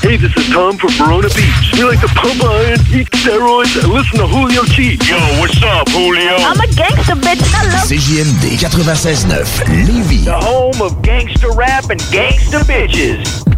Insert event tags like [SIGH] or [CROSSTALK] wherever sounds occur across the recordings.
Hey, this is Tom from Verona Beach. We like to pump iron, eat steroids, and listen to Julio Cheat. Yo, what's up, Julio? I'm a gangster, bitch. I love CJMD 96.9, Lévis. The home of gangster rap and gangster bitches.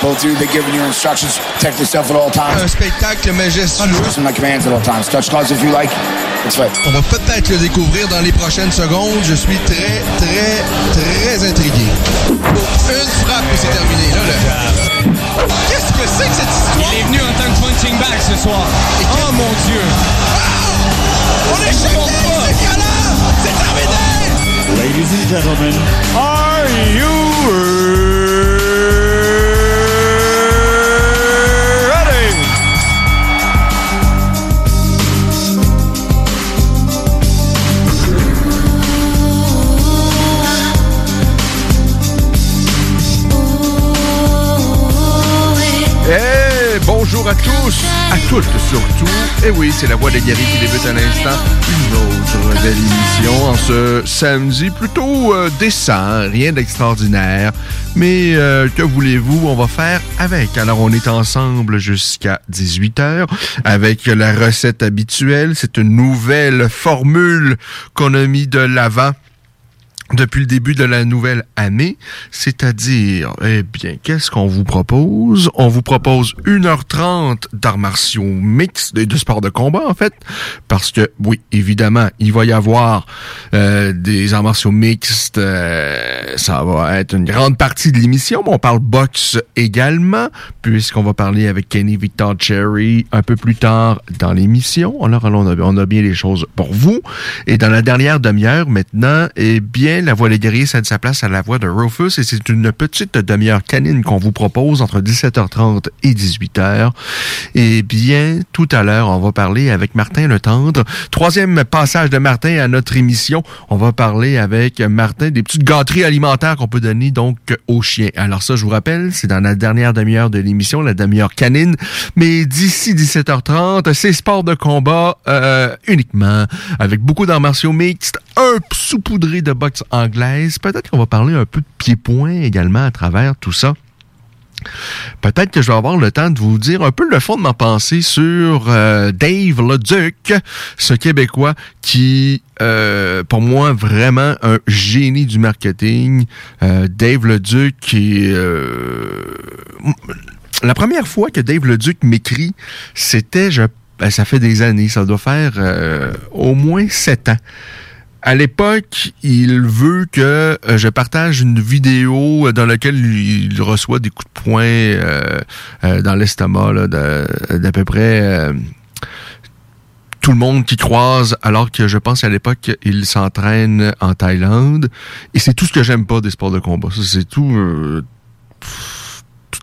Both of you, they're giving you instructions. Protect yourself at all times. Un spectacle majestueux. Listen to my commands at all times. Touch gloves if you like. It's right. On va peut-être le découvrir dans les prochaines secondes. Je suis très, très, très intrigué. Une frappe et c'est terminé. Là, là. Qu'est-ce que c'est que cette histoire? Il est venu en tant que punching bag ce soir. oh mon Dieu! On est champion! C'est violent! C'est terminé! Ladies and gentlemen, are you à tous, à toutes surtout. Et oui, c'est la voix des guerriers qui débute à l'instant. Une autre belle émission en ce samedi plutôt euh, décent, rien d'extraordinaire. Mais euh, que voulez-vous, on va faire avec. Alors on est ensemble jusqu'à 18h avec la recette habituelle. C'est une nouvelle formule qu'on a mis de l'avant depuis le début de la nouvelle année, c'est-à-dire, eh bien, qu'est-ce qu'on vous propose? On vous propose 1h30 d'arts martiaux mix, de, de sport de combat, en fait, parce que, oui, évidemment, il va y avoir euh, des arts martiaux mixtes, euh, ça va être une grande partie de l'émission, mais on parle boxe également, puisqu'on va parler avec Kenny Victor Cherry un peu plus tard dans l'émission. Alors, on a, on a bien les choses pour vous. Et dans la dernière demi-heure, maintenant, eh bien, la voix des guerriers cède sa place à la voix de Rufus et c'est une petite demi-heure canine qu'on vous propose entre 17h30 et 18h. Et bien, tout à l'heure, on va parler avec Martin Le Tendre. Troisième passage de Martin à notre émission. On va parler avec Martin des petites gâteries alimentaires qu'on peut donner donc aux chiens. Alors ça, je vous rappelle, c'est dans la dernière demi-heure de l'émission, la demi-heure canine. Mais d'ici 17h30, c'est sport de combat euh, uniquement, avec beaucoup d'arts martiaux mixtes, un saupoudré de boxe anglaise. Peut-être qu'on va parler un peu de pied-point également à travers tout ça. Peut-être que je vais avoir le temps de vous dire un peu le fond de ma pensée sur euh, Dave Leduc, ce Québécois qui, euh, pour moi, vraiment un génie du marketing. Euh, Dave Leduc qui... la première fois que Dave Leduc m'écrit, c'était, je, ben, ça fait des années, ça doit faire au moins sept ans à l'époque, il veut que euh, je partage une vidéo dans laquelle il reçoit des coups de poing euh, euh, dans l'estomac d'à peu près tout le monde qui croise, alors que je pense à l'époque, il s'entraîne en Thaïlande. Et c'est tout ce que j'aime pas des sports de combat. C'est tout...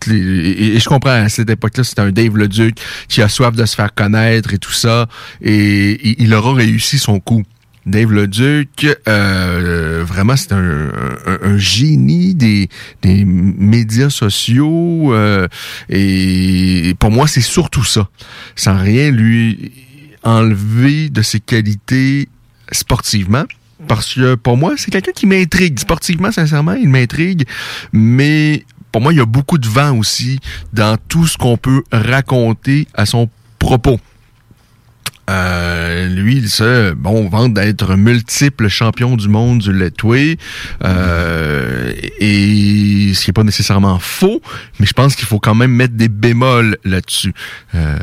les, et, je comprends, à cette époque-là, c'était un Dave Leduc qui a soif de se faire connaître et tout ça. Et il aura réussi son coup. Dave Leduc, euh, vraiment, c'est un, génie des, des médias sociaux. Euh, et pour moi, c'est surtout ça. Sans rien lui enlever de ses qualités sportivement. Parce que pour moi, c'est quelqu'un qui m'intrigue. Sportivement, sincèrement, il m'intrigue. Mais pour moi, il y a beaucoup de vent aussi dans tout ce qu'on peut raconter à son propos. Euh, lui, il se bon vente d'être multiple champion du monde du Letway. Euh, et ce qui est pas nécessairement faux, mais je pense qu'il faut quand même mettre des bémols là-dessus. Euh,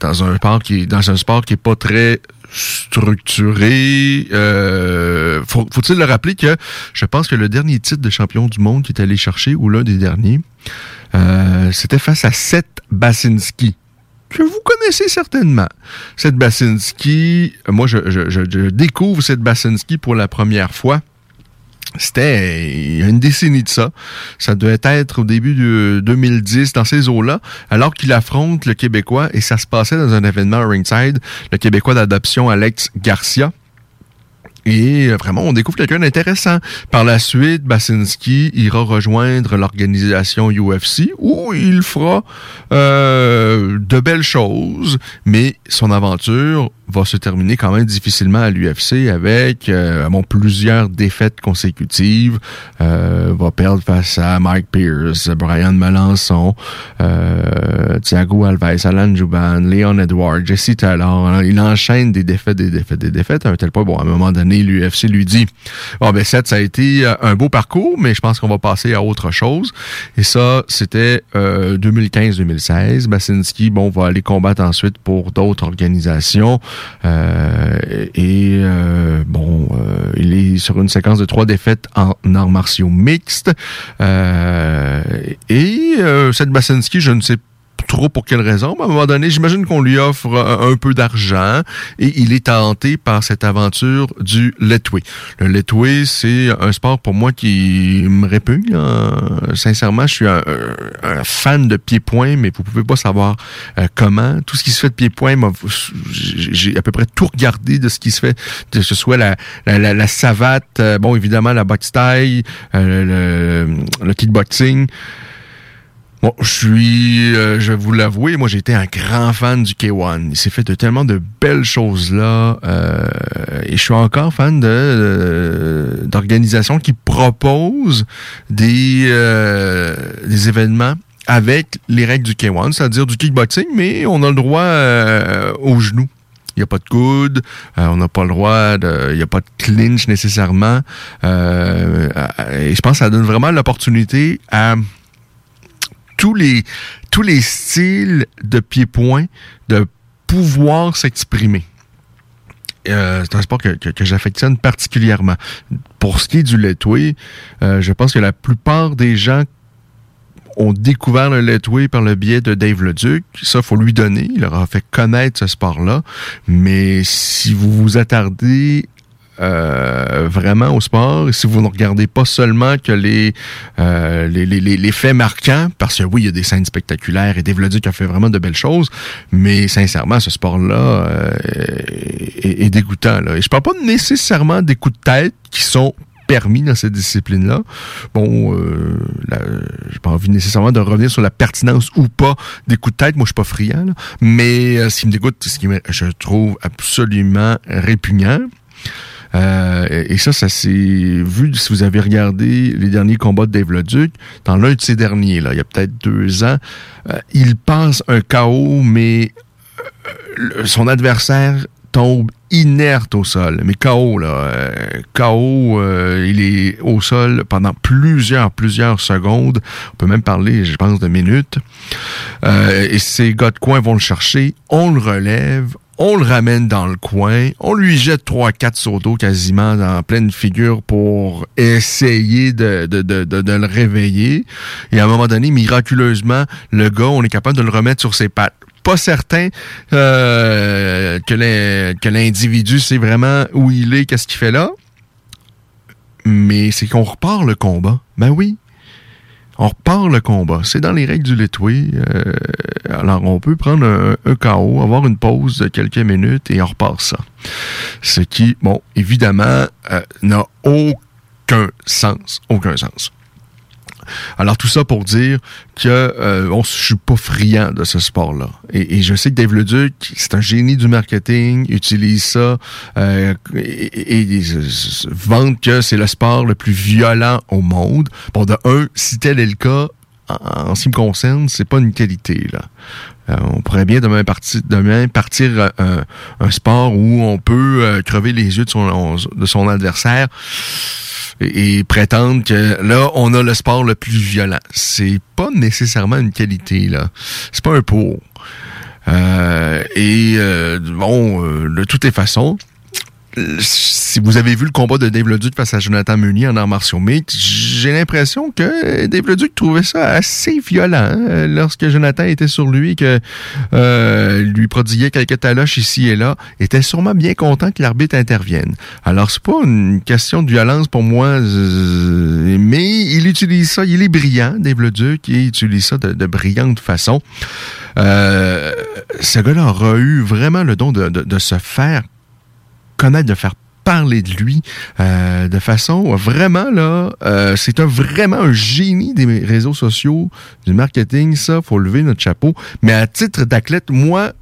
dans un sport qui est dans un sport qui est pas très structuré. Euh, faut, il le rappeler que je pense que le dernier titre de champion du monde qu'il est allé chercher, ou l'un des derniers, c'était face à Seth Basinski que vous connaissez certainement. Cette Basinski, moi, je, découvre cette Basinski pour la première fois. C'était une décennie de ça. Ça devait être au début de 2010 dans ces eaux-là, alors qu'il affronte le Québécois et ça se passait dans un événement ringside, le Québécois d'adoption Alex Garcia. Et euh, vraiment, on découvre quelqu'un d'intéressant. Par la suite, Basinski ira rejoindre l'organisation UFC où il fera euh, de belles choses, mais son aventure va se terminer quand même difficilement à l'UFC avec euh, bon, plusieurs défaites consécutives. Euh, va perdre face à Mike Pierce, Brian Melançon, euh, Thiago Alves, Alan Juban, Leon Edwards, Jesse Taylor. Il enchaîne des défaites, des défaites, des défaites à un tel point. Bon, à un moment donné, l'UFC lui dit Bon, ben, ça a été euh, un beau parcours, mais je pense qu'on va passer à autre chose. Et ça, c'était 2015-2016. Basinski, bon, va aller combattre ensuite pour d'autres organisations. Euh, et euh, bon, euh, il est sur une séquence de trois défaites en arts martiaux mixtes. et cette Basinski, je ne sais pas trop pour quelle raison, à un moment donné, j'imagine qu'on lui offre un, peu d'argent et il est tenté par cette aventure du Letway. Le Letway, c'est un sport pour moi qui me répugne. Sincèrement, je suis un, fan de pied-point, mais vous pouvez pas savoir euh, comment. Tout ce qui se fait de pied-point, j'ai à peu près tout regardé de ce qui se fait, que ce soit la, la, savate, euh, bon, évidemment, la boxe taille, euh, le, le kickboxing. Bon, je suis, euh, je vais vous l'avouer, moi j'ai été un grand fan du K1. Il s'est fait de tellement de belles choses là, euh, et je suis encore fan de d'organisations qui proposent des euh, des événements avec les règles du K1, c'est-à-dire du kickboxing, mais on a le droit aux genoux. Il n'y a pas de coude, on n'a pas le droit de, il n'y a pas de clinch nécessairement. et je pense que ça donne vraiment l'opportunité à tous les, tous les styles de pied-point de pouvoir s'exprimer. Euh, c'est un sport que, que, j'affectionne particulièrement. Pour ce qui est du letway, euh, je pense que la plupart des gens ont découvert le letway par le biais de Dave Leduc. Ça, faut lui donner. Il leur a fait connaître ce sport-là. Mais si vous vous attardez euh, vraiment au sport. Si vous ne regardez pas seulement que les, euh, les, les, les, faits marquants, parce que oui, il y a des scènes spectaculaires et Dave Leduc a fait vraiment de belles choses, mais sincèrement, ce sport-là euh, est, dégoûtant. Là. Et je parle pas nécessairement des coups de tête qui sont permis dans cette discipline-là. Bon, euh, j'ai pas envie nécessairement de revenir sur la pertinence ou pas des coups de tête. Moi, je suis pas friand, mais ce qui me dégoûte, ce qui me, je trouve absolument répugnant, Euh, et ça, ça s'est vu si vous avez regardé les derniers combats de Dave Leduc, dans l'un de ces derniers, il y a peut-être deux ans, euh, il passe un chaos, mais euh, son adversaire tombe inerte au sol. Mais KO, là. Euh, il est au sol pendant plusieurs, plusieurs secondes. On peut même parler, je pense, de minutes. Et ces gars de coin vont le chercher. On le relève. On le ramène dans le coin, on lui jette trois, quatre sauts d'eau quasiment en pleine figure pour essayer de, de, de, de, le réveiller. Et à un moment donné, miraculeusement, le gars, on est capable de le remettre sur ses pattes pas certain euh, que l'individu sait vraiment où il est, qu'est-ce qu'il fait là. Mais c'est qu'on repart le combat. Ben oui. On repart le combat. C'est dans les règles du Letway. Euh, alors, on peut prendre un, un, KO, avoir une pause de quelques minutes et on repart ça. Ce qui, bon, évidemment, euh, n'a aucun sens. Aucun sens. Alors tout ça pour dire que euh, on, je suis pas friand de ce sport-là. Et, je sais que Dave Leduc, c'est un génie du marketing, utilise ça euh, et, et, que c'est le sport le plus violent au monde. Bon, de un, si tel est le cas, en, ce qui me concerne, c'est pas une qualité là. Euh, on pourrait bien demain partir, demain partir un, sport où on peut crever les yeux de son, de son adversaire et, prétendre que là, on a le sport le plus violent. C'est pas nécessairement une qualité, là. C'est pas un pour. Euh, et euh, bon, euh, de toutes les façons, si vous avez vu le combat de Dave Leduc face à Jonathan Meunier en arts martiaux mixtes, j'ai l'impression que Dave Leduc trouvait ça assez violent hein, lorsque Jonathan était sur lui et que euh, lui prodiguait quelques taloches ici et là. était sûrement bien content que l'arbitre intervienne. Alors c'est pas une question de violence pour moi, mais il utilise ça, il est brillant, Dave Leduc, il utilise ça de, de brillante façon. Euh, ce gars-là aura eu vraiment le don de se faire connaître, de faire parler de lui euh, de façon vraiment là euh, c'est un vraiment un génie des réseaux sociaux du marketing. Ça faut lever notre chapeau. Mais à titre d'athlète moi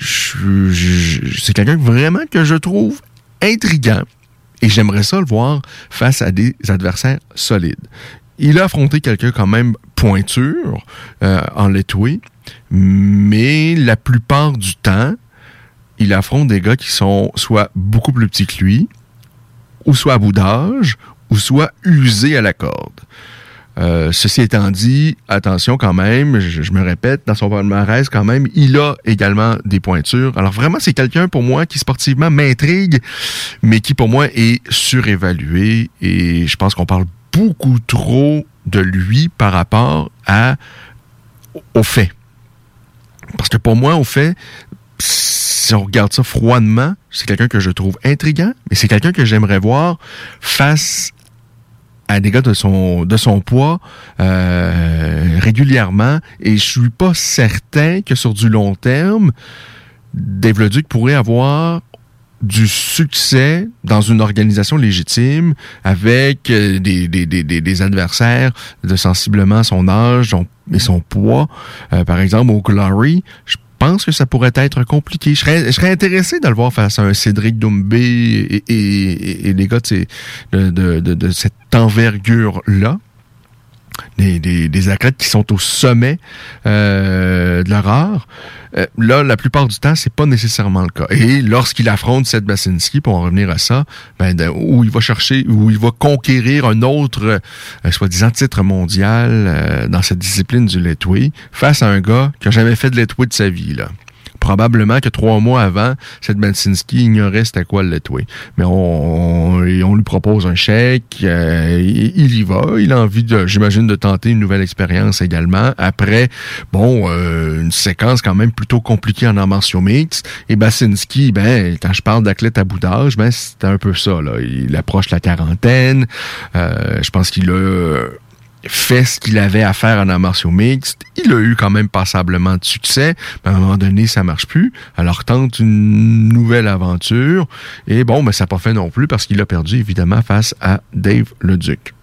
c'est quelqu'un vraiment que je trouve intriguant. Et j'aimerais ça le voir face à des adversaires solides. Il a affronté quelqu'un quand même pointure euh, en letoué mais la plupart du temps il affronte des gars qui sont soit beaucoup plus petits que lui, ou soit à bout d'âge, ou soit usés à la corde. Euh, ceci étant dit, attention quand même, je, me répète, dans son palmarès quand même, il a également des pointures. Alors vraiment, c'est quelqu'un pour moi qui sportivement m'intrigue, mais qui pour moi est surévalué et je pense qu'on parle beaucoup trop de lui par rapport à au fait. Parce que pour moi, au fait, si on regarde ça froidement, c'est quelqu'un que je trouve intriguant, mais c'est quelqu'un que j'aimerais voir face à des gars de son de son poids euh, régulièrement et je suis pas certain que sur du long terme Dave Leduc pourrait avoir du succès dans une organisation légitime avec euh, des, des, des, des adversaires de sensiblement son âge et son poids. Euh, par exemple, au Glory, je pense que ça pourrait être compliqué. Je serais, je serais intéressé de le voir face à un Cédric Doumbé et, et, et, les gars de, de, de, de cette envergure-là. Des, des, athlètes qui sont au sommet euh, de leur art. Euh, là, la plupart du temps, c'est pas nécessairement le cas. Et lorsqu'il affronte Seth Basinski, pour en revenir à ça, ben, où il va chercher, où il va conquérir un autre, euh, soi-disant, titre mondial dans cette discipline du letway, face à un gars qui a jamais fait de letway de sa vie, là probablement que trois mois avant, cette Bensinski ignorait c'était quoi le letway. Mais on, on, lui propose un chèque, euh, il, y va, il a envie, de, j'imagine, de tenter une nouvelle expérience également. Après, bon, euh, une séquence quand même plutôt compliquée en arts. Et Basinski, ben, quand je parle d'athlète à bout d'âge, ben, c'était un peu ça. Là. Il approche la quarantaine. Euh, je pense qu'il a fait ce qu'il avait à faire en arts martiaux mixtes. Il a eu quand même passablement de succès, mais à un moment donné, ça marche plus. Alors tente une nouvelle aventure. Et bon, mais ça n'a pas fait non plus parce qu'il a perdu évidemment face à Dave le Duc.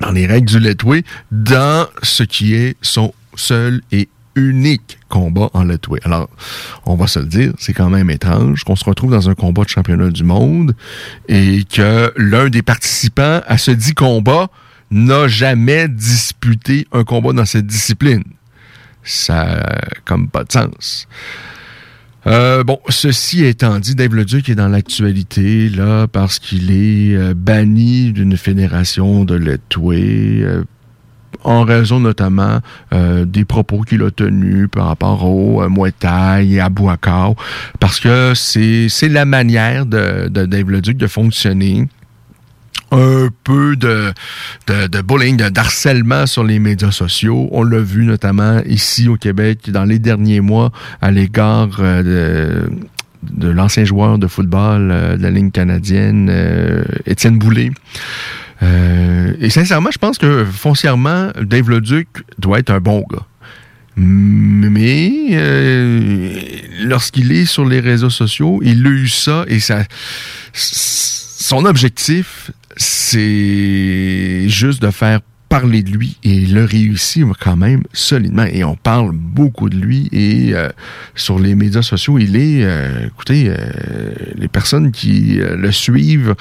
Dans les règles du Letway, dans ce qui est son seul et unique combat en Letway. Alors, on va se le dire, c'est quand même étrange qu'on se retrouve dans un combat de championnat du monde et que l'un des participants à ce dit combat n'a jamais disputé un combat dans cette discipline. Ça comme pas de sens. Euh, bon, ceci étant dit, Dave Leduc est dans l'actualité là parce qu'il est euh, banni d'une fédération de Letway euh, en raison notamment des propos qu'il a tenus par rapport au Muay et à Bouakao, parce que c'est la manière de, de Dave Leduc de fonctionner un peu de, de, de bullying, d'harcèlement sur les médias sociaux. On l'a vu notamment ici au Québec dans les derniers mois à l'égard euh, de de l'ancien joueur de football euh, de la ligne canadienne, euh, Étienne Boulay. Et sincèrement, je pense que foncièrement, Dave Leduc doit être un bon gars. Mais lorsqu'il est sur les réseaux sociaux, il a eu ça et ça, son objectif, c'est juste de faire parler de lui et il a réussi quand même solidement. Et on parle beaucoup de lui et euh, sur les médias sociaux, il est, euh, écoutez, euh, les personnes qui euh, le suivent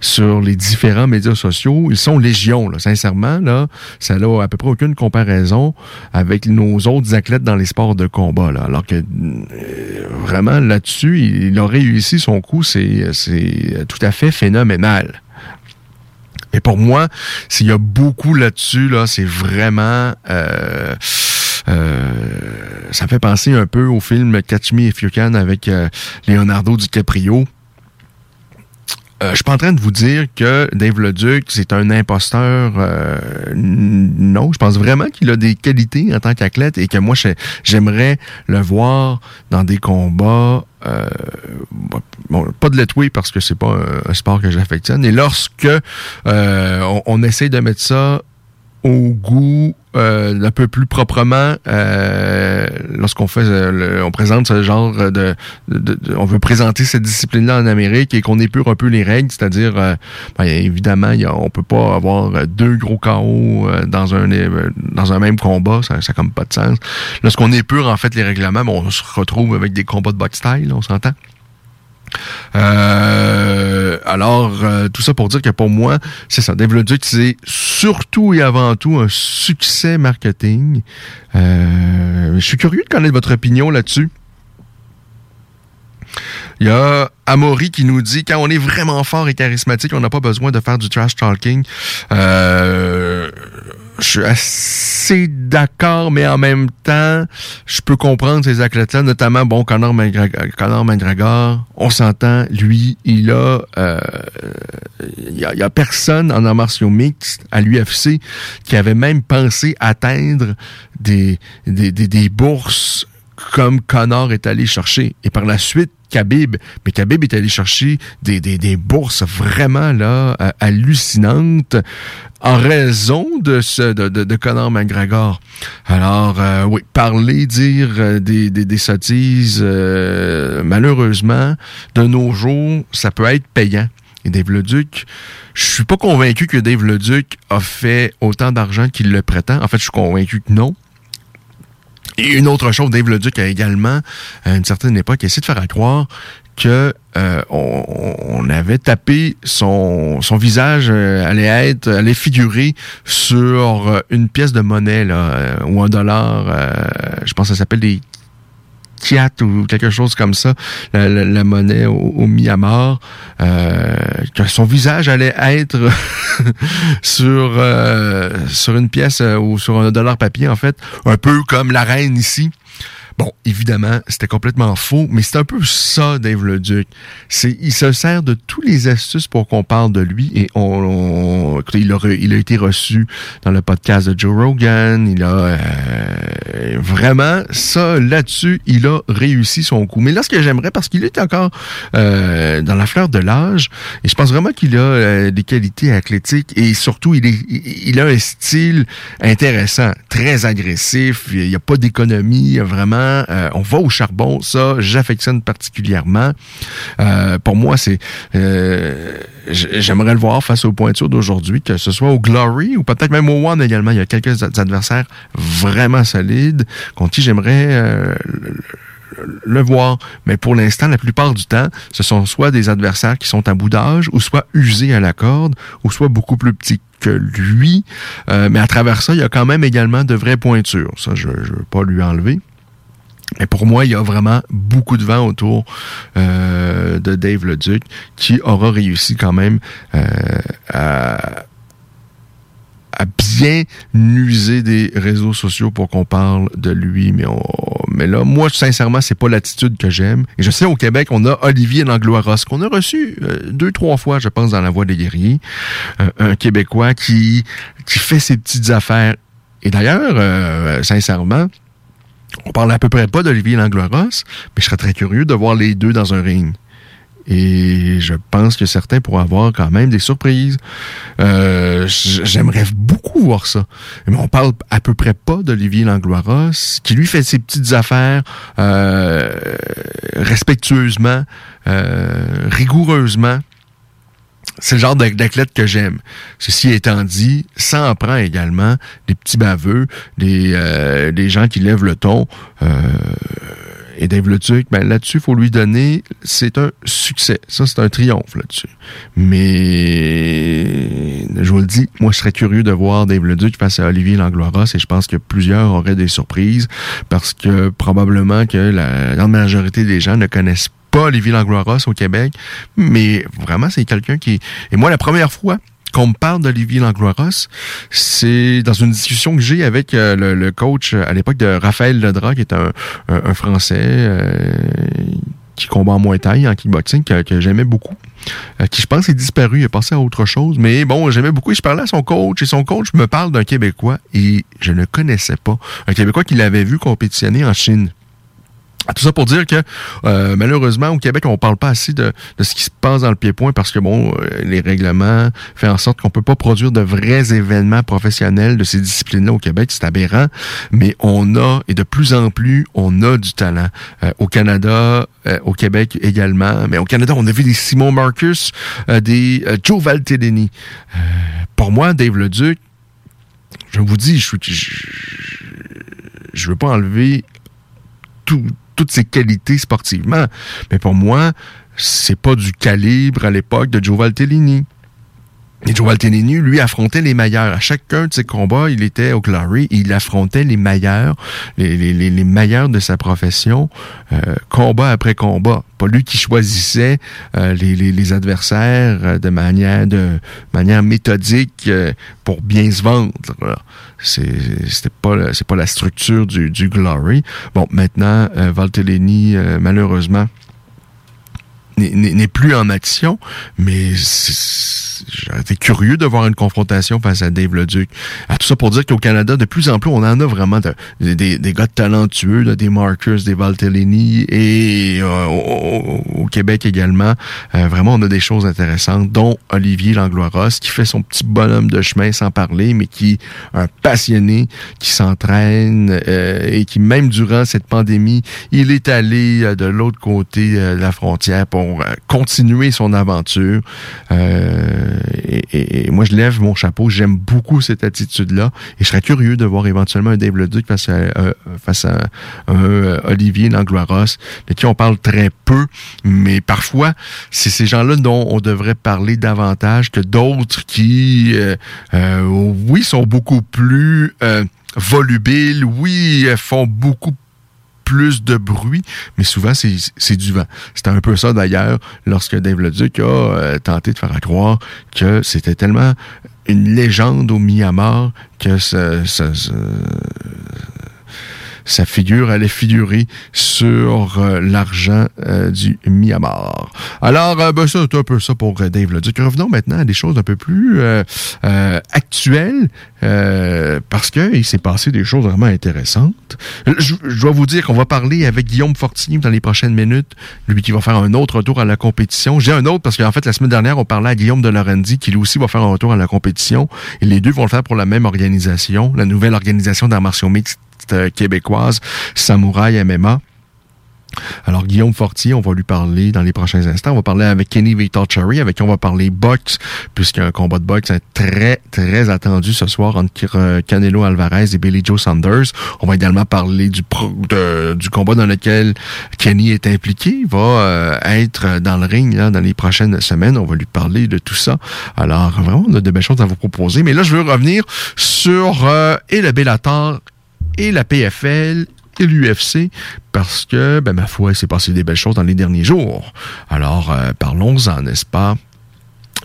sur les différents médias sociaux, ils sont légion, là, sincèrement. Là, ça n'a à peu près aucune comparaison avec nos autres athlètes dans les sports de combat. Là, alors que euh, vraiment là-dessus, il, il a réussi son coup, c'est tout à fait phénoménal. Et pour moi, s'il y a beaucoup là-dessus, là, c'est vraiment... Euh, euh, ça fait penser un peu au film Catch Me If You Can avec euh, Leonardo DiCaprio. Euh, je suis pas en train de vous dire que Dave Leduc, c'est un imposteur. Euh, non, je pense vraiment qu'il a des qualités en tant qu'athlète et que moi, j'aimerais le voir dans des combats. Euh, bon, pas de letway parce que c'est pas un, sport que j'affectionne. Et lorsque euh, on, on essaie de mettre ça au goût euh, un peu plus proprement euh, lorsqu'on fait euh, on présente ce genre de, on veut présenter cette discipline là en Amérique et qu'on épure un peu les règles c'est-à-dire ben, évidemment y a, on peut pas avoir deux gros KO dans un dans un même combat ça ça comme pas de sens. Lorsqu'on épure en fait les règlements bon, on se retrouve avec des combats de box style on s'entend? Euh, alors, euh, tout ça pour dire que pour moi, c'est ça. Dave c'est surtout et avant tout un succès marketing. Euh, je suis curieux de connaître votre opinion là-dessus. Il y a Amaury qui nous dit quand on est vraiment fort et charismatique, on n'a pas besoin de faire du trash talking. Euh, je suis assez d'accord, mais en même temps, je peux comprendre ces athlètes-là, notamment, bon, Conor McGregor, on s'entend, lui, il a, euh, il y a, a personne en arts martiaux mixtes à l'UFC qui avait même pensé atteindre des, des, des, des bourses comme Connor est allé chercher. Et par la suite, Khabib, mais Khabib est allé chercher des, bourses vraiment là euh, hallucinantes en raison de ce de, de, Conor McGregor. Alors euh, oui, parler, dire euh, des, des, sottises, malheureusement, de nos jours, ça peut être payant. Et Dave Leduc, je suis pas convaincu que Dave Leduc a fait autant d'argent qu'il le prétend. En fait, je suis convaincu que non. Et une autre chose, Dave Leduc a également, à une certaine époque, essayé de faire croire que euh, on, avait tapé son, visage euh, allait être allait figurer sur euh, une pièce de monnaie là, euh, ou un dollar je pense que ça s'appelle des Kiat ou quelque chose comme ça, la, monnaie au, au Myanmar, euh, que son visage allait être [LAUGHS] sur euh, sur une pièce euh, ou sur un dollar papier en fait, un peu comme la reine ici. Bon, évidemment, c'était complètement faux, mais c'est un peu ça, Dave Leduc. C'est, il se sert de tous les astuces pour qu'on parle de lui et on, on écoutez, il a, il a été reçu dans le podcast de Joe Rogan. Il a euh, vraiment ça là-dessus, il a réussi son coup. Mais là, ce que j'aimerais, parce qu'il est encore euh, dans la fleur de l'âge, et je pense vraiment qu'il a euh, des qualités athlétiques et surtout, il, est, il a un style intéressant, très agressif. Il n'y a pas d'économie, vraiment euh, on va au charbon, ça, j'affectionne particulièrement. Euh, pour moi, c'est, euh, j'aimerais le voir face aux pointures d'aujourd'hui, que ce soit au Glory ou peut-être même au One également. Il y a quelques adversaires vraiment solides contre qui j'aimerais le voir. Mais pour l'instant, la plupart du temps, ce sont soit des adversaires qui sont à bout d'âge, ou soit usés à la corde, ou soit beaucoup plus petits que lui. Mais à travers ça, il y a quand même également de vraies pointures. Ça, je ne veux pas lui enlever. Mais pour moi, il y a vraiment beaucoup de vent autour euh, de Dave Leduc qui aura réussi quand même euh, à bien user des réseaux sociaux pour qu'on parle de lui. Mais, là, moi, sincèrement, c'est pas l'attitude que j'aime. Et je sais, au Québec, on a Olivier Langlois-Ross, qu'on a reçu euh, deux, trois fois, je pense, dans La Voix des guerriers. Un Québécois qui, qui fait ses petites affaires. Et d'ailleurs, sincèrement, on parle à peu près pas d'Olivier Langlois-Ross, mais je serais très curieux de voir les deux dans un ring. Et je pense que certains pourraient avoir quand même des surprises. Euh, J'aimerais beaucoup voir ça. Mais on parle à peu près pas d'Olivier Langlois-Ross, qui lui fait ses petites affaires euh, respectueusement, euh, rigoureusement. C'est le genre d'athlète que j'aime. Ceci étant dit, ça en prend également des petits baveux, des, euh, des gens qui lèvent le ton. Euh, et Dave Leduc, ben là-dessus, il faut lui donner, c'est un succès. Ça, c'est un triomphe là-dessus. Mais, je vous le dis, moi, je serais curieux de voir Dave Leduc face à Olivier Langlois et je pense que plusieurs auraient des surprises parce que probablement que la grande majorité des gens ne connaissent pas Olivier Langlois au Québec, mais vraiment, c'est quelqu'un qui... Et moi, la première fois qu'on me parle d'Olivier Langlois-Ross, c'est dans une discussion que j'ai avec euh, le, coach à l'époque de Raphaël Ledra, qui est un, Français euh, qui combat en Muay Thai, en kickboxing, que, que j'aimais beaucoup. Euh, qui je pense est disparu, il est passé à autre chose. Mais bon, j'aimais beaucoup et je parlais à son coach et son coach me parle d'un Québécois et je ne connaissais pas. Un Québécois qu'il avait vu compétitionner en Chine. Tout ça pour dire que euh, malheureusement au Québec on parle pas assez de, de, ce qui se passe dans le pied-point parce que bon euh, les règlements font en sorte qu'on peut pas produire de vrais événements professionnels de ces disciplines-là au Québec. C'est aberrant. Mais on a et de plus en plus on a du talent euh, au Canada au Québec également. Mais au Canada on a vu des Simon Marcus des Joe Valtellini. Pour moi Dave Leduc je vous dis je je, je veux pas enlever tout toutes ses qualités sportivement. Mais pour moi, c'est pas du calibre à l'époque de Joe Valtellini. Et Joe Valtellini, lui, affrontait les meilleurs. À chacun de ses combats, il était au Glory, il affrontait les meilleurs, les, les, les meilleurs de sa profession, euh, combat après combat. Pas lui qui choisissait euh, les, les, adversaires euh, de manière de manière méthodique pour bien se vendre. C'est pas c'est pas la structure du, du Glory. Bon, maintenant, Valtellini, malheureusement, n'est plus en action, mais j'étais curieux de voir une confrontation face à Dave Leduc. À tout ça pour dire qu'au Canada, de plus en plus, on en a vraiment des, des, gars talentueux, des Markers, des Valtellini, et euh, au, Québec également, euh, vraiment, on a des choses intéressantes, dont Olivier Langlois-Ross, qui fait son petit bonhomme de chemin sans parler, mais qui est un passionné, qui s'entraîne, euh, et qui, même durant cette pandémie, il est allé de l'autre côté de la frontière pour continuer son aventure. Euh, et, moi, je lève mon chapeau. J'aime beaucoup cette attitude-là. Et je serais curieux de voir éventuellement un Dave Leduc face à, euh, face à euh, Olivier Langlois-Ross, de qui on parle très peu. Mais parfois, c'est ces gens-là dont on devrait parler davantage que d'autres qui, oui, sont beaucoup plus volubiles, oui, font beaucoup plus de bruit, mais souvent, c'est du vent. C'était un peu ça, d'ailleurs, lorsque Dave Leduc a euh, tenté de faire croire que c'était tellement une légende au Myanmar que ça, ça, sa figure allait figurer sur euh, l'argent euh, du Myanmar. Alors, euh, ben, ça, c'est un peu ça pour Dave Leduc. Revenons maintenant à des choses un peu plus actuelles, parce qu'il s'est passé des choses vraiment intéressantes. Je, dois vous dire qu'on va parler avec Guillaume Fortini dans les prochaines minutes, lui qui va faire un autre retour à la compétition. J'ai un autre parce qu'en fait, la semaine dernière, on parlait à Guillaume de Lorenzi, qui lui aussi va faire un retour à la compétition, et les deux vont le faire pour la même organisation, la nouvelle organisation d'arts martiaux euh, québécoise, Samouraï MMA. Alors, Guillaume Fortier, on va lui parler dans les prochains instants. On va parler avec Kenny Victor Cherry, avec qui on va parler boxe, puisqu'il y a un combat de boxe très, très attendu ce soir entre Canelo Alvarez et Billy Joe Saunders. On va également parler du, du combat dans lequel Kenny est impliqué. Il va euh, être dans le ring dans les prochaines semaines. On va lui parler de tout ça. Alors, vraiment, on a de belles choses à vous proposer. Mais là, je veux revenir sur euh, et le Bellator et la PFL et l'UFC parce que, ben, ma foi, il s'est passé des belles choses dans les derniers jours. Alors, euh, parlons-en, n'est-ce pas?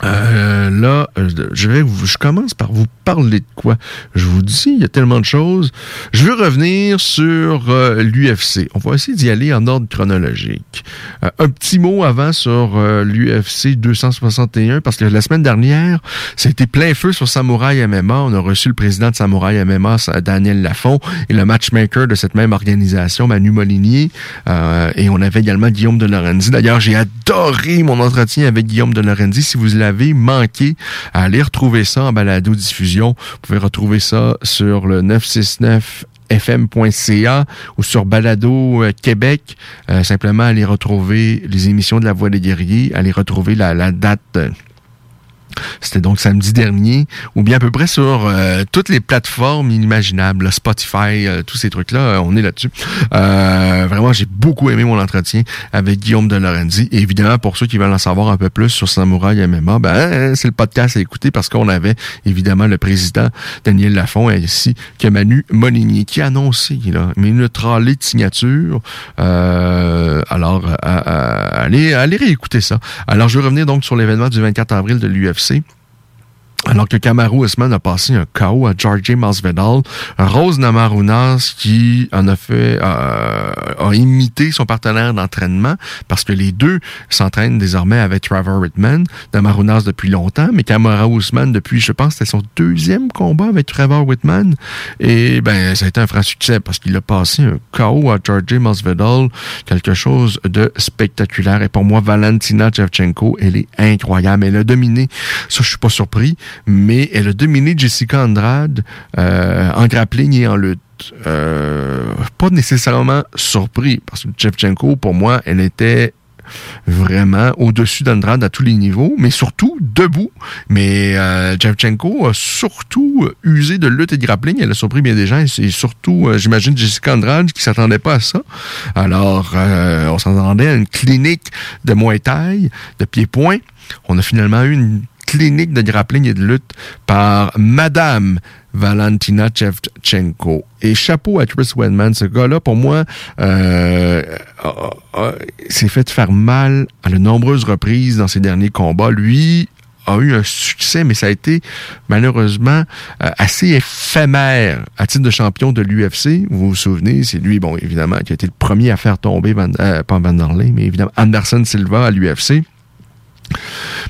Euh, là, euh, je vais, je commence par vous parler de quoi? Je vous dis, il y a tellement de choses. Je veux revenir sur euh, l'UFC. On va essayer d'y aller en ordre chronologique. Un petit mot avant sur l'UFC 261 parce que la semaine dernière, été plein feu sur Samouraï MMA. On a reçu le président de Samouraï MMA, Daniel Lafont, et le matchmaker de cette même organisation, Manu Molinier. et on avait également Guillaume de Lorenzi. D'ailleurs, j'ai adoré mon entretien avec Guillaume de Lorenzi. Si vous l'avez avez manqué, allez retrouver ça en balado-diffusion. Vous pouvez retrouver ça sur le 969 fm.ca ou sur Balado euh, Québec. Euh, simplement, allez retrouver les émissions de La Voix des guerriers, allez retrouver la, date c'était donc samedi dernier, ou bien à peu près sur euh, toutes les plateformes inimaginables, Spotify, euh, tous ces trucs-là, euh, on est là-dessus. vraiment, j'ai beaucoup aimé mon entretien avec Guillaume de Lorenzi. Évidemment, pour ceux qui veulent en savoir un peu plus sur Samouraï MMA, ben, c'est le podcast à écouter parce qu'on avait évidemment le président Daniel Lafont ainsi que Manu Molinier qui a annoncé là, une tralée de signature. alors, allez, allez réécouter ça. Alors, je vais revenir donc sur l'événement du 24 avril de l'UFC UFC Alors que Kamaru Usman a passé un KO à Georgie Masvidal, Rose Namarunas qui en a fait euh, a imité son partenaire d'entraînement parce que les deux s'entraînent désormais avec Trevor Whitman, Namarunas depuis longtemps, mais Kamaru Usman depuis je pense c'était son deuxième combat avec Trevor Whitman. Et ben ça a été un franc succès parce qu'il a passé un KO à Georgie Masvidal, quelque chose de spectaculaire. Et pour moi Valentina Shevchenko elle est incroyable, elle a dominé, ça je suis pas surpris mais elle a dominé Jessica Andrade euh, en grappling et en lutte. Euh, pas nécessairement surpris, parce que Chevchenko, pour moi, elle était vraiment au-dessus d'Andrade à tous les niveaux, mais surtout debout. Mais euh, a surtout usé de lutte et de grappling. Elle a surpris bien des gens. Et surtout, euh, j'imagine, Jessica Andrade qui s'attendait pas à ça. Alors, on s'attendait à une clinique de Muay Thai, de pied-point. On a finalement eu une clinique de grappling et de lutte par Madame Valentina Chevchenko. Et chapeau à Chris Wedman, ce gars-là, pour moi, euh, s'est fait faire mal à de nombreuses reprises dans ses derniers combats. Lui a eu un succès, mais ça a été malheureusement euh, assez éphémère à titre de champion de l'UFC. Vous vous souvenez, c'est lui, bon, évidemment, qui a été le premier à faire tomber, Van, euh, pas Vanderlei, mais évidemment Anderson Silva à l'UFC.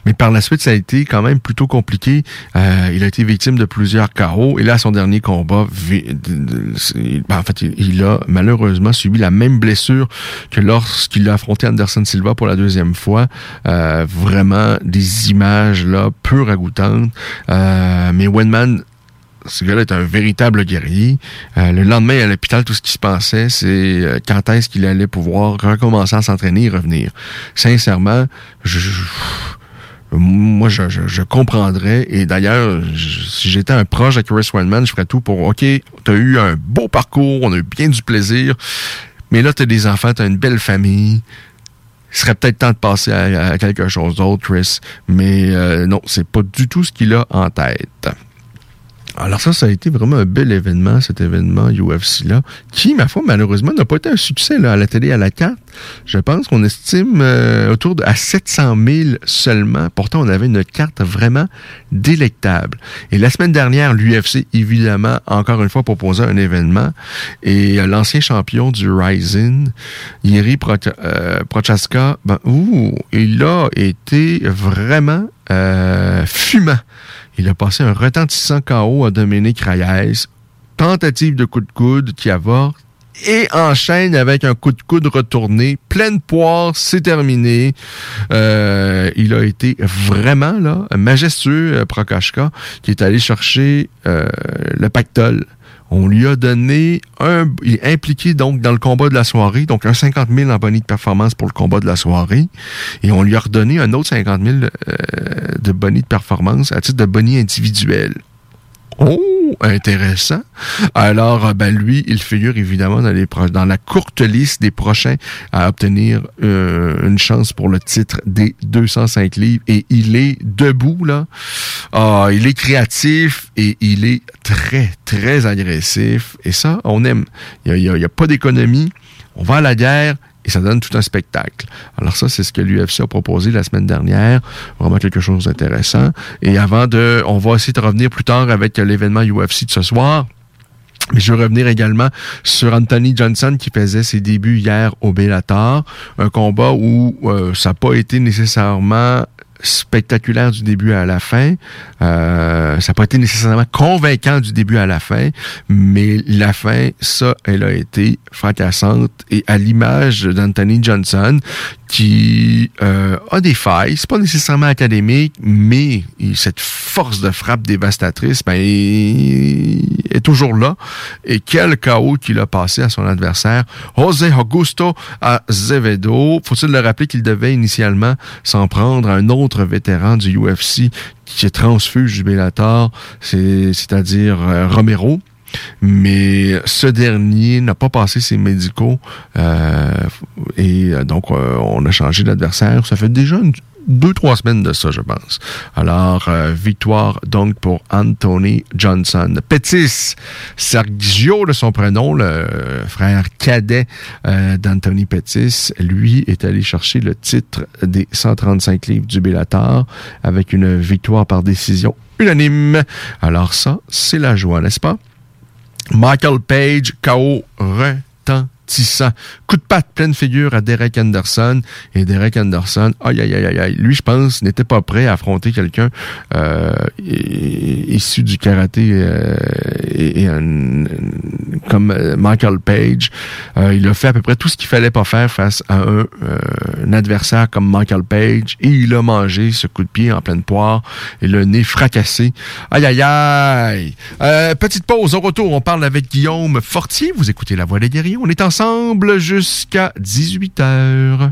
Mais par la suite, ça a été quand même plutôt compliqué. Euh, il a été victime de plusieurs chaos. Et là, son dernier combat, ben, en fait, il a malheureusement subi la même blessure que lorsqu'il a affronté Anderson Silva pour la deuxième fois. Euh, vraiment des images là peu ragoûtantes. Euh, mais Wenman ce gars-là est un véritable guerrier. Euh, le lendemain, à l'hôpital, tout ce qui se passait, c'est euh, quand est-ce qu'il allait pouvoir recommencer à s'entraîner et revenir. Sincèrement, je, moi, je, comprendrais. Et d'ailleurs, si j'étais un proche de Chris Weinman, je ferais tout pour, OK, t'as eu un beau parcours, on a eu bien du plaisir, mais là, t'as des enfants, t'as une belle famille. Il serait peut-être temps de passer à, quelque chose d'autre, Chris. Mais euh, non, c'est pas du tout ce qu'il a en tête. Alors ça, ça a été vraiment un bel événement, cet événement UFC-là, qui, ma foi, malheureusement, n'a pas été un succès là, à la télé à la carte. Je pense qu'on estime euh, autour de à 700 000 seulement. Pourtant, on avait une carte vraiment délectable. Et la semaine dernière, l'UFC, évidemment, encore une fois, proposait un événement. Et euh, l'ancien champion du Rising, Yeri euh, Prochaska, ben, il a été vraiment fumant il a passé un retentissant KO à Dominique Reyes. Tentative de coup de coude qui avorte et enchaîne avec un coup de coude retourné. Pleine poire, c'est terminé. Euh, il a été vraiment là majestueux, euh, Prokashka, qui est allé chercher euh, le pactole On lui a donné un... Il est impliqué donc dans le combat de la soirée, donc un 50 000 en bonus de performance pour le combat de la soirée. Et on lui a redonné un autre 50 000 euh, de bonus de performance à titre de bonus individuel. Oh, intéressant. Alors, euh, ben lui, il figure évidemment dans, la courte liste des prochains à obtenir euh, une chance pour le titre des 205 livres. Et il est debout, là. Ah, il est créatif et il est très, très agressif. Et ça, on aime. Il n'y a pas d'économie. On va à la guerre et ça donne tout un spectacle. Alors ça, c'est ce que l'UFC a proposé la semaine dernière. Vraiment quelque chose d'intéressant. Et avant de... On va essayer de revenir plus tard avec l'événement UFC de ce soir. Mais je veux revenir également sur Anthony Johnson qui faisait ses débuts hier au Bellator. Un combat où euh, ça n'a pas été nécessairement spectaculaire du début à la fin. Euh, ça n'a pas été nécessairement convaincant du début à la fin, mais la fin, ça, elle a été fracassante. Et à l'image d'Anthony Johnson, qui euh, a des failles, c'est pas nécessairement académique, mais cette force de frappe dévastatrice, ben, est toujours là. Et quel chaos qu'il a passé à son adversaire, José Augusto Azevedo. Faut-il le rappeler qu'il devait initialement s'en prendre à un autre vétéran du UFC qui est transfuge du c'est-à-dire euh, Romero. Mais ce dernier n'a pas passé ses médicaux euh, et donc euh, on a changé d'adversaire. Ça fait déjà deux, trois semaines de ça, je pense. Alors, euh, victoire donc pour Anthony Johnson. Pettis, Sergio de son prénom, le frère cadet euh, d'Anthony Pettis, lui est allé chercher le titre des 135 livres du Bellator avec une victoire par décision unanime. Alors ça, c'est la joie, n'est-ce pas? Michael Page, KO Coup de patte pleine figure à Derek Anderson. Et Derek Anderson, aïe, aïe, aïe, aïe, lui, je pense, n'était pas prêt à affronter quelqu'un euh, issu du karaté euh, comme Michael Page. Euh, il a fait à peu près tout ce qu'il fallait pas faire face à un, un, adversaire comme Michael Page. Et il a mangé ce coup de pied en pleine poire et le nez fracassé. Aïe, aïe, aïe. petite pause. Au retour, on parle avec Guillaume Fortier. Vous écoutez La Voix des guerriers. On est ensemble jusqu'à 18 heures.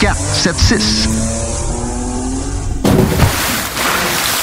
4476. 681 4476.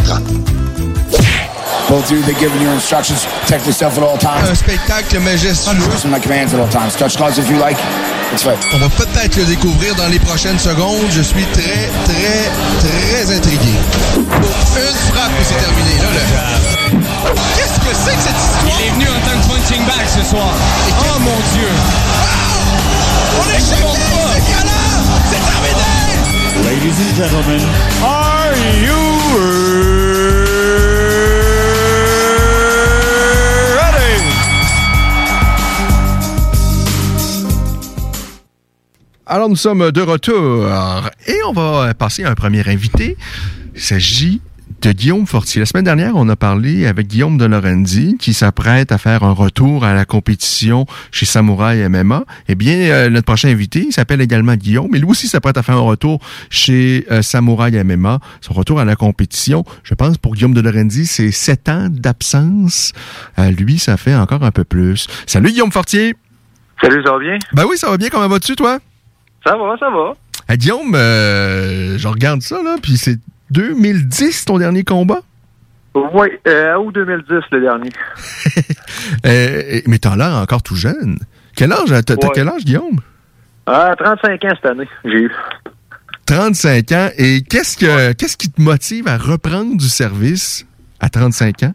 Pierre-Bertrand. Both of you, they're giving you instructions. Protect yourself at all times. Un spectacle majestueux. Listen to my commands at all times. Touch gloves if you like. It's right. On va peut-être le découvrir dans les prochaines secondes. Je suis très, très, très intrigué. Une frappe et c'est terminé. Là, le... Qu'est-ce que c'est que cette histoire? Il est venu en tant que punching bag ce soir. Oh mon Dieu! On est choqué! C'est terminé! Ladies and gentlemen, Alors, nous sommes de retour et on va passer à un premier invité. Il s'agit de Guillaume Fortier. La semaine dernière, on a parlé avec Guillaume de Lorenzi qui s'apprête à faire un retour à la compétition chez Samouraï MMA. Eh bien, euh, notre prochain invité, il s'appelle également Guillaume, mais lui aussi s'apprête à faire un retour chez euh, Samouraï MMA. Son retour à la compétition, je pense pour Guillaume de Lorenzi, c'est sept ans d'absence. Euh, lui, ça fait encore un peu plus. Salut Guillaume Fortier! Salut, ça va bien? Ben oui, ça va bien. Comment vas-tu, toi? Ça va, ça va. Hey, Guillaume, euh, je regarde ça, là, puis c'est 2010 ton dernier combat? Oui, euh, août 2010, le dernier. [LAUGHS] Euh, mais t'as l'air encore tout jeune. Quel âge? T'as Ouais. quel âge, Guillaume? Ah, 35 ans cette année, j'ai eu. 35 ans. Et qu'est-ce que qu'est-ce qui te motive à reprendre du service à 35 ans?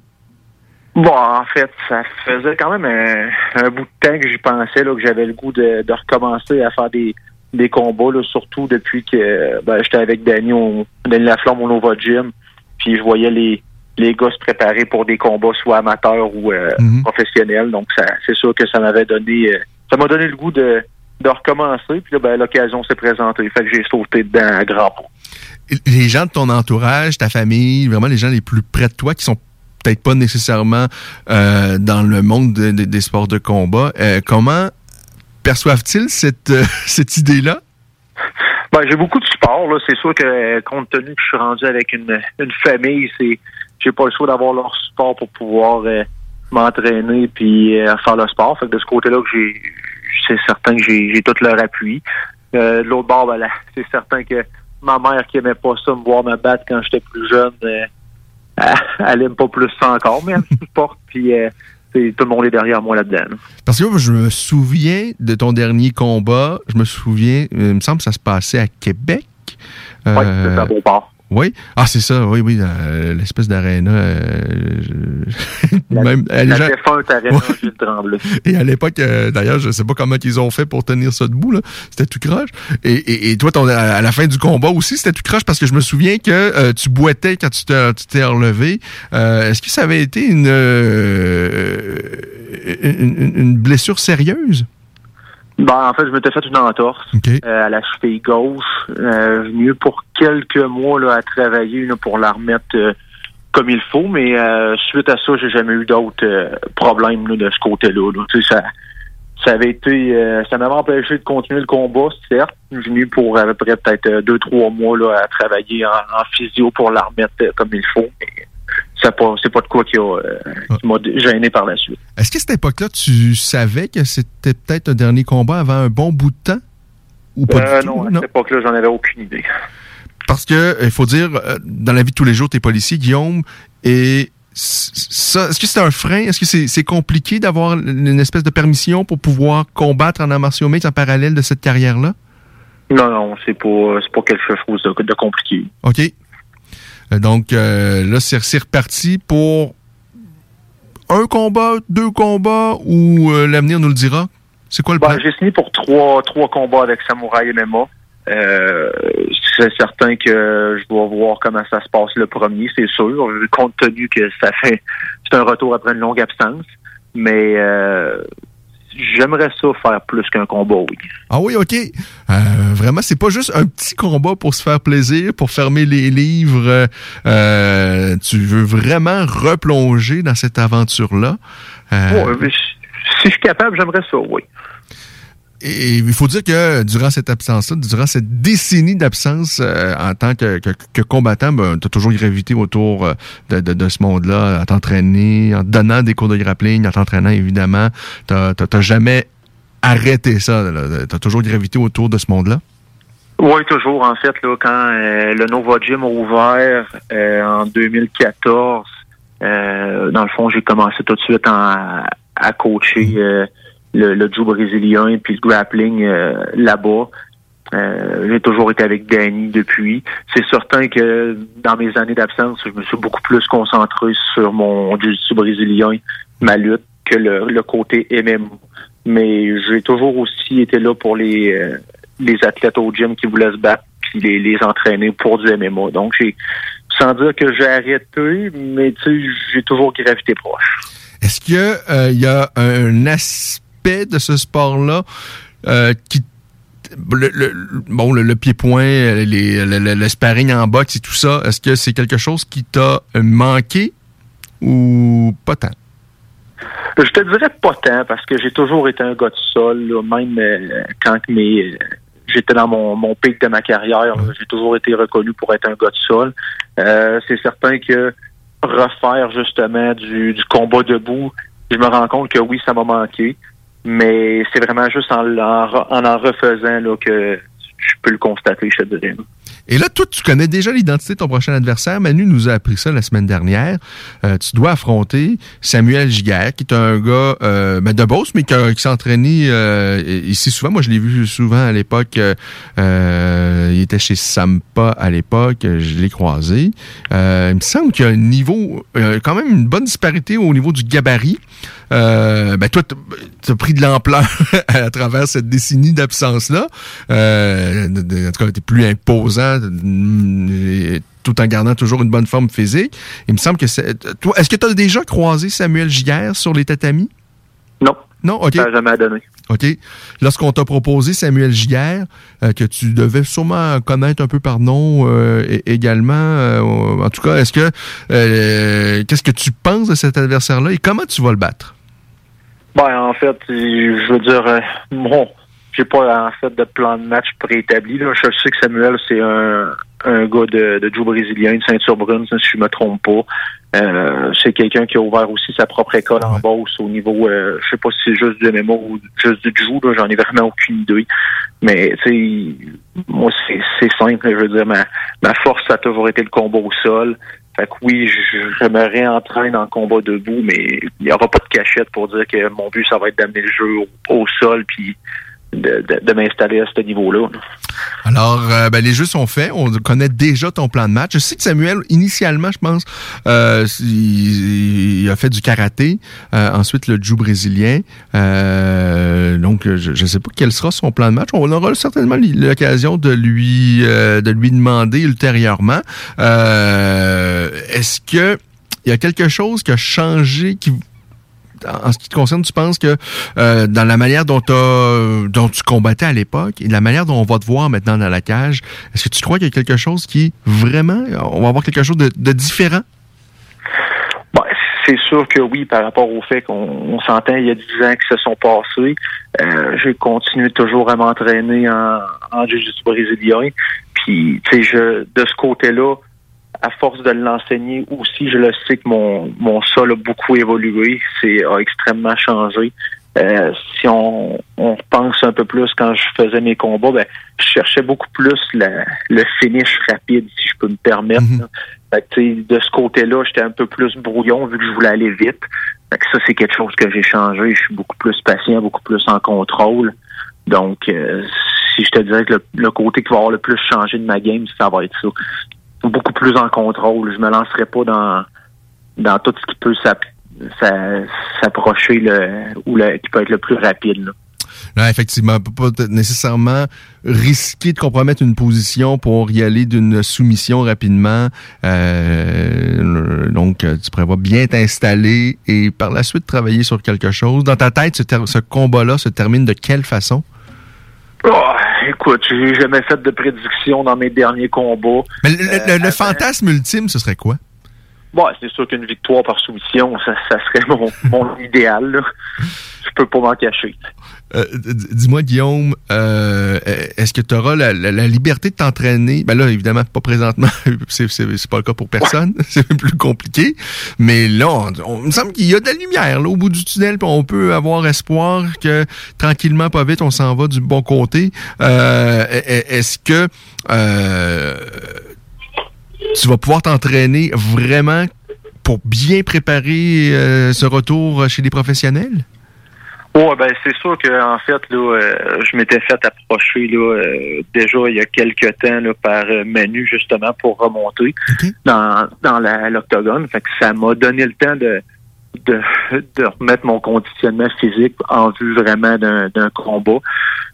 Bon, en fait, ça faisait quand même un, un bout de temps que j'y pensais, là, que j'avais le goût de, de recommencer à faire des, des combats, là, surtout depuis que ben, j'étais avec Danny, au, Danny Laflamme au Nova Gym, puis je voyais les, les gars se préparer pour des combats soit amateurs ou euh, professionnels. Donc, ça, c'est sûr que ça m'avait donné, euh, ça m'a donné le goût de, de recommencer. Puis là, ben, l'occasion s'est présentée. Fait que j'ai sauté dedans à grands pas. Les gens de ton entourage, ta famille, vraiment les gens les plus près de toi qui sont peut-être pas nécessairement euh, dans le monde de- de- des sports de combat, comment perçoivent-ils cette, euh, [LAUGHS] cette idée-là? Ben, j'ai beaucoup de support. Là. C'est sûr que euh, compte tenu que je suis rendu avec une, une famille, c'est j'ai pas le choix d'avoir leur support pour pouvoir euh, m'entraîner puis euh, faire le sport. Fait que de ce côté-là que j'ai c'est certain que j'ai j'ai tout leur appui. De l'autre bord, ben, là, c'est certain que ma mère qui aimait pas ça me voir me battre quand j'étais plus jeune, elle, elle aime pas plus ça encore, mais elle me [LAUGHS] supporte puis euh, c'est- tout le monde est derrière moi là-dedans. là. Parce que je me souviens de ton dernier combat. Je me souviens, euh, il me semble que ça se passait à Québec. Oui, c'est à Beauport. Oui. Ah, c'est ça, oui, oui, euh, l'espèce d'aréna. euh, je- même, La gens- défunte arène Gilles Tremblay. Et à l'époque, euh, d'ailleurs, je sais pas comment ils ont fait pour tenir ça debout, là. C'était tout croche. Et, et, et toi, ton- à la fin du combat aussi, c'était tout croche parce que je me souviens que euh, tu boitais quand tu t'es relevé. Est-ce que ça avait été une- une blessure sérieuse? Ben, en fait, je m'étais fait une entorse euh, à la cheville gauche. Euh, venu pour quelques mois là, à travailler là, pour la remettre euh, comme il faut, mais euh, suite à ça, j'ai jamais eu d'autres euh, problèmes là, de ce côté-là. là. Tu sais, ça, ça avait été, euh, ça m'avait empêché de continuer le combat, certes. Venu pour à peu près peut-être euh, deux, trois mois là, à travailler en, en physio pour la remettre comme il faut. Mais ça pas, c'est pas de quoi qui, a, euh, qui m'a gêné par la suite. Est-ce qu'à cette époque-là, tu savais que c'était peut-être un dernier combat avant un bon bout de temps? Ou pas Euh, du tout? non, à cette époque-là, j'en avais aucune idée. Parce que, il faut dire, euh, dans la vie de tous les jours, tu es policier, Guillaume, et ça, est-ce que c'est un frein? Est-ce que c'est compliqué d'avoir une espèce de permission pour pouvoir combattre en martiaux mixtes en parallèle de cette carrière-là? Non, non, c'est pas, pas quelque chose de, de compliqué. OK. Euh, Donc, euh, là, c'est reparti pour un combat, deux combats, ou euh, l'avenir nous le dira? C'est quoi le plan? Ben, j'ai signé pour trois, trois combats avec Samouraï MMA. Euh, c'est certain que je dois voir comment ça se passe le premier, c'est sûr, compte tenu que ça fait c'est un retour après une longue absence. Mais euh, j'aimerais ça faire plus qu'un combat, oui. Ah oui, OK. Euh, vraiment, c'est pas juste un petit combat pour se faire plaisir, pour fermer les livres. Euh, tu veux vraiment replonger dans cette aventure-là? Euh, Ouais, si je suis capable, j'aimerais ça, oui. Et il faut dire que durant cette absence-là, durant cette décennie d'absence euh, en tant que, que- que combattant, ben, tu as toujours gravité autour euh, de, de- de ce monde-là, à t'entraîner, en te donnant des cours de grappling, en t'entraînant évidemment. Tu n'as jamais arrêté ça. Tu as toujours gravité autour de ce monde-là? Oui, toujours. En fait, là, quand euh, le Nova Gym a ouvert euh, en 2014, euh, dans le fond, j'ai commencé tout de suite en- à coacher euh, le, le jiu brésilien puis le grappling euh, là-bas. Euh, j'ai toujours été avec Danny depuis. C'est certain que dans mes années d'absence, je me suis beaucoup plus concentré sur mon jiu brésilien, ma lutte, que le, côté MMO. Mais j'ai toujours aussi été là pour les euh, les athlètes au gym qui voulaient se battre puis les, entraîner pour du MMA. Donc j'ai sans dire que j'ai arrêté, mais tu sais, j'ai toujours gravité proche. Est-ce qu'il y a un aspect de ce sport-là euh, qui le, bon, le, pied-point, le, le- sparring en boxe et tout ça, est-ce que c'est quelque chose qui t'a manqué ou pas tant? Je te dirais pas tant parce que j'ai toujours été un gars de sol, même euh, quand euh, j'étais dans mon, pic de ma carrière, j'ai toujours été reconnu pour être un gars de sol. C'est certain que refaire justement du combat debout, je me rends compte que oui, ça m'a manqué, mais c'est vraiment juste en en, en, en refaisant là, que je peux le constater, je te dirais. Et là, toi, tu connais déjà l'identité de ton prochain adversaire. Manu nous a appris ça la semaine dernière. Euh, tu dois affronter Samuel Giguère, qui est un gars euh, ben, de Beauce, mais qui, s'entraînait euh, ici souvent. Moi, je l'ai vu souvent à l'époque. Euh, il était chez Sampa à l'époque. Je l'ai croisé. il me semble qu'il y a un niveau, quand même une bonne disparité au niveau du gabarit. Euh, ben toi, tu as pris de l'ampleur [LAUGHS] à travers cette décennie d'absence-là. Euh, en tout cas, tu plus imposant tout en gardant toujours une bonne forme physique. Il me semble que c'est... Toi, est-ce que tu as déjà croisé Samuel Giguère sur les tatamis? Non. Non, OK. Ça jamais donné. OK. Lorsqu'on t'a proposé Samuel Giguère, euh, que tu devais sûrement connaître un peu par nom euh, également, euh, en tout cas, est-ce que qu'est-ce que tu penses de cet adversaire-là et comment tu vas le battre? Ben, en fait, je veux dire, bon, j'ai pas en fait de plan de match préétabli. Là. Je sais que Samuel, c'est un, un gars de, de Joe brésilien, de ceinture brune, si je me trompe pas. Euh, c'est quelqu'un qui a ouvert aussi sa propre école en Beauce au niveau, euh, je sais pas si c'est juste du MMO ou juste du Jiu, j'en ai vraiment aucune idée. Mais tu sais, moi c'est simple, je veux dire, ma, ma force ça a toujours été le combat au sol. Fait que oui, je, je me réentraîne en combat debout, mais il n'y aura pas de cachette pour dire que mon but, ça va être d'amener le jeu au, au sol puis de, m'installer à ce niveau-là. Alors, euh, ben, les jeux sont faits. On connaît déjà ton plan de match. Je sais que Samuel, initialement, je pense, euh, il, a fait du karaté, euh, ensuite le jiu brésilien. donc, je ne sais pas quel sera son plan de match. On aura certainement l'occasion de lui de lui demander ultérieurement. Est-ce que il y a quelque chose qui a changé, qui en ce qui te concerne, tu penses que euh, dans la manière dont, dont tu combattais à l'époque et la manière dont on va te voir maintenant dans la cage, est-ce que tu crois qu'il y a quelque chose qui vraiment, on va avoir quelque chose de, différent? Ben, c'est sûr que oui, par rapport au fait qu'on s'entend, il y a dix ans qui se sont passés. Euh, j'ai continué toujours à m'entraîner en, en jiu-jitsu brésilien. Puis, tu sais, je, de ce côté-là, à force de l'enseigner aussi, je le sais que mon, mon sol a beaucoup évolué, c'est a extrêmement changé. Euh, si on, on pense un peu plus quand je faisais mes combats, ben, je cherchais beaucoup plus le finish rapide, si je peux me permettre. Mhm. de ce côté-là, j'étais un peu plus brouillon vu que je voulais aller vite. ça, c'est quelque chose que j'ai changé. Je suis beaucoup plus patient, beaucoup plus en contrôle. Donc, euh, si je te dirais que le, le, côté qui va avoir le plus changé de ma game, ça va être ça beaucoup plus en contrôle. Je me lancerai pas dans dans tout ce qui peut s'approcher le ou le, qui peut être le plus rapide. Là. effectivement, pas nécessairement risquer de compromettre une position pour y aller d'une soumission rapidement. Euh, donc, tu prévois bien t'installer et par la suite travailler sur quelque chose. Dans ta tête, ce, ce combat-là se termine de quelle façon? Oh, écoute, j'ai jamais fait de prédiction dans mes derniers combats. Mais le, euh, fantasme ultime, ce serait quoi? Bon, c'est sûr qu'une victoire par soumission, ça, serait mon, [LAUGHS] mon idéal. Là. Je peux pas m'en cacher. Euh, dis-moi, Guillaume, euh, est-ce que tu auras la, liberté de t'entraîner? Ben là, évidemment, pas présentement, [LAUGHS] c'est, pas le cas pour personne, [LAUGHS] c'est plus compliqué. Mais là, on, me semble qu'il y a de la lumière là, au bout du tunnel, puis on peut avoir espoir que tranquillement, pas vite, on s'en va du bon côté. Euh, est-ce que tu vas pouvoir t'entraîner vraiment pour bien préparer ce retour chez les professionnels? Oui, ben c'est sûr que en fait là, euh, je m'étais fait approcher là euh, déjà il y a quelques temps là, par euh, Manu justement pour remonter dans dans l'octogone. Fait que ça m'a donné le temps de, de de remettre mon conditionnement physique en vue vraiment d'un combat.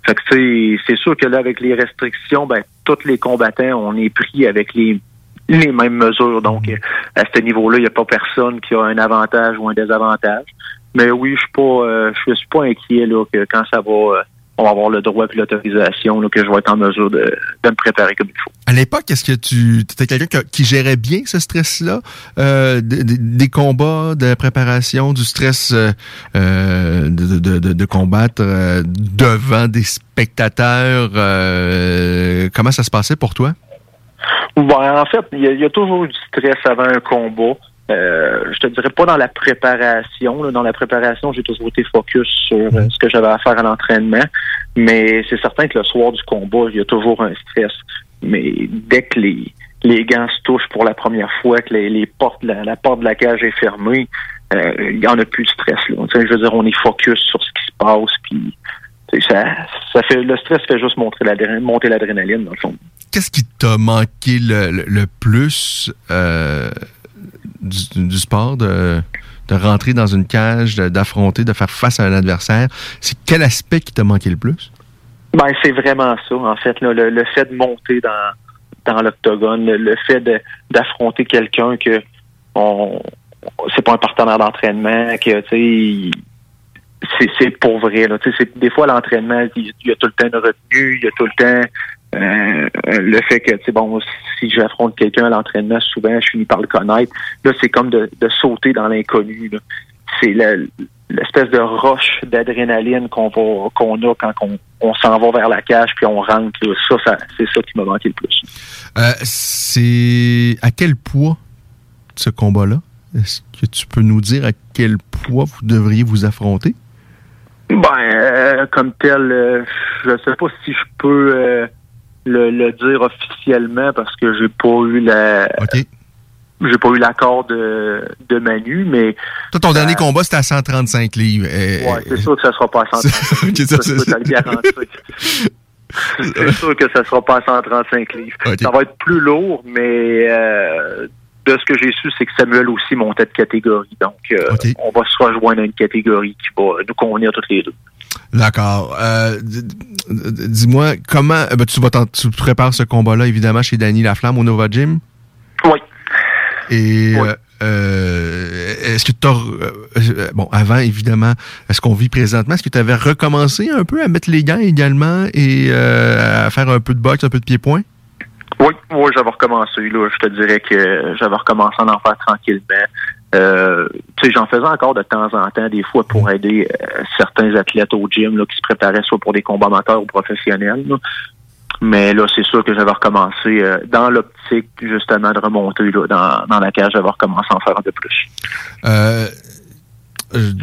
Fait que c'est c'est sûr que là avec les restrictions, ben tous les combattants on est pris avec les les mêmes mesures. Donc, à ce niveau-là, il n'y a pas personne qui a un avantage ou un désavantage. Mais oui, je suis pas, euh, je suis pas inquiet là que quand ça va, euh, on va avoir le droit et l'autorisation que je vais être en mesure de, me préparer comme il faut. À l'époque, est-ce que tu étais quelqu'un qui, gérait bien ce stress-là, euh, des, combats, de la préparation, du stress de, combattre devant des spectateurs Comment ça se passait pour toi? En fait, il y, a toujours du stress avant un combat. Euh, je te dirais pas dans la préparation. Dans la préparation, j'ai toujours été focus sur euh, ce que j'avais à faire à l'entraînement. Mais c'est certain que le soir du combat, il y a toujours un stress. mais dès que les, les gants se touchent pour la première fois, que les, les portes, la, porte de la cage est fermée, euh, il n'y en a plus de stress. Là. Je veux dire, on est focus sur ce qui se passe, puis ça, ça fait, le stress fait juste monter l'adrénaline, monter l'adrénaline, dans le fond. Qu'est-ce qui t'a manqué le, le- plus euh, du, sport, de, de rentrer dans une cage, de- d'affronter, de faire face à un adversaire? C'est quel aspect qui t'a manqué le plus? Ben, c'est vraiment ça, en fait, le, le fait de monter dans, dans l'octogone, le, fait de- d'affronter quelqu'un que on c'est pas un partenaire d'entraînement, que tu sais, c'est, pour vrai. Là, des fois, l'entraînement, il, y a tout le temps une retenue, il y a tout le temps euh, le fait que, tu sais, bon, si j'affronte quelqu'un à l'entraînement, souvent, je finis par le connaître. Là, c'est comme de, de sauter dans l'inconnu. C'est le- l'espèce de roche d'adrénaline qu'on va qu'on a quand on, on s'en va vers la cage puis on rentre. là. Ça, ça c'est ça qui m'a manqué le plus. Euh, c'est à quel poids ce combat-là? Est-ce que tu peux nous dire à quel poids vous devriez vous affronter? Ben, euh, comme tel, euh, je sais pas si je peux le, le dire officiellement parce que j'ai pas eu la j'ai pas eu l'accord de, de Manu, mais Toi, ton dernier Euh, combat, c'était à 135 livres. Euh, ouais, c'est sûr que ça sera pas à 135 Ok, livres. ça, Ça, c'est- sûr que ça sera pas à 135 livres. Ça va être plus lourd, mais euh, de ce que j'ai su, c'est que Samuel aussi montait de catégorie. Donc, euh, on va se rejoindre à une catégorie qui va nous convenir toutes les deux. D'accord. Euh, Dis-moi, comment euh, ben, tu vas tu prépares ce combat-là, évidemment, chez Danny Laflamme au Nova Gym? Oui. Et euh, euh, est-ce que tu as... bon, avant, évidemment, est-ce qu'on vit présentement? Est-ce que tu avais recommencé un peu à mettre les gants également et euh, à faire un peu de boxe, un peu de pied-point? Oui, oui, j'avais recommencé. Là, je te dirais que j'avais recommencé à en faire tranquillement. Euh, tu sais, j'en faisais encore de temps en temps, des fois pour aider euh, certains athlètes au gym là, qui se préparaient soit pour des combats amateurs ou professionnels. là. Mais là, c'est sûr que j'avais recommencé euh, dans l'optique justement de remonter là, dans, dans la cage, j'avais recommencé à en faire un peu plus. Euh,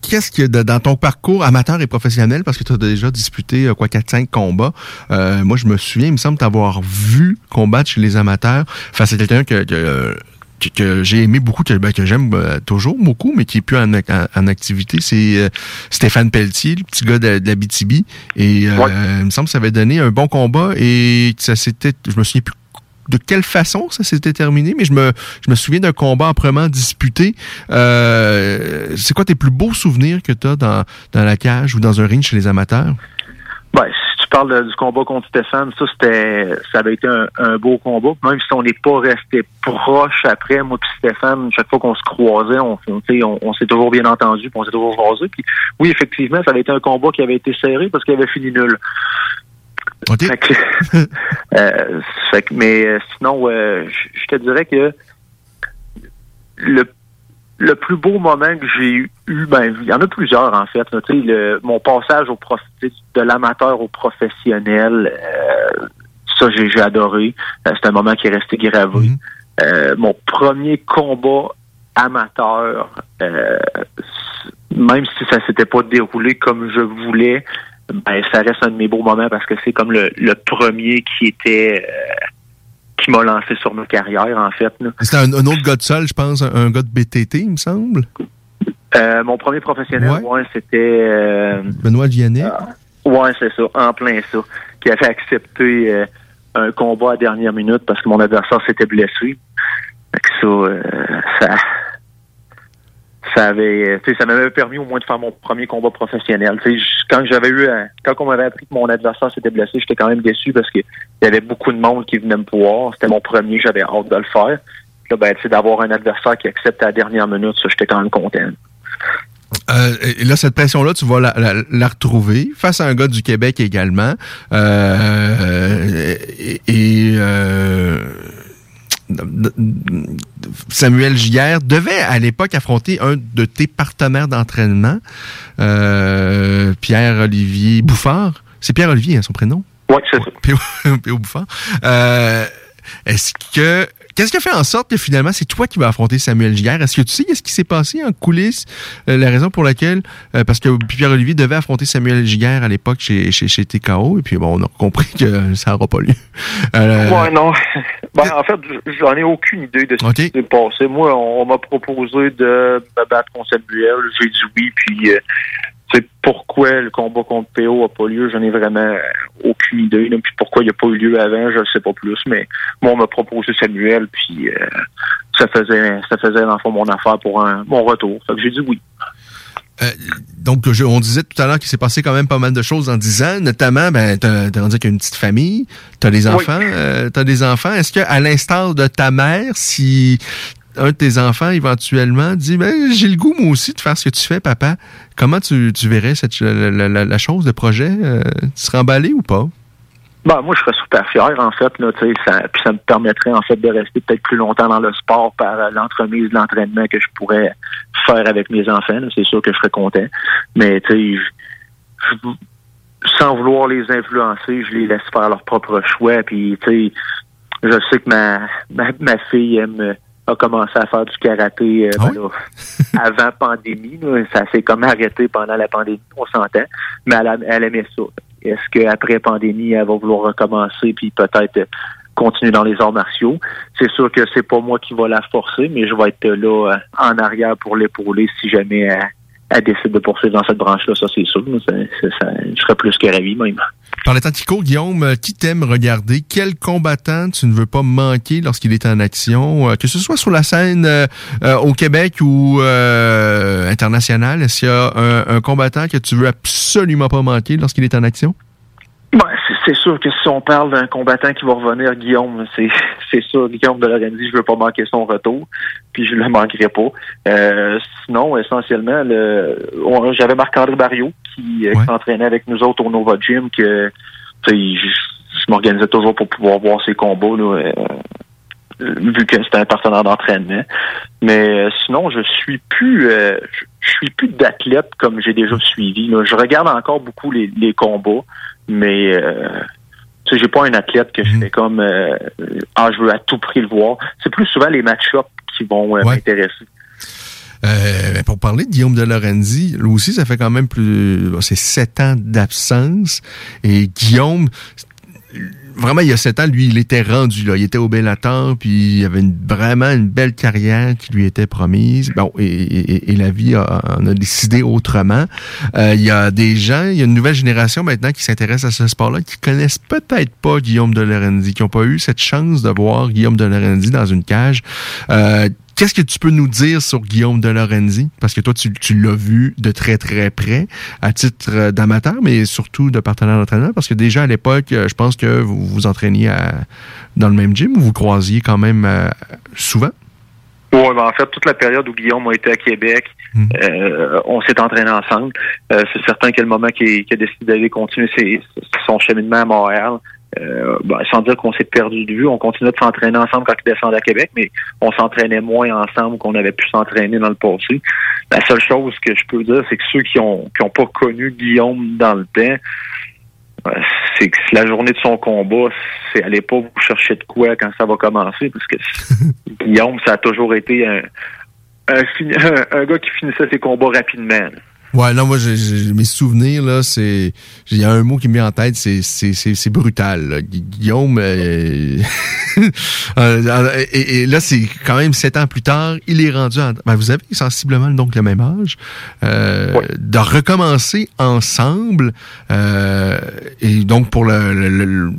Qu'est-ce que dans ton parcours amateur et professionnel, parce que tu as déjà disputé euh, quoi 4-5 combats, euh, moi je me souviens, il me semble t'avoir vu combattre chez les amateurs face à quelqu'un que, que, que- que j'ai aimé beaucoup, que, ben, que j'aime euh, toujours beaucoup, mais qui est plus en, ac- en- en activité, c'est euh, Stéphane Pelletier, le petit gars de, de la BTB. Et euh, il me semble que ça avait donné un bon combat et ça s'était, je me souviens plus de quelle façon ça s'était terminé, mais je me, je me souviens d'un combat amplement disputé. Euh, c'est quoi tes plus beaux souvenirs que tu as dans, dans la cage ou dans un ring chez les amateurs? Ben, si tu parles du combat contre Stéphane, ça c'était ça avait été un, beau combat. Même si on n'est pas resté proche après, moi puis Stéphane, chaque fois qu'on se croisait, on, s'est toujours bien entendu, puis on s'est toujours. Puis oui, effectivement, ça avait été un combat qui avait été serré parce qu'il avait fini nul. Fait que, [LAUGHS] euh, fait que- mais euh, sinon, euh, je te dirais que le le plus beau moment que j'ai eu, ben, il y en a plusieurs en fait. là. Le- mon passage au prof, de l'amateur au professionnel, euh, ça j'ai j'ai adoré. C'est un moment qui est resté gravé. Euh, mon premier combat amateur, même si ça s'était pas déroulé comme je voulais, ben ça reste un de mes beaux moments parce que c'est comme le, le premier qui était euh, qui m'a lancé sur ma carrière en fait. C'était un, un autre gars de sol, je pense, un, un gars de BTT, il me semble. Euh, mon premier professionnel, ouais, c'était euh, Benoît Vianney. ouais, c'est ça, en plein ça, qui avait accepté euh, un combat à dernière minute parce que mon adversaire s'était blessé. Fait que ça, euh, ça, ça avait, sais, ça m'avait permis au moins de faire mon premier combat professionnel. Quand j'avais eu, quand on m'avait appris que mon adversaire s'était blessé, j'étais quand même déçu parce que il y avait beaucoup de monde qui venait me voir. C'était mon premier, j'avais hâte de le faire. Là, ben, d'avoir un adversaire qui accepte à la dernière minute, ça, j'étais quand même content. Euh, et là, cette pression-là, tu vas la retrouver face à un gars du Québec également. Euh, et et, euh, Samuel Giguère devait à l'époque affronter un de tes partenaires d'entraînement, euh, Pierre-Olivier Bouffard. C'est Pierre-Olivier, hein, son prénom? Oui, c'est ça. P.O. Bouffard. Euh, Est-ce que qu'est-ce qui a fait en sorte que finalement, c'est toi qui vas affronter Samuel Giguère? Est-ce que tu sais qu'est-ce qui s'est passé en coulisses? Euh, la raison pour laquelle, euh, parce que Pierre-Olivier devait affronter Samuel Giguère à l'époque chez, chez, chez TKO, et puis bon, on a compris que [LAUGHS] ça n'aura pas lieu. Euh, ouais, non. [LAUGHS] Ben, en fait, j'en ai aucune idée de ce qui s'est passé. Moi, on, m'a proposé de me battre contre Samuel. J'ai dit oui, puis c'est pourquoi le combat contre PO a pas lieu, j'en ai vraiment aucune idée. Puis pourquoi il n'y a pas eu lieu avant, je ne sais pas plus. Mais moi, on m'a proposé Samuel, puis euh, ça faisait ça faisait dans le fond mon affaire pour un, mon retour. Fait que j'ai dit oui. Euh, donc, on disait tout à l'heure qu'il s'est passé quand même pas mal de choses en 10 ans, notamment, ben, t'as as rendu qu'il y a une petite famille, t'as des enfants, euh, t'as des enfants. Est-ce que, à l'instar de ta mère, si un de tes enfants éventuellement dit ben, j'ai le goût moi aussi de faire ce que tu fais papa comment tu, verrais cette, la, chose le projet? Euh, tu serais emballé ou pas? Ben, moi, je serais super fier, en fait. Là, ça, puis ça me permettrait, en fait, de rester peut-être plus longtemps dans le sport par l'entremise de l'entraînement que je pourrais faire avec mes enfants. C'est sûr que je serais content. Mais, tu sais, sans vouloir les influencer, je les laisse faire leur propre choix. Puis, tu sais, je sais que ma, ma, ma fille aime a commencé à faire du karaté euh, ah ben [LAUGHS] avant pandémie. Ça s'est comme arrêté pendant la pandémie, on s'entend. Mais elle, elle aimait ça. Est-ce qu'après pandémie, elle va vouloir recommencer puis peut-être continuer dans les arts martiaux? C'est sûr que c'est pas moi qui va la forcer, mais je vais être là euh, en arrière pour l'épauler si jamais elle, elle décide de poursuivre dans cette branche-là, ça c'est sûr. je serais plus que ravi même. Par les temps Guillaume, euh, qui t'aime regarder? Quel combattant tu ne veux pas manquer lorsqu'il est en action? Euh, que ce soit sur la scène euh, au Québec ou euh, international, est-ce qu'il y a un, un, combattant que tu veux absolument pas manquer lorsqu'il est en action? Ben, c'est sûr que si on parle d'un combattant qui va revenir, Guillaume, c'est [LAUGHS] c'est sûr, Guillaume de Lorenzi, je veux pas manquer son retour, puis je le manquerai pas. Euh, sinon, essentiellement, le j'avais Marc-André Barriot qui euh, s'entraînait avec nous autres au Nova Gym, que je, je m'organisais toujours pour pouvoir voir ses combats, là, euh, vu que c'était un partenaire d'entraînement. Mais sinon, je suis plus je suis plus d'athlète comme j'ai déjà suivi. Je regarde encore beaucoup les, les combats mais euh, tu sais, j'ai pas un athlète que je mhm. fais comme euh, ah je veux à tout prix le voir. C'est plus souvent les match-ups qui vont euh, m'intéresser. Euh, ben, pour parler de Guillaume de Lorenzi, lui aussi, ça fait quand même plus... C'est sept ans d'absence. Et Guillaume, vraiment, il y a sept ans, lui, il était rendu là. Il était au Bellator, puis il avait vraiment une belle carrière qui lui était promise. Bon, et, la vie en a décidé autrement. Euh, il y a des gens, il y a une nouvelle génération maintenant qui s'intéresse à ce sport-là, qui connaissent peut-être pas Guillaume de Lorenzi, qui n'ont pas eu cette chance de voir Guillaume de Lorenzi dans une cage. Euh, Qu'est-ce que tu peux nous dire sur Guillaume de Lorenzi? Parce que toi, tu, l'as vu de très, très près, à titre euh, d'amateur, mais surtout de partenaire d'entraînement. Parce que déjà, à l'époque, euh, je pense que vous vous entraîniez dans le même gym ou vous croisiez quand même euh, souvent? Oui, ben en fait, toute la période où Guillaume a été à Québec, hmm. on s'est entraîné ensemble. c'est certain qu'à le moment qu'il a décidé d'aller continuer son cheminement à Montréal, euh, ben, sans dire qu'on s'est perdu de vue, on continuait de s'entraîner ensemble quand il descendait à Québec, mais on s'entraînait moins ensemble qu'on avait pu s'entraîner dans le passé. La seule chose que je peux dire, c'est que ceux qui ont qui ont pas connu Guillaume dans le temps, euh, c'est que la journée de son combat, c'est allez pas vous chercher de quoi quand ça va commencer, parce que [LAUGHS] Guillaume, ça a toujours été un, un, un, gars qui finissait ses combats rapidement. Ouais, non, moi, j'ai, mes souvenirs, là, c'est. Il y a un mot qui me vient en tête, c'est, c'est, c'est, brutal. Guillaume. Euh, [LAUGHS] euh, et, là, c'est quand même sept ans plus tard, il est rendu. En, ben, vous avez sensiblement donc le même âge. Euh, De recommencer ensemble. Euh, et donc, pour le,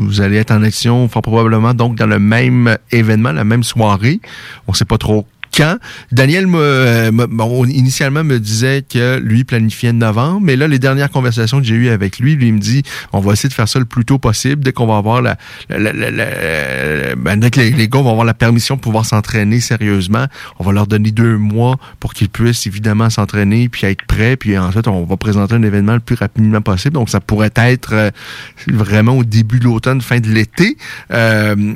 vous allez être en action fort probablement donc dans le même événement, la même soirée. On sait pas trop quand. Daniel, me, bon, initialement, me disait que lui planifiait novembre, mais là, les dernières conversations que j'ai eues avec lui, lui me dit, on va essayer de faire ça le plus tôt possible, dès qu'on va avoir la, ben, dès que les, gars vont avoir la permission de pouvoir s'entraîner sérieusement, on va leur donner deux mois pour qu'ils puissent évidemment s'entraîner puis être prêts, puis ensuite on va présenter un événement le plus rapidement possible. Donc ça pourrait être euh, vraiment au début de l'automne, fin de l'été. Euh,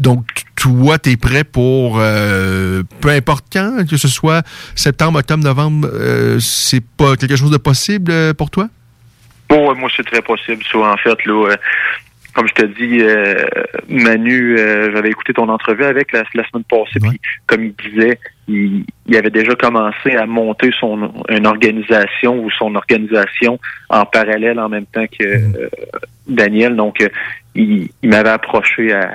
donc, toi, tu es prêt pour euh, peu importe quand, que ce soit septembre, octobre, novembre, euh, c'est pas quelque chose de possible euh, pour toi? Bon, moi, c'est très possible. En fait, là, comme je te dis, euh, Manu, j'avais écouté ton entrevue avec la, la semaine passée, puis comme il disait, il, il avait déjà commencé à monter son une organisation ou son organisation en parallèle en même temps que euh, Daniel. Donc, euh, il, il m'avait approché à,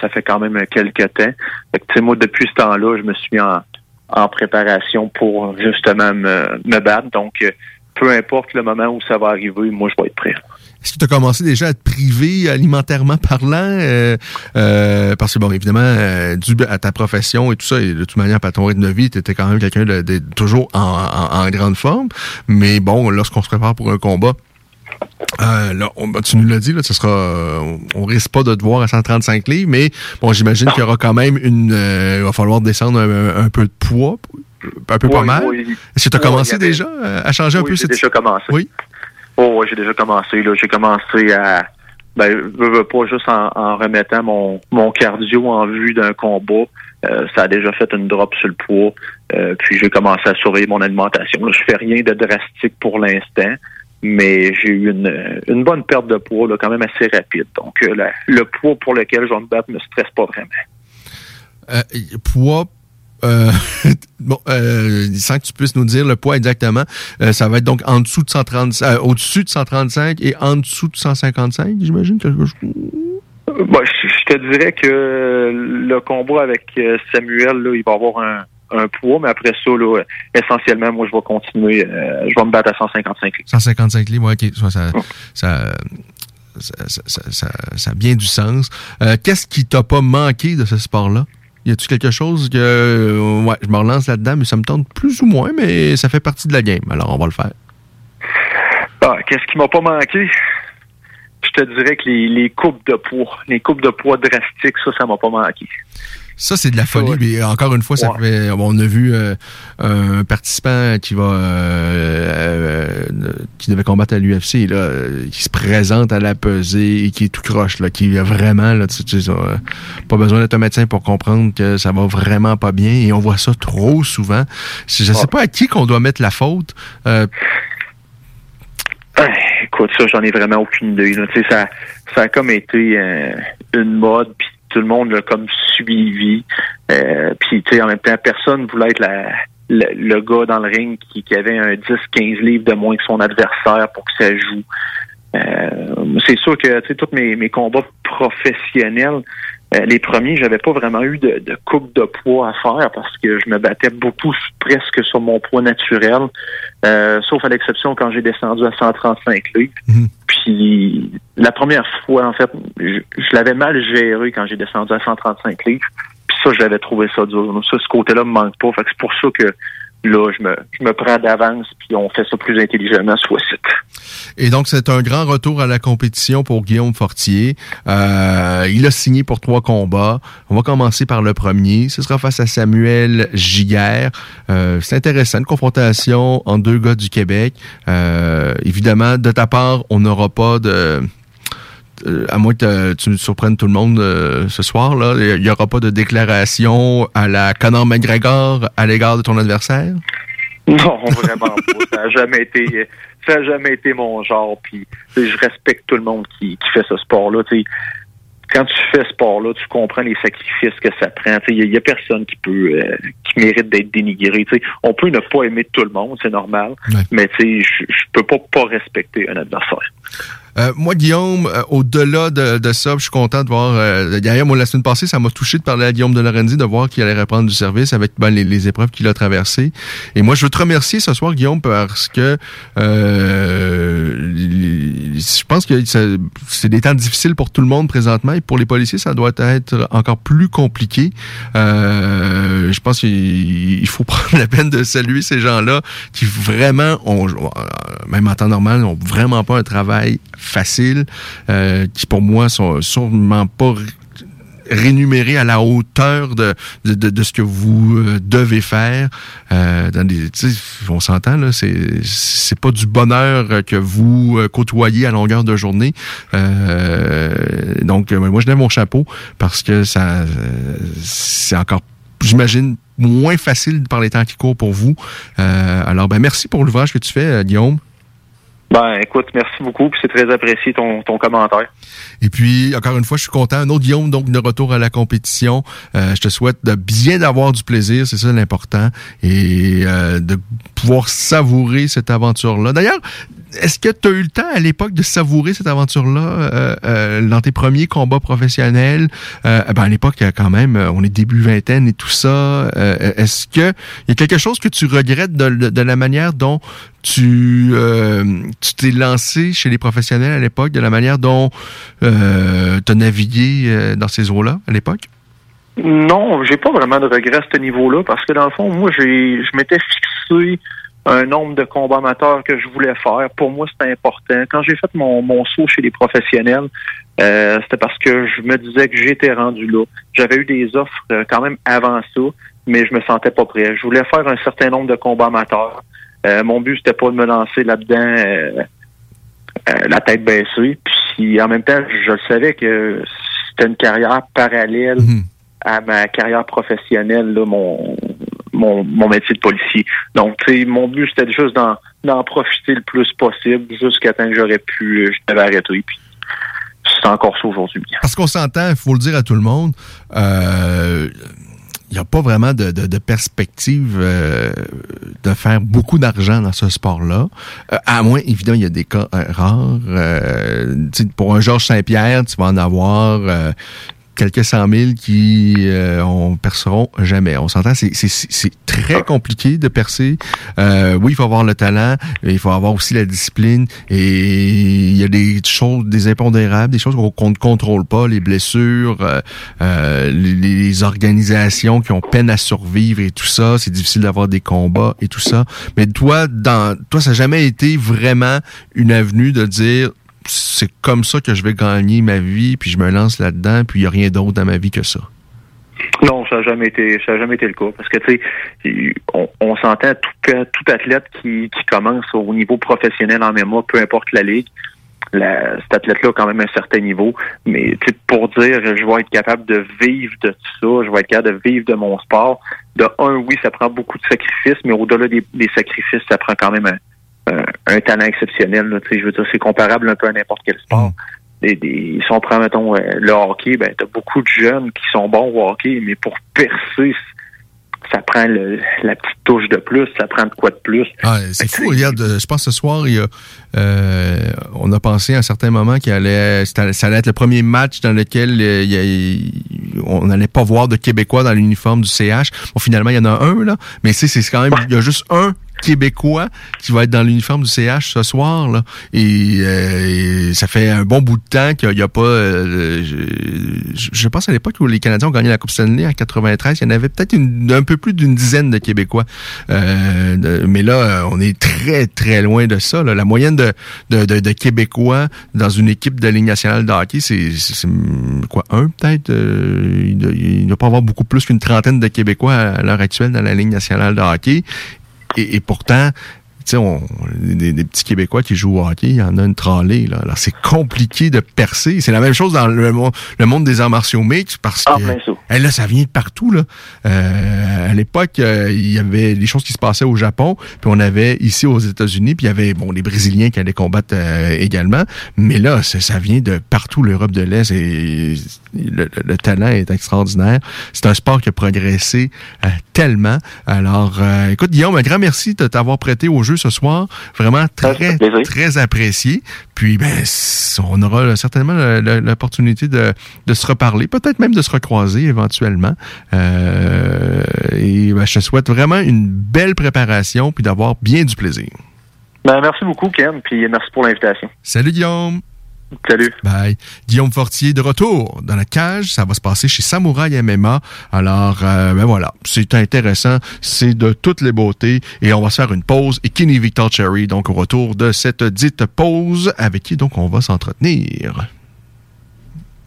ça fait quand même quelques temps. Fait que, tu sais, moi, depuis ce temps-là, je me suis mis en, en préparation pour justement me, me battre. Donc, euh, peu importe le moment où ça va arriver, moi, je vais être prêt. Est-ce que tu as commencé déjà à te priver alimentairement parlant? euh, euh, parce que, bon, évidemment, euh, dû à ta profession et tout ça, et de toute manière, à ton rythme de vie, tu étais quand même quelqu'un de, de- toujours en, en- en grande forme. Mais bon, lorsqu'on se prépare pour un combat, euh, là, on- tu nous l'as dit, là, ce sera, euh, on risque pas de te voir à 135 livres, mais bon, j'imagine qu'il y aura quand même une, euh, il va falloir descendre un, un peu de poids, un peu pas mal. oui. Est-ce que tu as Oui, commencé avait- déjà euh, à changer un Oui, peu cette... déjà commencé. Oui. Oh, ouais, j'ai déjà commencé. Là, j'ai commencé à, ben, veux, veux pas juste en, en remettant mon, mon cardio en vue d'un combat. Euh, ça a déjà fait une drop sur le poids. Euh, puis j'ai commencé à surveiller mon alimentation. Je fais rien de drastique pour l'instant, mais j'ai eu une, une bonne perte de poids, là, quand même assez rapide. Donc euh, le poids pour lequel je vais me battre me stresse pas vraiment. Euh, poids. Euh, [LAUGHS] bon, euh, sans que tu puisses nous dire le poids exactement, euh, ça va être donc en dessous de 130, euh, au-dessus de 135 et en dessous de 155, j'imagine quelque chose. Bon, je, je te dirais que le combat avec Samuel, là, il va avoir un, un poids, mais après ça, là, essentiellement, moi, je vais continuer. je vais me battre à 155 livres. 155 livres, ouais, ok, ça, ça, ça, ça, ça- ça- ça- ça a bien du sens. Euh, Qu'est-ce qui t'a pas manqué de ce sport-là? Y a-tu quelque chose que, euh, ouais, je me relance là-dedans, mais ça me tente plus ou moins, mais ça fait partie de la game. Alors, on va le faire. Ah, qu'est-ce qui m'a pas manqué? Je te dirais que les, les coupes de poids, les coupes de poids drastiques, ça, ça m'a pas manqué. Ça, c'est de la folie. Mais encore une fois, ça fait. On a vu euh, un participant qui va euh, euh, qui devait combattre à l'UFC, là, qui se présente à la pesée et qui est tout croche, là, qui a vraiment là, tu, tu euh, pas besoin d'être un médecin pour comprendre que ça va vraiment pas bien. Et on voit ça trop souvent. Je sais pas à qui qu'on doit mettre la faute. Euh, Ah, écoute, ça, j'en ai vraiment aucune idée. là. Tu sais, ça, ça a comme été euh, une mode, puis tout le monde l'a comme suivi. Euh, puis, tu sais, en même temps, personne voulait être la, le, le gars dans le ring qui, qui avait un 10-15 livres de moins que son adversaire pour que ça joue. Euh, c'est sûr que, tu sais, tous mes, mes combats professionnels, les premiers, j'avais pas vraiment eu de, de coupe de poids à faire parce que je me battais beaucoup presque sur mon poids naturel, euh, sauf à l'exception quand j'ai descendu à 135 livres. Puis la première fois, en fait, je, je l'avais mal géré quand j'ai descendu à 135 livres. Puis ça, j'avais trouvé ça dur. Donc, ça, ce côté-là me manque pas. Fait que c'est pour ça que là, je me, je me prends d'avance, puis on fait ça plus intelligemment, soit site. Et donc, c'est un grand retour à la compétition pour Guillaume Fortier. Euh, il a signé pour trois combats. On va commencer par le premier. Ce sera face à Samuel Giguère. Euh, c'est intéressant, une confrontation entre deux gars du Québec. Euh, évidemment, de ta part, on n'aura pas de... euh, à moins que tu nous surprennes tout le monde euh, ce soir, là, il n'y aura pas de déclaration à la Conor McGregor à l'égard de ton adversaire? [LAUGHS] Non, vraiment pas. Ça n'a jamais été, ça a jamais été mon genre. Puis, je respecte tout le monde qui, qui fait ce sport-là. Quand tu fais ce sport-là, tu comprends les sacrifices que ça prend. Il n'y a, personne qui peut, euh, qui mérite d'être dénigré. Tu sais, on peut ne pas aimer tout le monde, c'est normal. Mais tu sais, je, je peux pas pas respecter un adversaire. Euh, moi, Guillaume, euh, au-delà de, de ça, je suis content de voir. Euh, d'ailleurs, moi, la semaine passée, ça m'a touché de parler à Guillaume de Lorenzi, de voir qu'il allait reprendre du service avec ben, les, les épreuves qu'il a traversées. Et moi, je veux te remercier ce soir, Guillaume, parce que euh, je pense que c'est des temps difficiles pour tout le monde présentement et pour les policiers, ça doit être encore plus compliqué. Euh, je pense qu'il il faut [LAUGHS] prendre la peine de saluer ces gens-là qui vraiment ont, même en temps normal, n'ont vraiment pas un travail facile, euh, qui pour moi sont sûrement pas r- rémunérés à la hauteur de, de, ce que vous euh, devez faire. Euh, dans on s'entend là, c'est c'est pas du bonheur que vous côtoyez à longueur de journée. Donc moi je lève mon chapeau parce que ça c'est encore j'imagine moins facile par les temps qui courent pour vous. Alors ben merci pour l'ouvrage que tu fais, Guillaume. Ben, écoute, merci beaucoup, c'est très apprécié ton, ton commentaire. Et puis, encore une fois, je suis content. Un autre Guillaume, donc, de retour à la compétition. Euh, je te souhaite de bien d'avoir du plaisir, c'est ça l'important, et euh, de pouvoir savourer cette aventure-là. D'ailleurs, est-ce que tu as eu le temps à l'époque de savourer cette aventure-là euh, euh, dans tes premiers combats professionnels? Euh, ben à l'époque, quand même, on est début vingtaine et tout ça. est-ce que il y a quelque chose que tu regrettes de, de, la manière dont tu tu t'es lancé chez les professionnels à l'époque, de la manière dont tu as navigué dans ces eaux-là à l'époque? Non, j'ai pas vraiment de regrets à ce niveau-là parce que dans le fond, moi, j'ai je m'étais fixé un nombre de combats amateurs que je voulais faire. Pour moi, c'était important. Quand j'ai fait mon, mon saut chez les professionnels, euh, c'était parce que je me disais que j'étais rendu là. J'avais eu des offres euh, quand même avant ça, mais je me sentais pas prêt. Je voulais faire un certain nombre de combats amateurs. Euh, mon but, c'était pas de me lancer là-dedans la tête baissée. Puis en même temps, je le savais que c'était une carrière parallèle mhm. à ma carrière professionnelle, là, mon, mon, métier de policier. Donc, mon but, c'était juste d'en profiter le plus possible jusqu'à temps que j'aurais pu, je t'avais arrêté. Puis, c'est encore ça aujourd'hui. Parce qu'on s'entend, il faut le dire à tout le monde, euh, il n'y a pas vraiment de, perspective euh, de faire beaucoup d'argent dans ce sport-là. Euh, à moins, évidemment, il y a des cas rares. pour un Georges Saint-Pierre, tu vas en avoir quelques cent mille qui euh, on perceront jamais. On s'entend, c'est, c'est, très compliqué de percer. Euh, oui, il faut avoir le talent, il faut avoir aussi la discipline et il y a des choses, des impondérables, des choses qu'on ne contrôle pas, les blessures, euh, euh les, les, organisations qui ont peine à survivre et tout ça. C'est difficile d'avoir des combats et tout ça. Mais toi, dans toi, ça n'a jamais été vraiment une avenue de dire c'est comme ça que je vais gagner ma vie, puis je me lance là-dedans, puis il n'y a rien d'autre dans ma vie que ça. Non, ça n'a jamais été ça a jamais été le cas. Parce que tu sais, on, s'entend tout, tout athlète qui, commence au niveau professionnel en MMA, peu importe la ligue, cet athlète-là a quand même un certain niveau. Mais pour dire je vais être capable de vivre de tout ça, je vais être capable de vivre de mon sport, de un, oui, ça prend beaucoup de sacrifices, mais au-delà des sacrifices, ça prend quand même un, euh, un talent exceptionnel. Là, je veux dire, c'est comparable un peu à n'importe quel sport. Mm. Des, des, si on prend, mettons, euh, le hockey, ben, t'as beaucoup de jeunes qui sont bons au hockey, mais pour percer, ça prend le, la petite touche de plus, ça prend de quoi de plus. Ah, c'est fou, regarde, euh, je pense ce soir, il y a, euh, on a pensé à un certain moment qu'il allait, ça allait être le premier match dans lequel il on n'allait pas voir de Québécois dans l'uniforme du CH. Bon, finalement, il y en a un, là, mais c'est quand même, il y a juste un québécois qui va être dans l'uniforme du CH ce soir. Là. Et, euh, ça fait un bon bout de temps qu'il n'y a, pas... Euh, je, pense à l'époque où les Canadiens ont gagné la Coupe Stanley en 93, il y en avait peut-être un peu plus d'une dizaine de Québécois. Euh, mais là, on est très, très loin de ça. Là. La moyenne de, de, de, Québécois dans une équipe de Ligue nationale de hockey, c'est quoi, un peut-être? il ne doit pas avoir beaucoup plus qu'une trentaine de Québécois à l'heure actuelle dans la Ligue nationale de hockey. Et, pourtant, sais, des, des, petits Québécois qui jouent au hockey, il y en a une tralée. Là. Alors, c'est compliqué de percer. C'est la même chose dans le, le monde des arts martiaux mixtes parce ah, que eh, là, ça vient de partout. Là. Euh, à l'époque, euh, il y avait des choses qui se passaient au Japon, puis on avait ici aux États-Unis, puis il y avait bon les Brésiliens qui allaient combattre euh, également. Mais là, ça vient de partout l'Europe de l'Est et le, le, talent est extraordinaire. C'est un sport qui a progressé euh, tellement. Alors, écoute, Guillaume, un grand merci de t'avoir prêté au jeu ce soir. Vraiment très, très apprécié. Puis, ben, on aura certainement l'opportunité de, de se reparler, peut-être même de se recroiser éventuellement. Euh, et ben, je te souhaite vraiment une belle préparation puis d'avoir bien du plaisir. Ben, merci beaucoup, Ken, puis merci pour l'invitation. Salut, Guillaume. Salut. Bye. Guillaume Fortier de retour dans la cage. Ça va se passer chez Samouraï MMA. Alors, euh, ben voilà, c'est intéressant. C'est de toutes les beautés. Et on va se faire une pause. Et Kenny Victor Cherry, donc au retour de cette dite pause, avec qui donc on va s'entretenir.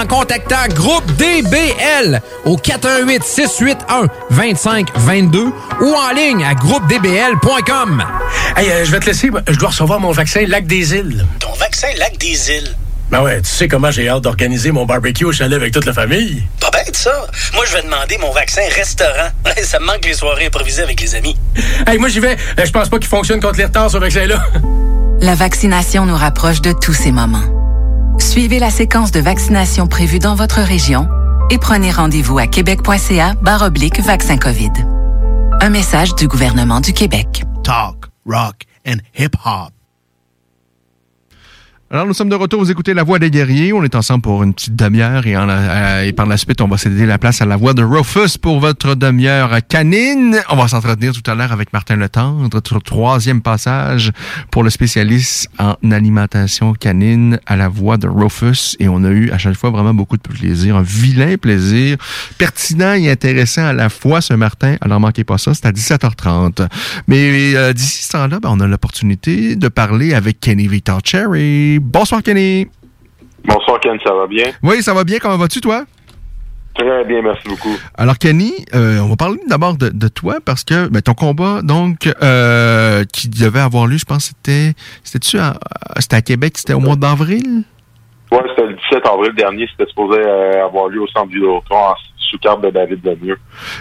en contactant Groupe DBL au 418 681 2522 ou en ligne à groupedbl.com. Hey, euh, je vais te laisser. Je dois recevoir mon vaccin Lac des Îles. Ton vaccin Lac des Îles? Ben ouais, tu sais comment j'ai hâte d'organiser mon barbecue au chalet avec toute la famille. Pas bête, ça. Moi, je vais demander mon vaccin restaurant. [LAUGHS] ça me manque les soirées improvisées avec les amis. Hey, moi, j'y vais. Euh, Je pense pas qu'il fonctionne contre les retards, ce vaccin-là. La vaccination nous rapproche de tous ces moments. Suivez la séquence de vaccination prévue dans votre région et prenez rendez-vous à québec.ca oblique vaccin COVID. Un message du gouvernement du Québec. Talk, rock and hip-hop. Alors, nous sommes de retour. Vous écoutez La Voix des Guerriers. On est ensemble pour une petite demi-heure et, euh, et par la suite, on va céder la place à la voix de Rufus pour votre demi-heure canine. On va s'entretenir tout à l'heure avec Martin Letendre, troisième passage pour le spécialiste en alimentation canine à la voix de Rufus. Et on a eu à chaque fois vraiment beaucoup de plaisir, un vilain plaisir, pertinent et intéressant à la fois ce Martin. Alors, manquez pas ça, c'est à 17h30. Mais euh, d'ici ce temps-là, ben, on a l'opportunité de parler avec Kenny Victor Cherry. Bonsoir, Kenny. Bonsoir Ken, ça va bien? Oui, ça va bien. Comment vas-tu, toi? Très bien, merci beaucoup. Alors, Kenny, euh, on va parler d'abord de, de toi parce que ben, ton combat, donc, euh, qui devait avoir lieu, je pense, c'était. C'était-tu à, c'était à Québec, c'était au mois d'avril? Ouais, c'était le 17 avril dernier, c'était supposé euh, avoir lieu au centre du Lotron en sous carte de David Lemieux.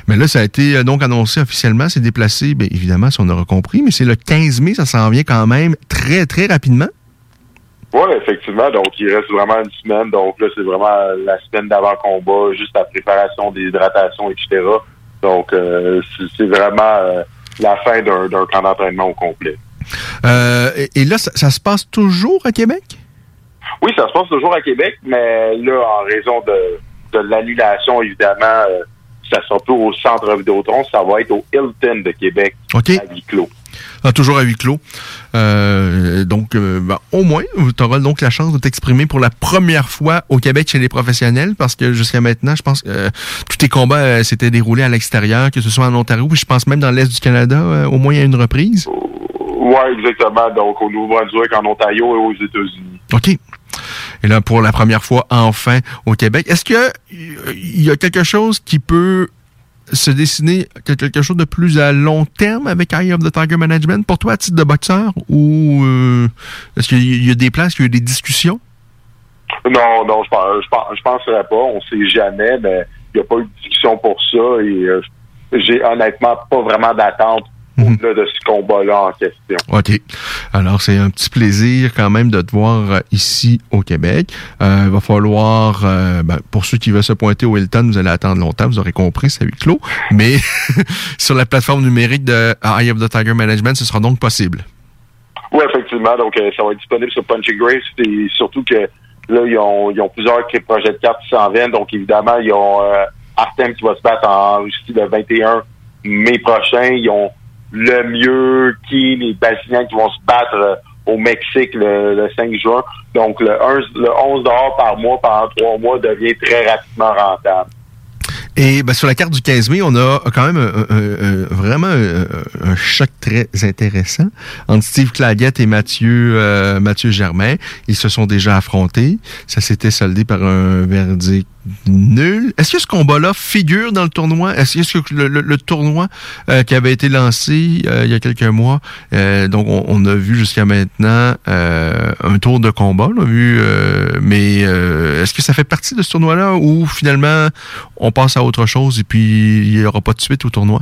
Mais là, ça a été euh, donc annoncé officiellement. C'est déplacé, bien évidemment, si on aura compris, mais c'est le 15 mai, ça s'en vient quand même très, très rapidement. Oui, effectivement. Donc, il reste vraiment une semaine. Donc, là, c'est vraiment la semaine d'avant-combat, juste la préparation des hydratations, etc. Donc, euh, c'est- vraiment euh, la fin d'un camp d'entraînement au complet. Euh, et, et là, ça, ça se passe toujours à Québec? Oui, ça se passe toujours à Québec, mais là, en raison de, de l'annulation, évidemment, euh, ça sera plus au centre Vidéotron, ça va être au Hilton de Québec, OK. à huis clos. Ah, toujours à huis clos. Euh, donc, euh, ben, au moins, tu auras donc la chance de t'exprimer pour la première fois au Québec chez les professionnels, parce que jusqu'à maintenant, je pense que euh, tous tes combats s'étaient déroulés à l'extérieur, que ce soit en Ontario, puis je pense même dans l'Est du Canada, au moins à une reprise. Oui, exactement. Donc, au Nouveau-Brunswick, en Ontario et aux États-Unis. OK. Et là, pour la première fois, enfin, au Québec. Est-ce que il y a quelque chose qui peut se dessiner, quelque chose de plus à long terme avec Eye of the Tiger Management pour toi à titre de boxeur ou euh, est-ce qu'il y a des plans, est-ce qu'il y a des discussions? Non, non, je pense, je pense, je penserais pas. On sait jamais, mais il n'y a pas eu de discussion pour ça et euh, j'ai honnêtement pas vraiment d'attente au-delà de ce combat-là en question. OK. Alors, c'est un petit plaisir quand même de te voir euh, ici au Québec. Euh, il va falloir, euh, ben, pour ceux qui veulent se pointer au Hilton, vous allez attendre longtemps, vous aurez compris, c'est huis clos. Mais [LAUGHS] sur la plateforme numérique de Eye of the Tiger Management, ce sera donc possible. Oui, effectivement. Donc, euh, ça va être disponible sur Punchy Grace et surtout que là, ils ont, ils ont plusieurs projets de cartes qui s'en viennent. Donc, évidemment, ils ont Artem qui va se battre en Russie le 21 mai prochain. Ils ont le mieux qui les Basiliens qui vont se battre euh, au Mexique le, le 5 juin. Donc, le, 1, le 11 dollars par mois pendant trois mois devient très rapidement rentable. Et ben, sur la carte du 15 mai, on a quand même vraiment un, choc très intéressant entre Steve Claggett et Mathieu, euh, Mathieu Germain. Ils se sont déjà affrontés. Ça s'était soldé par un verdict nul. Est-ce que ce combat-là figure dans le tournoi? Est-ce que le, tournoi euh, qui avait été lancé euh, il y a quelques mois, euh, donc on, on a vu jusqu'à maintenant un tour de combat, on a vu, mais est-ce que ça fait partie de ce tournoi-là ou finalement on passe à autre chose et puis il n'y aura pas de suite au tournoi?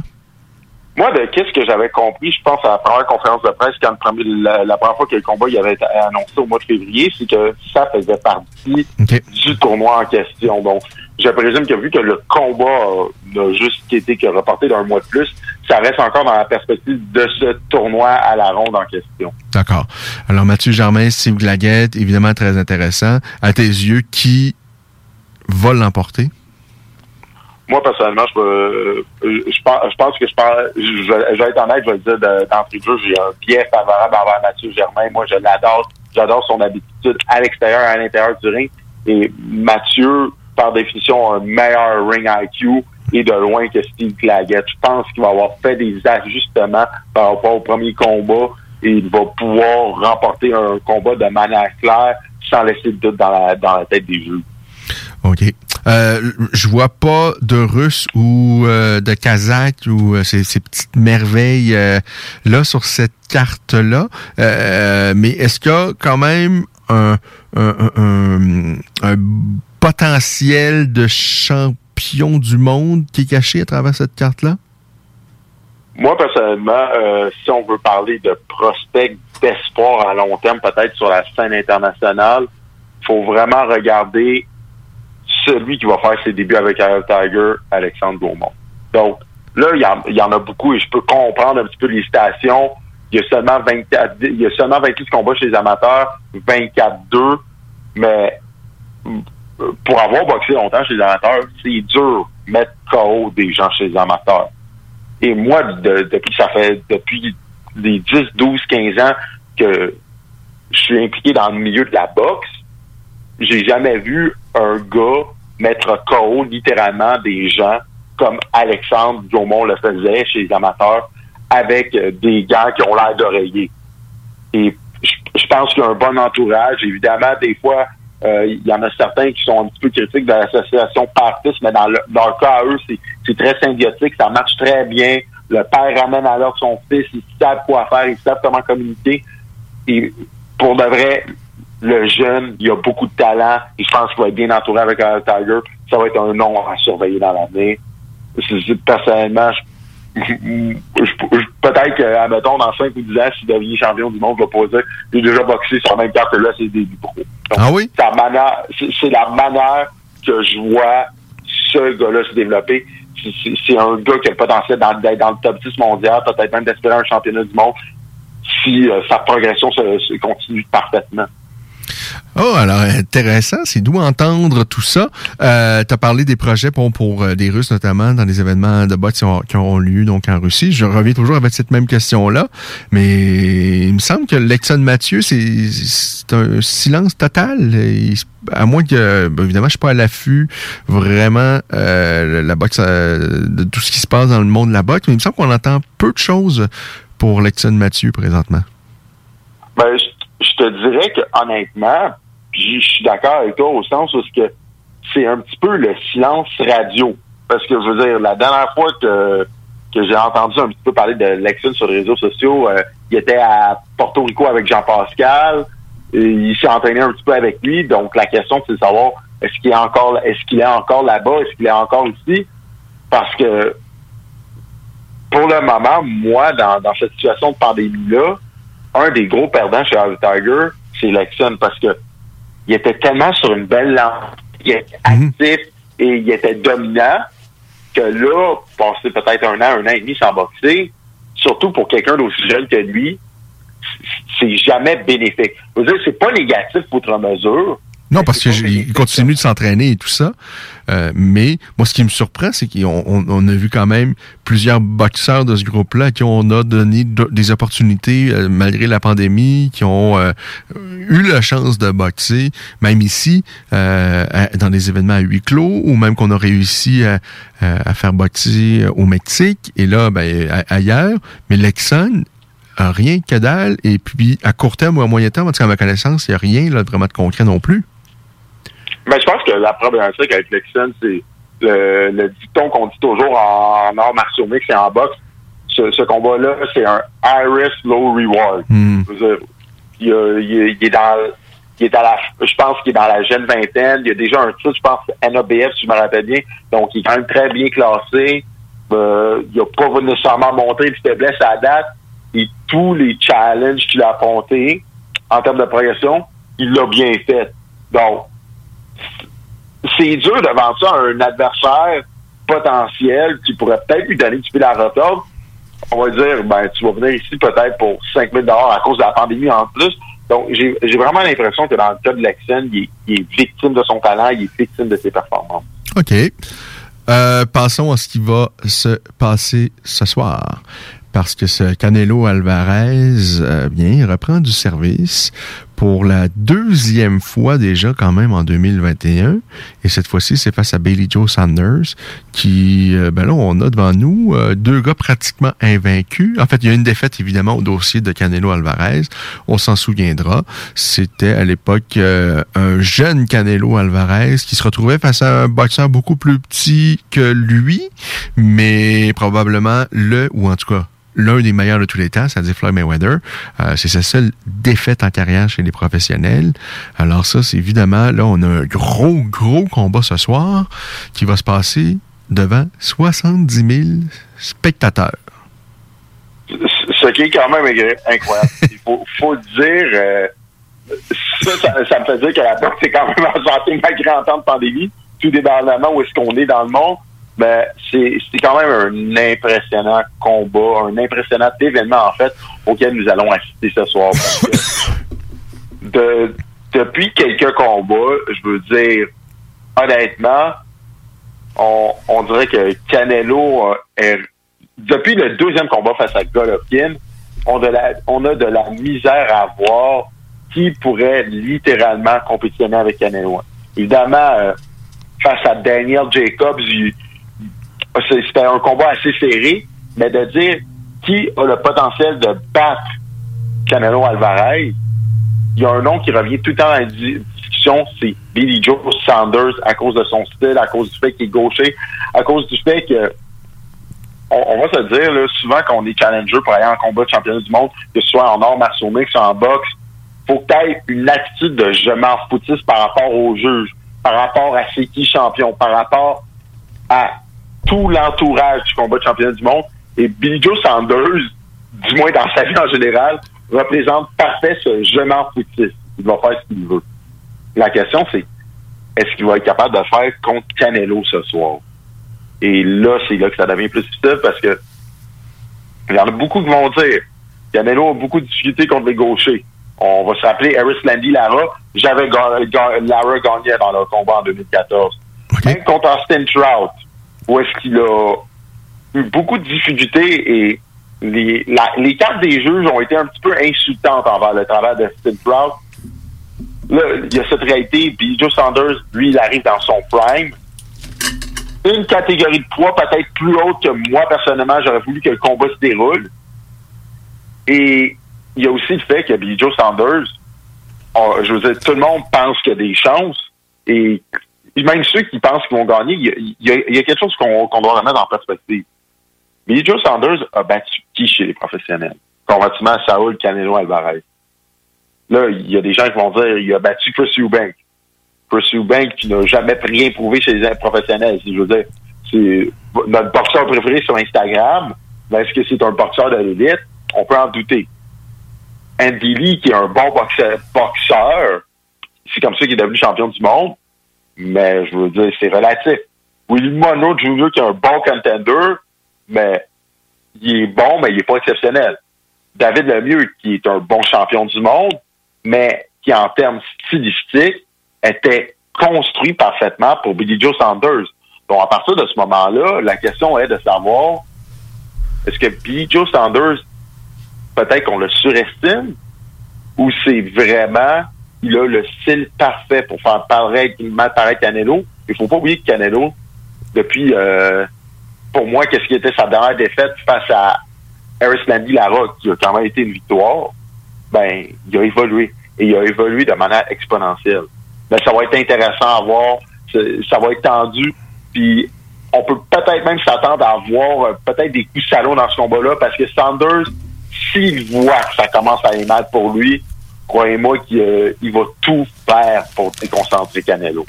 Moi, de qu'est-ce que j'avais compris, je pense, à la première conférence de presse, quand le premier- la, la première fois que le combat il avait été annoncé au mois de février, c'est que ça faisait partie du tournoi en question. Donc, je présume que vu que le combat euh, n'a juste été que reporté d'un mois de plus, ça reste encore dans la perspective de ce tournoi à la ronde en question. D'accord. Alors Mathieu Germain, Steve Glaguette, évidemment très intéressant. À tes yeux, qui va l'emporter? Moi, personnellement, je, euh, je, pense, je pense que je, parle, je, vais être honnête, je vais le dire de- d'entrée de jeu, j'ai un biais favorable envers Mathieu Germain. Moi, je l'adore. J'adore son habitude à l'extérieur à l'intérieur du ring. Et Mathieu, par définition, a un meilleur ring IQ et de loin que Steve Claggett. Je pense qu'il va avoir fait des ajustements par rapport au premier combat et il va pouvoir remporter un combat de manière claire sans laisser de doute dans la, dans la tête des jeux. OK. Euh, je vois pas de Russes ou euh, de Kazakhs ou euh, ces, ces petites merveilles euh, là sur cette carte-là. Euh, mais est-ce qu'il y a quand même un, un, un- un- potentiel de champion du monde qui est caché à travers cette carte-là? Moi, personnellement, euh, si on veut parler de prospects d'espoir à long terme, peut-être sur la scène internationale, faut vraiment regarder celui qui va faire ses débuts avec Ariel Tiger, Alexandre Gaumont. Donc, là, il y, en, a beaucoup et je peux comprendre un petit peu les stations. Il y a seulement 24, il y a seulement 28 combats chez les amateurs, 24-2, mais mm, pour avoir boxé longtemps chez les amateurs, c'est dur mettre KO des gens chez les amateurs. Et moi, de- depuis ça fait depuis les 10, 12, 15 ans que je suis impliqué dans le milieu de la boxe, j'ai jamais vu un gars mettre KO littéralement des gens comme Alexandre Gaumont le faisait chez les amateurs avec euh, des gars qui ont l'air d'oreiller. Et je, pense qu'il y a un bon entourage. Évidemment, des fois, euh, il y en a certains qui sont un petit peu critiques de l'association Partis, mais dans le- leur cas à eux, c'est c'est très symbiotique, ça marche très bien. Le père ramène alors son fils, ils savent quoi faire, ils savent comment communiquer. Et pour de vrai, le jeune, il a beaucoup de talent et je pense qu'il va être bien entouré avec un Tiger. Ça va être un nom à surveiller dans c'est- Personnellement, je, je- je- peut-être que, admettons, dans 5 ou 10 ans, s'il devient champion du monde, je vais pas dire j'ai déjà boxé sur la même carte que là, c'est des pro. Ah oui? C'est la manière que je vois ce gars-là se développer. C'est- C'est c'est un gars qui a le potentiel dans- d'être dans le top 10 mondial, peut-être même d'espérer un championnat du monde si euh, sa progression se, se continue parfaitement. Oh, alors intéressant, c'est d'où entendre tout ça. Euh, tu as parlé des projets pour, euh, des Russes, notamment dans les événements de boxe qui ont, lieu donc en Russie. Je reviens toujours avec cette même question-là, mais il me semble que Lexon Mathieu, c'est un silence total. À moins que, ben, évidemment, je suis pas à l'affût vraiment euh, la boxe, euh, de tout ce qui se passe dans le monde de la boxe, mais il me semble qu'on entend peu de choses pour Lexon Mathieu présentement. Ben, je, je te dirais que honnêtement, je suis d'accord avec toi au sens où que c'est un petit peu le silence radio. Parce que je veux dire, la dernière fois que, j'ai entendu un petit peu parler de Lexon sur les réseaux sociaux, euh, il était à Porto Rico avec Jean-Pascal. Il s'est entraîné un petit peu avec lui. Donc la question, c'est de savoir est-ce qu'il est encore est-ce qu'il est encore là-bas, est-ce qu'il est encore ici? Parce que pour le moment, moi, dans cette situation de pandémie-là, un des gros perdants chez Harvey Tiger, c'est Lexon parce que il était tellement sur une belle lancée, il était actif et il était dominant que là, passer peut-être un an, un an et demi sans boxer, surtout pour quelqu'un d'aussi jeune que lui, c'est jamais bénéfique. Je veux dire, c'est pas négatif outre mesure, Non, parce qu'il continue de s'entraîner et tout ça. Euh, mais moi, ce qui me surprend, c'est qu'on on- on a vu quand même plusieurs boxeurs de ce groupe-là à qui on a donné de- des opportunités euh, malgré la pandémie, qui ont euh, eu la chance de boxer, même ici, euh, à- dans des événements à huis clos, ou même qu'on a réussi à, faire boxer au Mexique, et là, ben, ailleurs. Mais Lexon, rien que dalle. Et puis, à court terme ou à moyen terme, en tout cas, à ma connaissance, il n'y a rien là, vraiment de concret non plus. Mais je pense que la problématique avec Lexon, c'est le, le dicton qu'on dit toujours en, en arts martiaux mix et en boxe. Ce, ce combat-là, c'est un high risk, low reward. Hmm. Dire, il, est- il est dans il est dans la je pense qu'il est dans la jeune vingtaine. Il y a déjà un titre, je pense, NABF, si je me rappelle bien. Donc, il est quand même très bien classé. Euh, il n'a pas nécessairement montré de faiblesse à la date. Et tous les challenges qu'il a affrontés en termes de progression, il l'a bien fait. Donc, c'est dur de vendre ça un adversaire potentiel qui pourrait peut-être lui donner du fil à retordre. On va dire, ben, tu vas venir ici peut-être pour 5 000 à cause de la pandémie en plus. Donc, j'ai vraiment l'impression que dans le cas de Lexen, il, est- il est victime de son talent, il est victime de ses performances. OK. Euh, passons à ce qui va se passer ce soir. Parce que ce Canelo Alvarez, euh, bien, il reprend du service pour la deuxième fois déjà quand même en 2021. Et cette fois-ci, c'est face à Bailey Joe Sanders, qui, euh, ben là, on a devant nous euh, deux gars pratiquement invaincus. En fait, il y a une défaite évidemment au dossier de Canelo Alvarez. On s'en souviendra. C'était à l'époque euh, un jeune Canelo Alvarez qui se retrouvait face à un boxeur beaucoup plus petit que lui, mais probablement le, ou en tout cas, l'un des meilleurs de tous les temps, c'est-à-dire Floyd Mayweather. Euh, c'est sa seule défaite en carrière chez les professionnels. Alors ça, c'est évidemment, là, on a un gros, gros combat ce soir qui va se passer devant 70 000 spectateurs. Ce qui est quand même incroyable. [LAUGHS] Il faut, dire, euh, ça, ça, me fait dire que la boxe, c'est quand même [LAUGHS] en santé malgré temps de pandémie, tout dépendamment où est-ce qu'on est dans le monde. Mais c'est quand même un impressionnant combat, un impressionnant événement, en fait, auquel nous allons assister ce soir. Parce que [LAUGHS] de, depuis quelques combats, je veux dire, honnêtement, on, on dirait que Canelo est depuis le deuxième combat face à Golovkin, on, de la- on a de la misère à voir qui pourrait littéralement compétitionner avec Canelo. Évidemment, euh, face à Daniel Jacobs, il- c'était un combat assez serré, mais de dire qui a le potentiel de battre Canelo Alvarez, il y a un nom qui revient tout le temps dans la di- discussion, c'est Billy Joe Sanders à cause de son style, à cause du fait qu'il est gaucher, à cause du fait que on, va se dire, là, souvent quand on est challenger pour aller en combat de championnat du monde, que ce soit en arts martiaux mixtes, en boxe, faut que tu une attitude de je m'en foutisse par rapport aux juges, par rapport à c'est qui champion, par rapport à tout l'entourage du combat de championnat du monde. Et Billy Joe Sanders, du moins dans sa vie en général, représente parfait ce je m'en. Il va faire ce qu'il veut. La question, c'est est-ce qu'il va être capable de faire contre Canelo ce soir? Et là, c'est là que ça devient plus difficile parce que il y en a beaucoup qui vont dire Canelo a beaucoup de difficultés contre les gauchers. On va se rappeler Harris Landy Lara. J'avais Lara gagné dans le combat en 2014. Même contre Austin Trout, où est-ce qu'il a eu beaucoup de difficultés et les, les cartes des juges ont été un petit peu insultantes envers le travail de Austin Trout. Là, il y a cette réalité. Puis Joe Sanders, lui, il arrive dans son prime une catégorie de poids peut-être plus haute que moi, personnellement, j'aurais voulu que le combat se déroule. Et il y a aussi le fait que Joe Sanders, oh, je veux dire, tout le monde pense qu'il y a des chances. Et même ceux qui pensent qu'ils vont gagner, il y a, quelque chose qu'on doit remettre en perspective. Billy Joe Sanders a battu qui chez les professionnels? Comparativement à Saul Canelo Alvarez. Là, il y a des gens qui vont dire il a battu Chris Eubank. Chris Eubank qui n'a jamais rien prouvé chez les professionnels. Je veux dire, c'est notre boxeur préféré sur Instagram. Mais est-ce que c'est un boxeur de l'élite? On peut en douter. Andy Lee, qui est un bon boxeur, boxeur c'est comme ça qu'il est devenu champion du monde. Mais je veux dire, c'est relatif. Willie Monroe Jr., qui est un bon contender, mais il est bon, mais il est pas exceptionnel. David Lemieux, qui est un bon champion du monde, mais qui, en termes stylistiques, était construit parfaitement pour Billy Joe Sanders. Donc, à partir de ce moment-là, la question est de savoir est-ce que Billy Joe Sanders, peut-être qu'on le surestime, ou c'est vraiment, il a le style parfait pour faire paraître, mal paraître Canelo. Il faut pas oublier que Canelo, depuis, euh, pour moi, qu'est-ce qui était sa dernière défaite face à Harris Landy Lara, qui a quand même été une victoire, ben, il a évolué. Et il a évolué de manière exponentielle. Ben, ça va être intéressant à voir. Ça va être tendu. Puis, on peut peut-être même s'attendre à voir euh, peut-être des coups salauds dans ce combat-là, parce que Sanders, s'il voit que ça commence à aller mal pour lui, croyez-moi qu'il euh, va tout faire pour déconcentrer Canelo.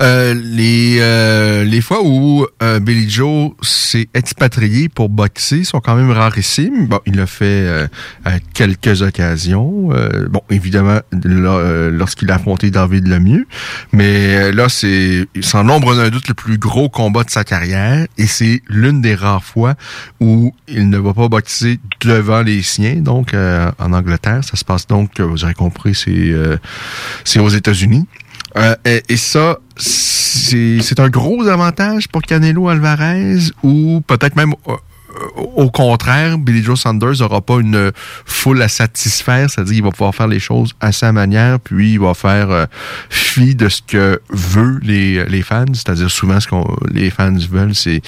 Euh, les, euh, les fois où euh, Billy Joe s'est expatrié pour boxer sont quand même rarissimes. Bon, il l'a fait à quelques occasions. Bon, évidemment, lorsqu'il a affronté David Lemieux. Mais là, c'est sans nombre d'un doute le plus gros combat de sa carrière. Et c'est l'une des rares fois où il ne va pas boxer devant les siens, donc en Angleterre. Ça se passe donc, vous aurez compris, c'est c'est aux États-Unis. Euh, et, et ça, c'est un gros avantage pour Canelo Alvarez ou peut-être même euh, au contraire, Billy Joe Sanders n'aura pas une foule à satisfaire, c'est-à-dire qu'il va pouvoir faire les choses à sa manière, puis il va faire euh, fi de ce que veut les, les fans, c'est-à-dire souvent ce que les fans veulent, c'est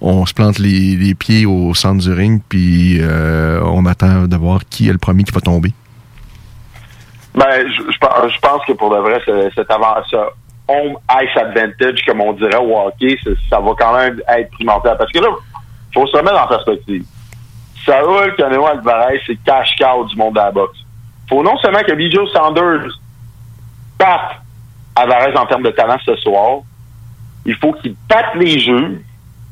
on se plante les, les pieds au centre du ring, puis euh, on attend de voir qui est le premier qui va tomber. Ben, je, je pense- que pour de vrai, ce- cet avant, ce home ice advantage, comme on dirait au hockey, ça, va quand même être primordial. Parce que là, faut se remettre en perspective. Saul Canelo Alvarez, c'est cash cow du monde de la boxe. Faut non seulement que Joe Sanders batte Alvarez en termes de talent ce soir, il faut qu'il batte les jeux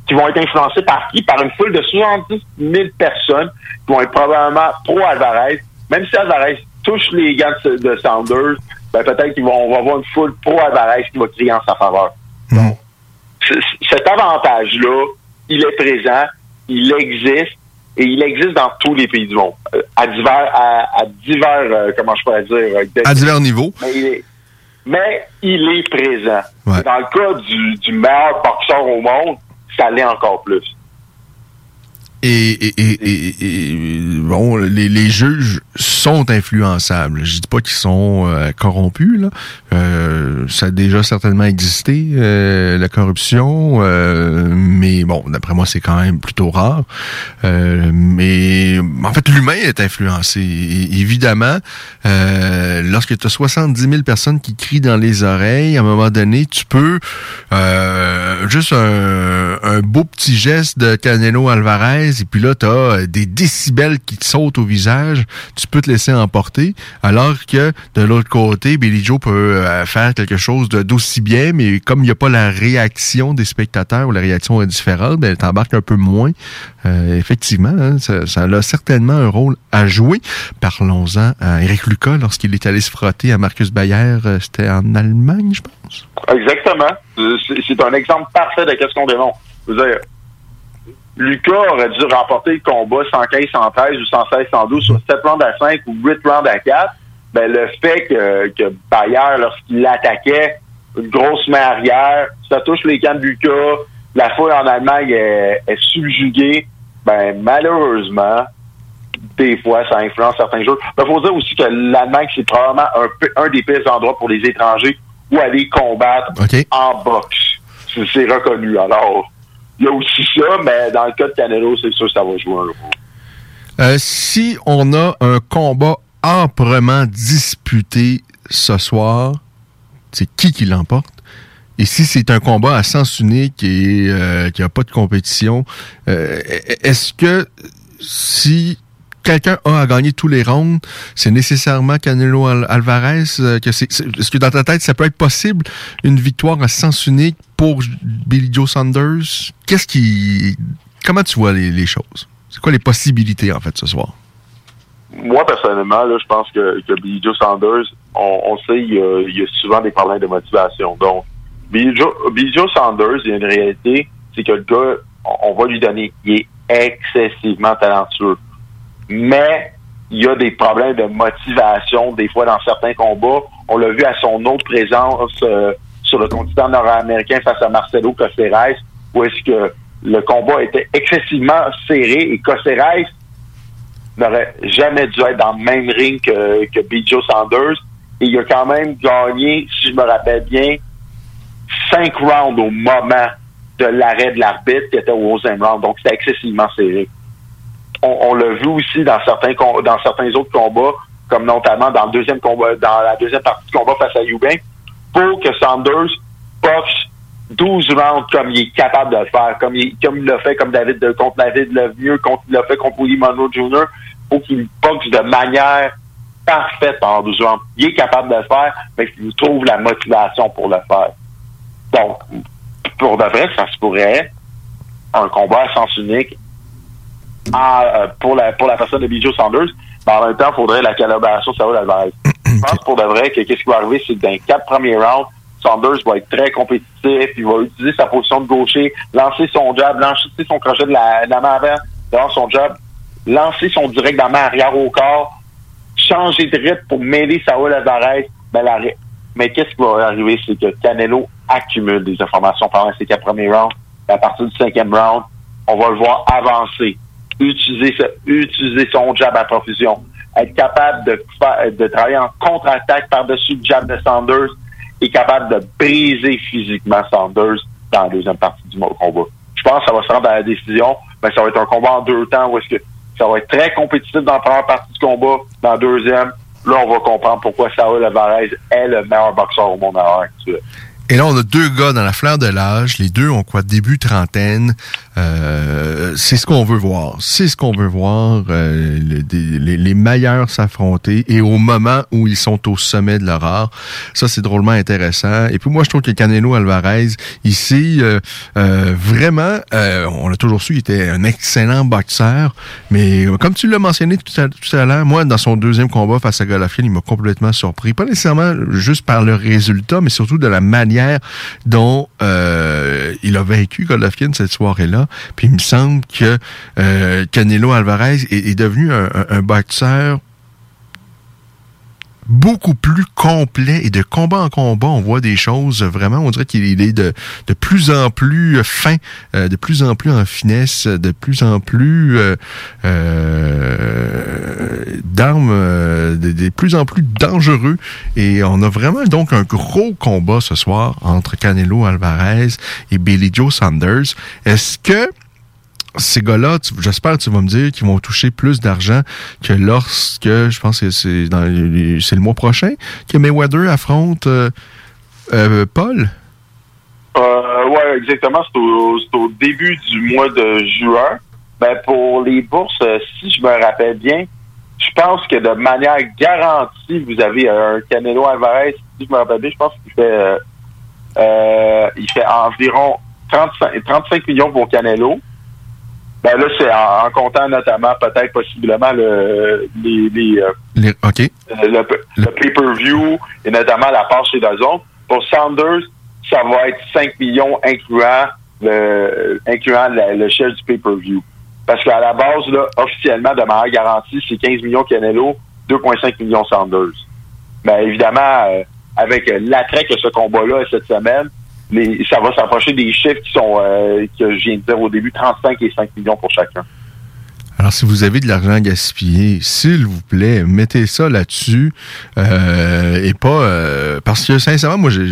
qui vont être influencés par qui? Par une foule de 70 000 personnes qui vont être probablement pro-Alvarez. Même si Alvarez touche les gants de, de Sanders, ben peut-être qu'on va avoir une foule pro-Alvarez qui va crier en sa faveur. Donc, cet avantage-là, il est présent, il existe, et il existe dans tous les pays du monde. Euh, à divers, à, à divers, euh, comment je pourrais dire, euh, À divers niveaux. mais il est, mais il est présent. Dans le cas du, du meilleur boxeur au monde, ça l'est encore plus. Et, et, et, bon, les, les juges sont influençables. Je dis pas qu'ils sont euh, corrompus. Là. Euh, ça a déjà certainement existé euh, la corruption, euh, mais bon, d'après moi, c'est quand même plutôt rare. Euh, mais en fait, l'humain est influencé. Évidemment, lorsque tu as 70 000 personnes qui crient dans les oreilles, à un moment donné, tu peux juste un, un beau petit geste de Canelo Alvarez, et puis là, tu as des décibels qui te sautent au visage, tu peux te laisser emporter, alors que de l'autre côté, Billy Joe peut euh, faire quelque chose d'aussi bien, mais comme il n'y a pas la réaction des spectateurs ou la réaction est différente, ben, t'embarques un peu moins. Euh, effectivement, hein, ça, ça a certainement un rôle à jouer. Parlons-en à Eric Lucas lorsqu'il est allé se frotter à Marcus Bayer, euh, c'était en Allemagne, je pense. Exactement. Euh, C'est un exemple parfait de qu'est-ce qu'on dénonce. Lucas aurait dû remporter le combat 115, 113 ou 116, 112 sur 7 rounds à 5 ou 8 rounds à 4. Ben, le fait que, que Bayer, lorsqu'il l'attaquait, une grosse main arrière, ça touche les cannes de Lucas, la foule en Allemagne est, est subjuguée, ben, malheureusement, des fois, ça influence certains jours. Il faut dire aussi que l'Allemagne, c'est probablement un, des pires endroits pour les étrangers où aller combattre en boxe. C'est reconnu. Alors, il y a aussi ça, mais dans le cas de Canelo, c'est sûr que ça va jouer un rôle. Euh, si on a un combat âprement disputé ce soir, c'est qui qui l'emporte? Et si c'est un combat à sens unique et euh, qu'il n'y a pas de compétition, euh, est-ce que si quelqu'un a à gagner tous les rounds, c'est nécessairement Canelo Al- Alvarez? que c'est- est-ce que dans ta tête, ça peut être possible une victoire à sens unique pour Billy Joe Saunders? Qu'est-ce qui... Comment tu vois les, choses? C'est quoi les possibilités, en fait, ce soir? Moi, personnellement, je pense que, Billy Joe Sanders, on, sait, il y, a, souvent des problèmes de motivation. Donc, Billy Joe, Billy Sanders, il y a une réalité, c'est que le gars, on, on va lui donner, il est excessivement talentueux. Mais, il y a des problèmes de motivation, des fois, dans certains combats. On l'a vu à son autre présence euh, sur le continent nord-américain face à Marcelo Coceres, où est-ce que le combat était excessivement serré et Coceres n'aurait jamais dû être dans le même ring que, que B. Joe Sanders. Et il a quand même gagné, si je me rappelle bien, cinq rounds au moment de l'arrêt de l'arbitre qui était au 11e round. Donc, c'était excessivement serré. On, l'a vu aussi dans certains dans certains autres combats, comme notamment dans le deuxième combat, dans la deuxième partie du combat face à Eubank, pour que Sanders boxe 12 rounds comme il est capable de le faire, comme il, comme l'a fait comme David contre David Lemieux, contre il l'a fait contre Willie Monroe Jr., faut qu'il boxe de manière parfaite pendant 12 rounds. Il est capable de le faire, mais il faut trouve la motivation pour le faire. Donc, pour de vrai, ça se pourrait un combat à sens unique euh, pour la pour la personne de Bijo Sanders, en même temps, il faudrait la collaboration Saul Alvarez. Je pense pour de vrai que qu'est-ce qui va arriver, c'est que dans les quatre premiers rounds, Sanders va être très compétitif, il va utiliser sa position de gaucher, lancer son jab, lancer son crochet de la, de la main avant, dans son jab, lancer son direct dans la main arrière au corps, changer de rythme pour mêler Saul Alvarez. Ben, la mais qu'est-ce qui va arriver, c'est que Canelo accumule des informations pendant ces quatre premiers rounds. À partir du cinquième round, on va le voir avancer, utiliser, son jab à profusion, être capable de, de travailler en contre-attaque par-dessus le jab de Sanders et capable de briser physiquement Sanders dans la deuxième partie du combat. Je pense que ça va se rendre à la décision, mais ça va être un combat en deux temps où est-ce que ça va être très compétitif dans la première partie du combat, dans la deuxième, là, on va comprendre pourquoi Saul Alvarez est le meilleur boxeur au monde à l'heure actuelle. Et là, on a deux gars dans la fleur de l'âge. Les deux ont quoi, début trentaine. Euh, c'est ce qu'on veut voir. C'est ce qu'on veut voir. euh, le- des- les, les meilleurs s'affronter et au moment où ils sont au sommet de leur art. Ça, c'est drôlement intéressant. Et puis moi, je trouve que Canelo Alvarez, ici, euh, euh, vraiment, euh, on a toujours su qu'il était un excellent boxeur. Mais euh, comme tu l'as mentionné tout à, tout à l'heure, moi, dans son deuxième combat face à Golovkin, il m'a complètement surpris. Pas nécessairement juste par le résultat, mais surtout de la manière dont euh, il a vaincu Golovkin cette soirée-là. Puis il me semble que euh, Canelo Alvarez est, devenu un, un- un boxeur beaucoup plus complet et de combat en combat, on voit des choses vraiment, on dirait qu'il est de, de plus en plus fin, euh, de plus en plus en finesse, de plus en plus euh, euh, d'armes, de, de plus en plus dangereux. Et on a vraiment donc un gros combat ce soir entre Canelo Alvarez et Billy Joe Sanders. Est-ce que ces gars-là, j'espère que tu vas me dire qu'ils vont toucher plus d'argent que lorsque, je pense que c'est le mois prochain, que Mayweather affronte euh, euh, Paul? Euh, ouais, exactement. C'est au, début du mois de juin. Ben, pour les bourses, si je me rappelle bien, je pense que de manière garantie, vous avez un Canelo Alvarez, si je me rappelle bien, je pense qu'il fait, fait environ 35, 35 millions pour Canelo. Ben là, c'est en, en comptant notamment peut-être possiblement le, les, les, euh, Les- OK. le, le pay-per-view et notamment la part chez Dazon. Pour Sanders, ça va être 5 millions incluant le incluant la- le share du pay-per-view. Parce qu'à la base, là, officiellement, de manière garantie, c'est 15 millions Canelo, 2,5 millions Sanders. Mais évidemment, euh, avec euh, l'attrait que ce combat-là cette semaine, les, ça va s'approcher des chiffres qui sont, euh, que je viens de dire au début, 35 et 5 millions pour chacun. Alors, si vous avez de l'argent à gaspiller, s'il vous plaît, mettez ça là-dessus. euh, et pas... euh, parce que, sincèrement, moi, j'ai,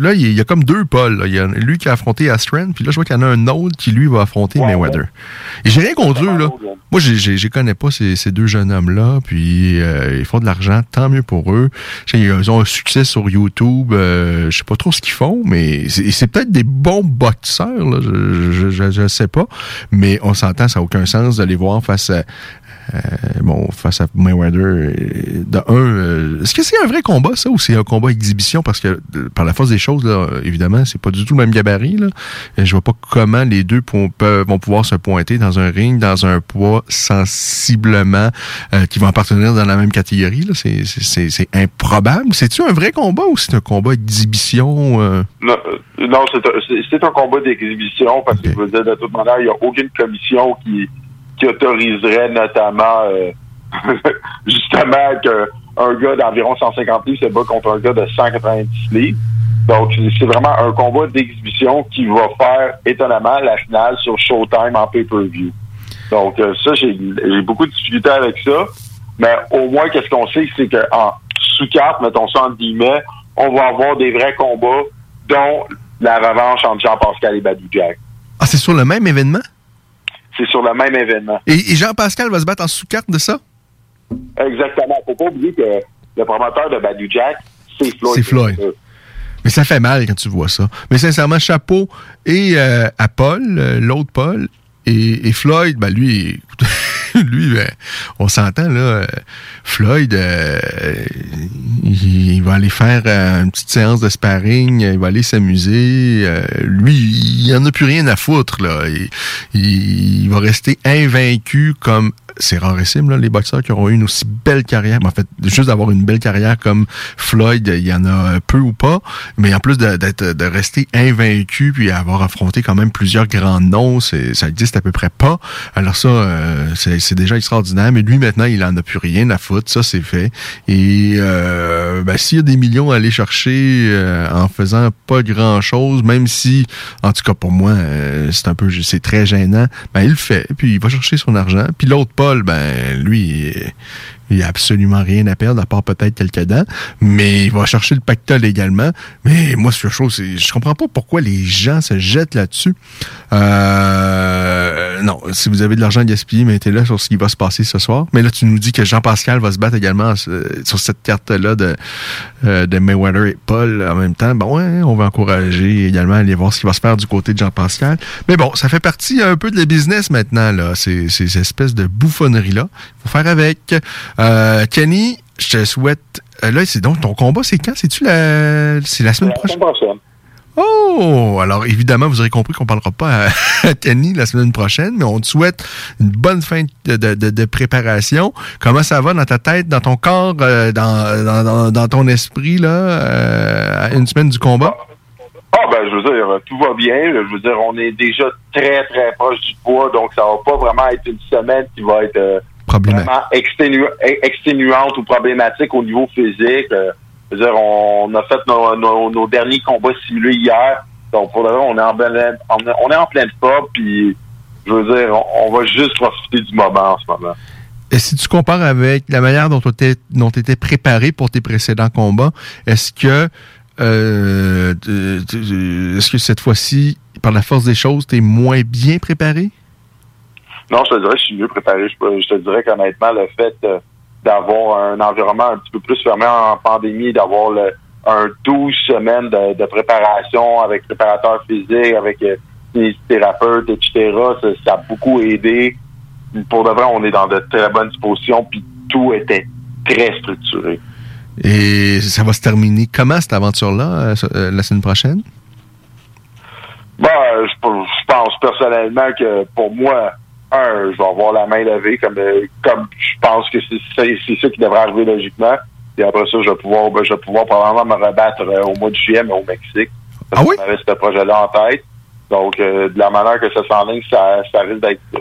là, il y a- comme deux là. Il y a lui qui a affronté Astran, puis là, je vois qu'il y en a un autre qui, lui, va affronter Mayweather. Et j'ai rien contre eux, là. Moi, j'ai- j'ai- je connais pas ces, ces deux jeunes hommes-là, puis euh, ils font de l'argent, tant mieux pour eux. Ils ont un succès sur YouTube, je sais pas trop ce qu'ils font, mais c'est c'est peut-être des bons boxeurs, là, je, je, je, je sais pas, mais on s'entend, ça n'a aucun sens de les voir face à, euh, bon, face à Mayweather. euh, De un, euh, est-ce que c'est un vrai combat, ça, ou c'est un combat exhibition? Parce que, euh, par la force des choses, là, évidemment, c'est pas du tout le même gabarit. Là. Et je vois pas comment les deux peuvent- vont pouvoir se pointer dans un ring, dans un poids sensiblement qui vont appartenir dans la même catégorie. là. C'est- C'est c'est- c'est improbable. C'est-tu un vrai combat ou c'est un combat exhibition? Non, non, c'est un, un combat d'exhibition parce que je veux dire, de toute manière, il n'y a aucune commission qui, qui autoriserait notamment euh, [LAUGHS] justement qu'un gars d'environ 150 livres se bat contre un gars de 190 livres. Donc, c'est- vraiment un combat d'exhibition qui va faire étonnamment la finale sur Showtime en pay-per-view. Donc, euh, ça, j'ai beaucoup de difficultés avec ça. Mais au moins, qu'est-ce qu'on sait, c'est qu'en sous-carte, mettons ça entre guillemets, on va avoir des vrais combats, dont la revanche entre Jean-Pascal et Badou Jack. Ah, c'est sur le même événement? C'est sur le même événement. Et, et Jean-Pascal va se battre en sous-carte de ça? Exactement. Faut pas oublier que le promoteur de Badou Jack, c'est Floyd. C'est Floyd. Mais ça fait mal quand tu vois ça. Mais sincèrement, chapeau et euh, à Paul, euh, l'autre Paul, et, et Floyd, ben lui, lui, ben, on s'entend, là, euh, Floyd, euh, il, va aller faire euh, une petite séance de sparring, il va aller s'amuser. lui, il en a plus rien à foutre, là. Il va rester invaincu comme c'est rarissime, là, les boxeurs qui auront une aussi belle carrière. Mais en fait, juste d'avoir une belle carrière comme Floyd, il y en a peu ou pas. Mais en plus de, de rester invaincu puis avoir affronté quand même plusieurs grands noms, ça existe à peu près pas. Alors ça, euh, c'est, c'est déjà extraordinaire. Mais lui, maintenant, il en a plus rien à foutre. Ça, c'est fait. Et euh, ben, s'il y a des millions à aller chercher euh, en faisant pas grand-chose, même si, en tout cas pour moi, euh, c'est un peu, c'est très gênant, ben il le fait. Puis il va chercher son argent. Puis l'autre Ben lui, il a absolument rien à perdre, à part peut-être quelques dents. Mais il va chercher le pactole également. Mais moi, ce chose, je comprends pas pourquoi les gens se jettent là-dessus. Euh, non, si vous avez de l'argent à gaspiller, mettez-le sur ce qui va se passer ce soir. Mais là, tu nous dis que Jean-Pascal va se battre également euh, sur cette carte-là de, euh, de Mayweather et Paul en même temps. Bon, ouais, on va encourager également à aller voir ce qui va se faire du côté de Jean-Pascal. Mais bon, ça fait partie un peu de la business maintenant, là. Ces, ces espèces de bouffonneries-là. faut faire avec. Euh, Kenny, je te souhaite... euh, là, c'est donc ton combat, c'est quand? C'est-tu la... C'est la semaine prochaine? Oh! Alors, évidemment, vous aurez compris qu'on parlera pas à, [LAUGHS] à Kenny la semaine prochaine, mais on te souhaite une bonne fin de, de- de- préparation. Comment ça va dans ta tête, dans ton corps, euh, dans, dans, dans- dans ton esprit, là, euh, à une semaine du combat? Ah ben je veux dire, tout va bien. Je veux dire, on est déjà très très proche du poids, donc ça va pas vraiment être une semaine qui va être vraiment exténu- exténuante ou problématique au niveau physique. Euh, dire, on, a fait nos, nos- nos derniers combats simulés hier, donc pour le moment, on est en pleine, on est- en pleine forme, puis je veux dire, on, on va juste profiter du moment en ce moment. Et si tu compares avec la manière dont tu étais préparé pour tes précédents combats, est-ce que euh, est-ce que cette fois-ci, par la force des choses, tu es moins bien préparé? Non, je te dirais que je suis mieux préparé. Je, te dirais qu'honnêtement, le fait euh, d'avoir un environnement un petit peu plus fermé en pandémie, d'avoir le- un 12 semaines de, de préparation avec préparateur physique, avec euh, thérapeute, etc., ça, ça a beaucoup aidé. Pour de vrai, on est dans de très bonnes dispositions, puis tout était très structuré. Et ça va se terminer comment cette aventure-là euh, euh, la semaine prochaine? Ben, je, je pense personnellement que pour moi, un, je vais avoir la main levée comme euh, comme je pense que c'est ça qui devrait arriver logiquement. Et après ça, je vais pouvoir ben, je vais pouvoir probablement me rebattre euh, au mois de juillet, mais au Mexique. Parce ah oui? On avait ce projet-là en tête. Donc, euh, de la manière que ça s'enligne, ça, ça risque d'être ça.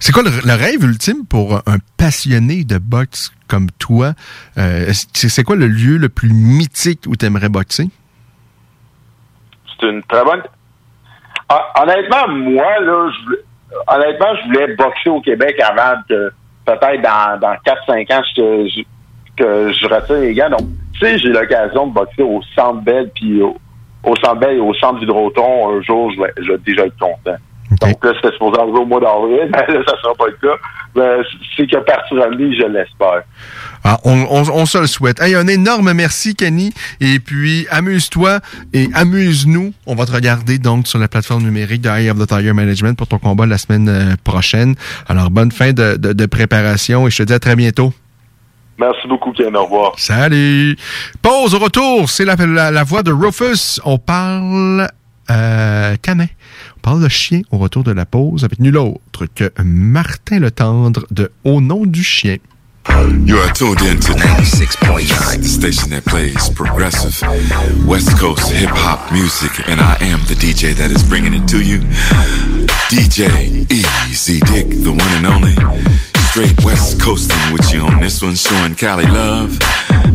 C'est quoi le, le rêve ultime pour un passionné de boxe comme toi? Euh, c'est quoi le lieu le plus mythique où tu aimerais boxer? C'est une très bonne. Hon- Honnêtement, moi, là, je voulais- honnêtement, je voulais boxer au Québec avant que peut-être dans, dans 4-5 ans je, je- que je retire les gants. Donc, tu sais, j'ai l'occasion de boxer au Centre Bell puis au, au Centre et au Centre un jour, je vais, je vais déjà être content. Donc là, c'était supposé arriver au mois d'avril, [LAUGHS] mais là, ça sera pas le cas. Mais c'est que partir lui, je l'espère. Ah, on, on- on se le souhaite. Hey, un énorme merci, Kenny. Et puis, amuse-toi et amuse-nous. On va te regarder donc sur la plateforme numérique de Eye of the Tiger Management pour ton combat la semaine euh, prochaine. Alors, bonne fin de, de- de préparation et je te dis à très bientôt. Merci beaucoup, Ken. Au revoir. Salut! Pause au retour, c'est la, la, la voix de Rufus. On parle euh, canin. On parle de chien au retour de la pause avec nul autre que Martin Le Tendre de Au nom du chien. You are tuned in to 96.9, the station that plays progressive West Coast hip hop music, and I am the DJ that is bringing it to you. DJ Easy Dick, the one and only. Straight West Coasting with you on this one, showing Cali love.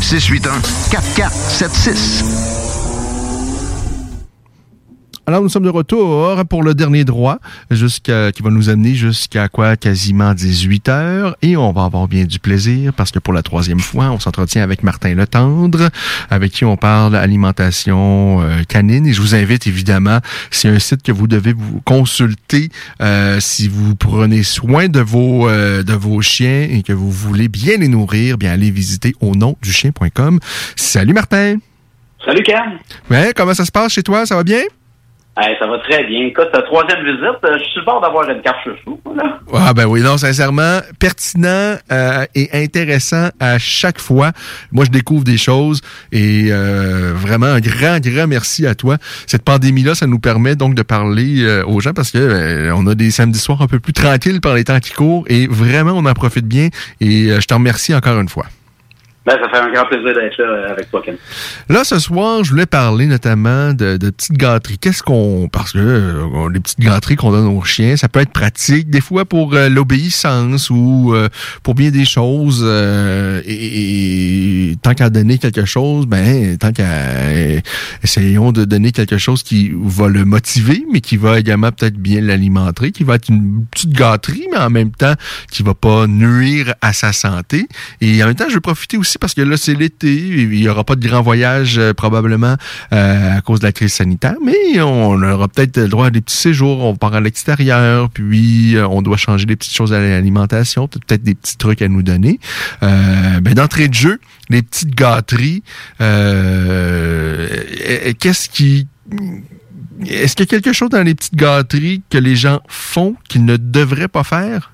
681 4476. Alors, nous sommes de retour pour le dernier droit, jusqu'à, qui va nous amener jusqu'à quoi? Quasiment 18 heures. Et on va avoir bien du plaisir parce que pour la troisième fois, on s'entretient avec Martin Letendre, avec qui on parle alimentation euh, canine. Et je vous invite évidemment, c'est un site que vous devez vous consulter euh, si vous prenez soin de vos, euh, de vos chiens et que vous voulez bien les nourrir, bien aller visiter au nom du chien.com. Salut Martin! Salut Cam! Ouais, comment ça se passe chez toi? Ça va bien? Hey, ça va très bien. Écoute, ta troisième visite, euh, je suis bord d'avoir une carte chouchou. Là. Ah ben oui, non, sincèrement, pertinent euh, et intéressant à chaque fois. Moi, je découvre des choses et euh, vraiment un grand, grand merci à toi. Cette pandémie-là, ça nous permet donc de parler euh, aux gens parce que euh, on a des samedis soirs un peu plus tranquilles par les temps qui courent et vraiment, on en profite bien et je te remercie encore une fois. Ben, ça fait un grand plaisir d'être là euh, avec toi, Ken. Là, ce soir, je voulais parler notamment de, de petites gâteries. Qu'est-ce qu'on... Parce que euh, les petites gâteries qu'on donne aux chiens, ça peut être pratique, des fois pour euh, l'obéissance ou euh, pour bien des choses. et, et tant qu'à donner quelque chose, ben, tant qu'à... essayons de donner quelque chose qui va le motiver, mais qui va également peut-être bien l'alimenter, qui va être une petite gâterie, mais en même temps, qui va pas nuire à sa santé. Et en même temps, je veux profiter aussi parce que là, c'est l'été. Il y aura pas de grand voyage euh, probablement euh, à cause de la crise sanitaire, mais on aura peut-être le droit à des petits séjours. On part à l'extérieur, puis euh, on doit changer des petites choses à l'alimentation, peut-être des petits trucs à nous donner. Euh, ben, d'entrée de jeu, les petites gâteries, qu'est-ce qui... Est-ce qu'il y a quelque chose dans les petites gâteries que les gens font qu'ils ne devraient pas faire?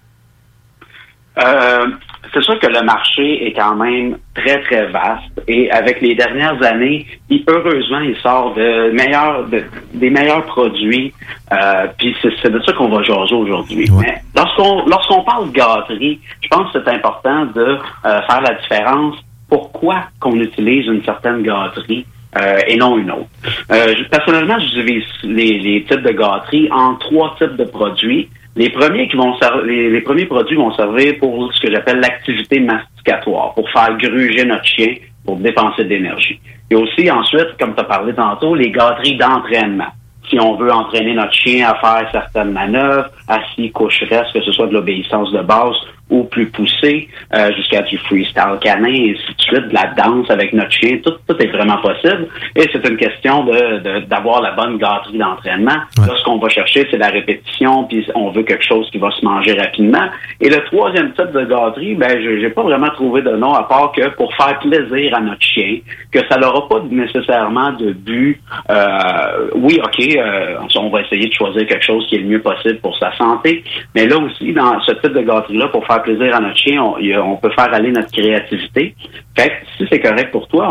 Euh, c'est sûr que le marché est quand même très, très vaste. Et avec les dernières années, il- heureusement, il sort de meilleurs, de- des meilleurs produits. Euh, puis c'est, de ça qu'on va jaser aujourd'hui. Mais lorsqu'on, lorsqu'on parle de gâterie, je pense que c'est important de euh, faire la différence. Pourquoi qu'on utilise une certaine gâterie euh, et non une autre? Euh, personnellement, je divise les, les types de gâteries en trois types de produits. Les premiers qui vont les, premiers produits vont servir pour ce que j'appelle l'activité masticatoire, pour faire gruger notre chien, pour dépenser de l'énergie. Et aussi ensuite, comme tu as parlé tantôt, les gâteries d'entraînement. Si on veut entraîner notre chien à faire certaines manœuvres, assis, couche reste, que ce soit de l'obéissance de base ou plus poussée, euh, jusqu'à du freestyle canin, et ainsi de suite, de la danse avec notre chien, tout, tout est vraiment possible. Et c'est une question de de- d'avoir la bonne gâterie d'entraînement. Là, ce qu'on va chercher, c'est la répétition, puis on veut quelque chose qui va se manger rapidement. Et le troisième type de gâterie, ben, je j'ai pas vraiment trouvé de nom à part que pour faire plaisir à notre chien, que ça n'aura pas nécessairement de but. Euh, oui, ok, euh, on va essayer de choisir quelque chose qui est le mieux possible pour sa santé, mais là aussi, dans ce type de gâterie-là, pour faire plaisir à notre chien, on, peut faire aller notre créativité. Fait si c'est correct pour toi,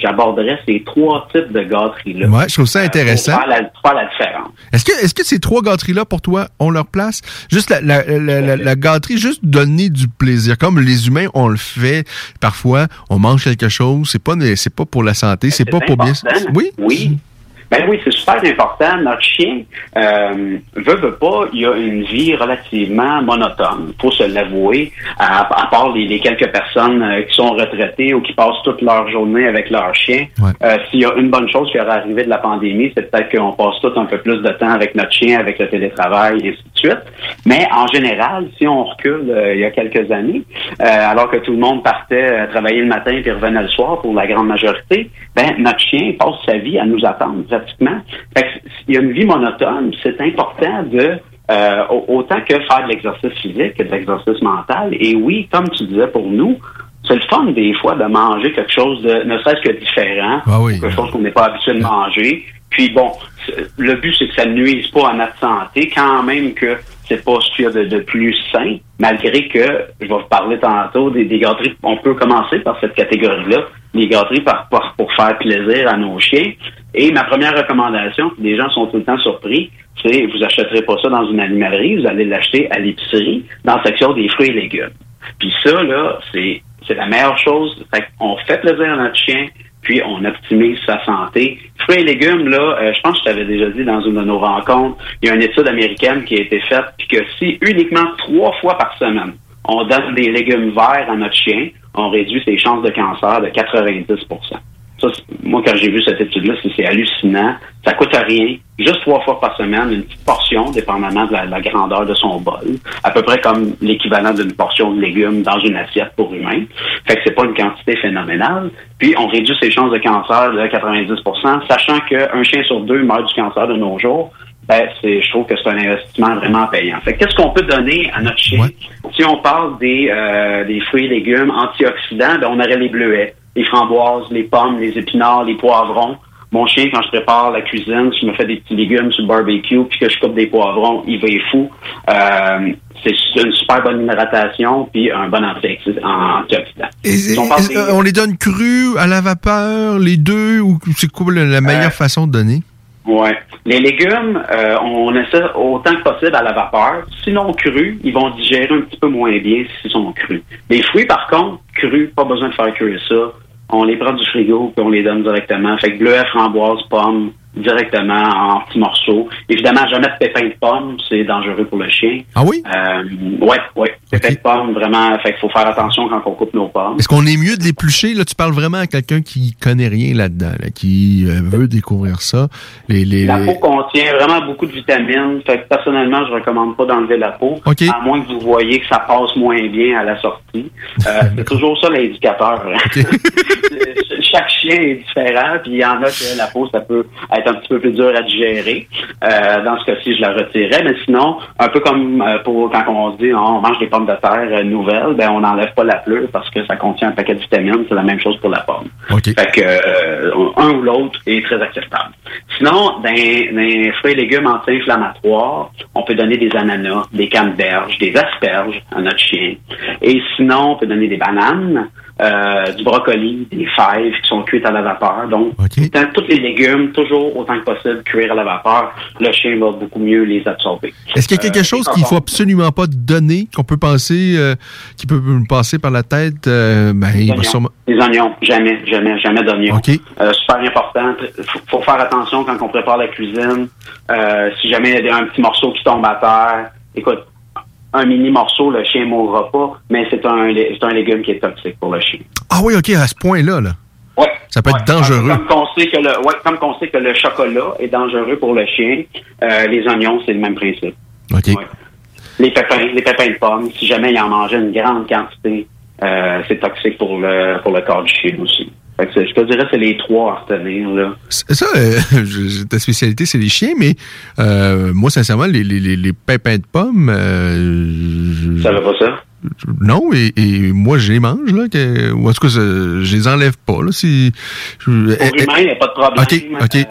j'aborderais ces trois types de gâteries-là. Ouais, je trouve ça intéressant. Pour faire la, pour faire la différence. Est-ce que, est-ce que ces trois gâteries-là, pour toi, ont leur place? Juste la, la, la, la- la gâterie, juste donner du plaisir. Comme les humains, on le fait parfois, on mange quelque chose, c'est pas, pas pour la santé, c'est pas pour bien. Oui? Oui. Ben oui, c'est super important. Notre chien euh, veut, veut pas, il a une vie relativement monotone. faut se l'avouer. À, à part les, les quelques personnes euh, qui sont retraitées ou qui passent toute leur journée avec leur chien. Euh, S'il y a une bonne chose qui aurait arrivé de la pandémie, c'est peut-être qu'on passe tout un peu plus de temps avec notre chien, avec le télétravail, et ainsi de suite. Mais en général, si on recule euh, il y a quelques années, alors que tout le monde partait travailler le matin puis revenait le soir pour la grande majorité, ben notre chien passe sa vie à nous attendre pratiquement. Fait que s'il y a une vie monotone, c'est important de euh, au- autant que faire de l'exercice physique que de l'exercice mental. Et oui, comme tu disais pour nous, c'est le fun des fois de manger quelque chose de ne serait-ce que différent, quelque chose qu'on n'est pas habitué de manger. Puis bon, le but c'est que ça ne nuise pas à notre santé, quand même que c'est pas ce qu'il y a de, de plus sain, malgré que, je vais vous parler tantôt des, des gâteries, on peut commencer par cette catégorie-là, les gâteries par, par- pour faire plaisir à nos chiens. Et ma première recommandation, les gens sont tout le temps surpris, c'est vous achèterez pas ça dans une animalerie, vous allez l'acheter à l'épicerie, dans la section des fruits et légumes. Puis ça, là, c'est c'est la meilleure chose. Fait on fait plaisir à notre chien, puis on optimise sa santé. Fruits et légumes, là, euh, je pense que je t'avais déjà dit dans une de nos rencontres, il y a une étude américaine qui a été faite, puis que si uniquement trois fois par semaine, on donne des légumes verts à notre chien, on réduit ses chances de cancer de 90 ça, moi, quand j'ai vu cette étude-là, c'est hallucinant. Ça coûte rien. Juste trois fois par semaine, une petite portion, dépendamment de la, la grandeur de son bol. À peu près comme l'équivalent d'une portion de légumes dans une assiette pour humain. Fait que c'est pas une quantité phénoménale. Puis on réduit ses chances de cancer de 90% sachant qu'un chien sur deux meurt du cancer de nos jours. Ben, c'est, je trouve que c'est un investissement vraiment payant. Fait que qu'est-ce qu'on peut donner à notre chien? Si on parle des, euh, des fruits et légumes antioxydants, ben, on aurait les bleuets, les framboises, les pommes, les épinards, les poivrons. Mon chien, quand je prépare la cuisine, je me fais des petits légumes sur le barbecue, puis que je coupe des poivrons, il va être fou. Euh, c'est une super bonne hydratation, puis un bon antioxy- antioxydant. Si on parle des- euh, on les donne crus, à la vapeur, les deux, ou c'est quoi la, meilleure façon de donner? Ouais. Les légumes, euh, on essaie autant que possible à la vapeur. Sinon crus, ils vont digérer un petit peu moins bien s'ils sont crus. Les fruits, par contre, crus, pas besoin de faire cuire ça. On les prend du frigo puis on les donne directement. Fait que bleuets, framboises, pommes, directement en petits morceaux. Évidemment, jamais de pépins de pommes, c'est dangereux pour le chien. Ah oui? Euh, ouais, ouais. Pépins de pommes, vraiment. Fait qu'il faut faire attention quand on coupe nos pommes. Est-ce qu'on est mieux de l'éplucher? Là, tu parles vraiment à quelqu'un qui connaît rien là-dedans, là, qui euh, veut découvrir ça. Les, les, La peau contient vraiment beaucoup de vitamines. Fait que personnellement, je recommande pas d'enlever la peau. À moins que vous voyez que ça passe moins bien à la sortie. Euh, [LAUGHS] c'est toujours ça l'indicateur. hein. [LAUGHS] Chaque chien est différent, puis il y en a que la peau, ça peut être un petit peu plus dur à digérer. Euh, dans ce cas-ci, je la retirerais. Mais sinon, un peu comme euh, pour quand on dit oh, on mange des pommes de terre euh, nouvelles, ben on n'enlève pas la pleure parce que ça contient un paquet de vitamines. C'est la même chose pour la pomme. Fait que euh, un ou l'autre est très acceptable. Sinon, dans, dans les fruits et légumes anti-inflammatoires, on peut donner des ananas, des canneberges, des asperges à notre chien. Et sinon, on peut donner des bananes, euh, du brocoli, des fèves qui sont cuites à la vapeur. Donc, dans tous les légumes, toujours autant que possible, cuire à la vapeur. Le chien va beaucoup mieux les absorber. Est-ce qu'il y a quelque Euh, chose qu'il faut absolument pas donner, qu'on peut penser, euh, qui peut me passer par la tête? euh, ben, Les oignons. sûrement- Les oignons, jamais, jamais, jamais d'oignons. Euh, super important. Faut, faut faire attention quand on prépare la cuisine. Euh, si jamais il y a un petit morceau qui tombe à terre, écoute, un mini morceau, le chien mourra pas, mais c'est un, un légume qui est toxique pour le chien. Ah oui, OK, à ce point-là, là. Ouais. Ça peut être dangereux. Comme qu'on sait que le, ouais, comme qu'on sait que le chocolat est dangereux pour le chien, euh, les oignons, c'est le même principe. OK. Les pépins, les pépins de pommes, si jamais il en mangeait une grande quantité, euh, c'est toxique pour le pour le corps du chien aussi. Fait que c'est- je te dirais c'est les trois à retenir là. Ça, euh, [LAUGHS] je- ta spécialité, c'est les chiens, mais euh, moi, sincèrement, les, les, les, les pépins de pommes... Euh, Ça va pas ça? Non, et, et moi, je les mange, là. Que, ou en tout cas, je, je les enlève pas, là. Si, je- eh, l'humain, il n'y a pas de problème. OK, OK.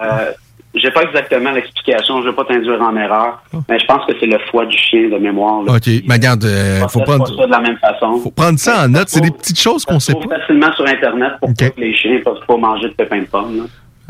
J'ai pas exactement l'explication, je vais pas t'induire en erreur, Oh. mais je pense que c'est le foie du chien de mémoire. Là. OK, mais regarde, euh, faut prendre, pas ça de la même façon. faut prendre ça en note. C'est des petites choses qu'on sait pas. facilement sur Internet pour que les chiens ne peuvent pas manger de pépins de pommes.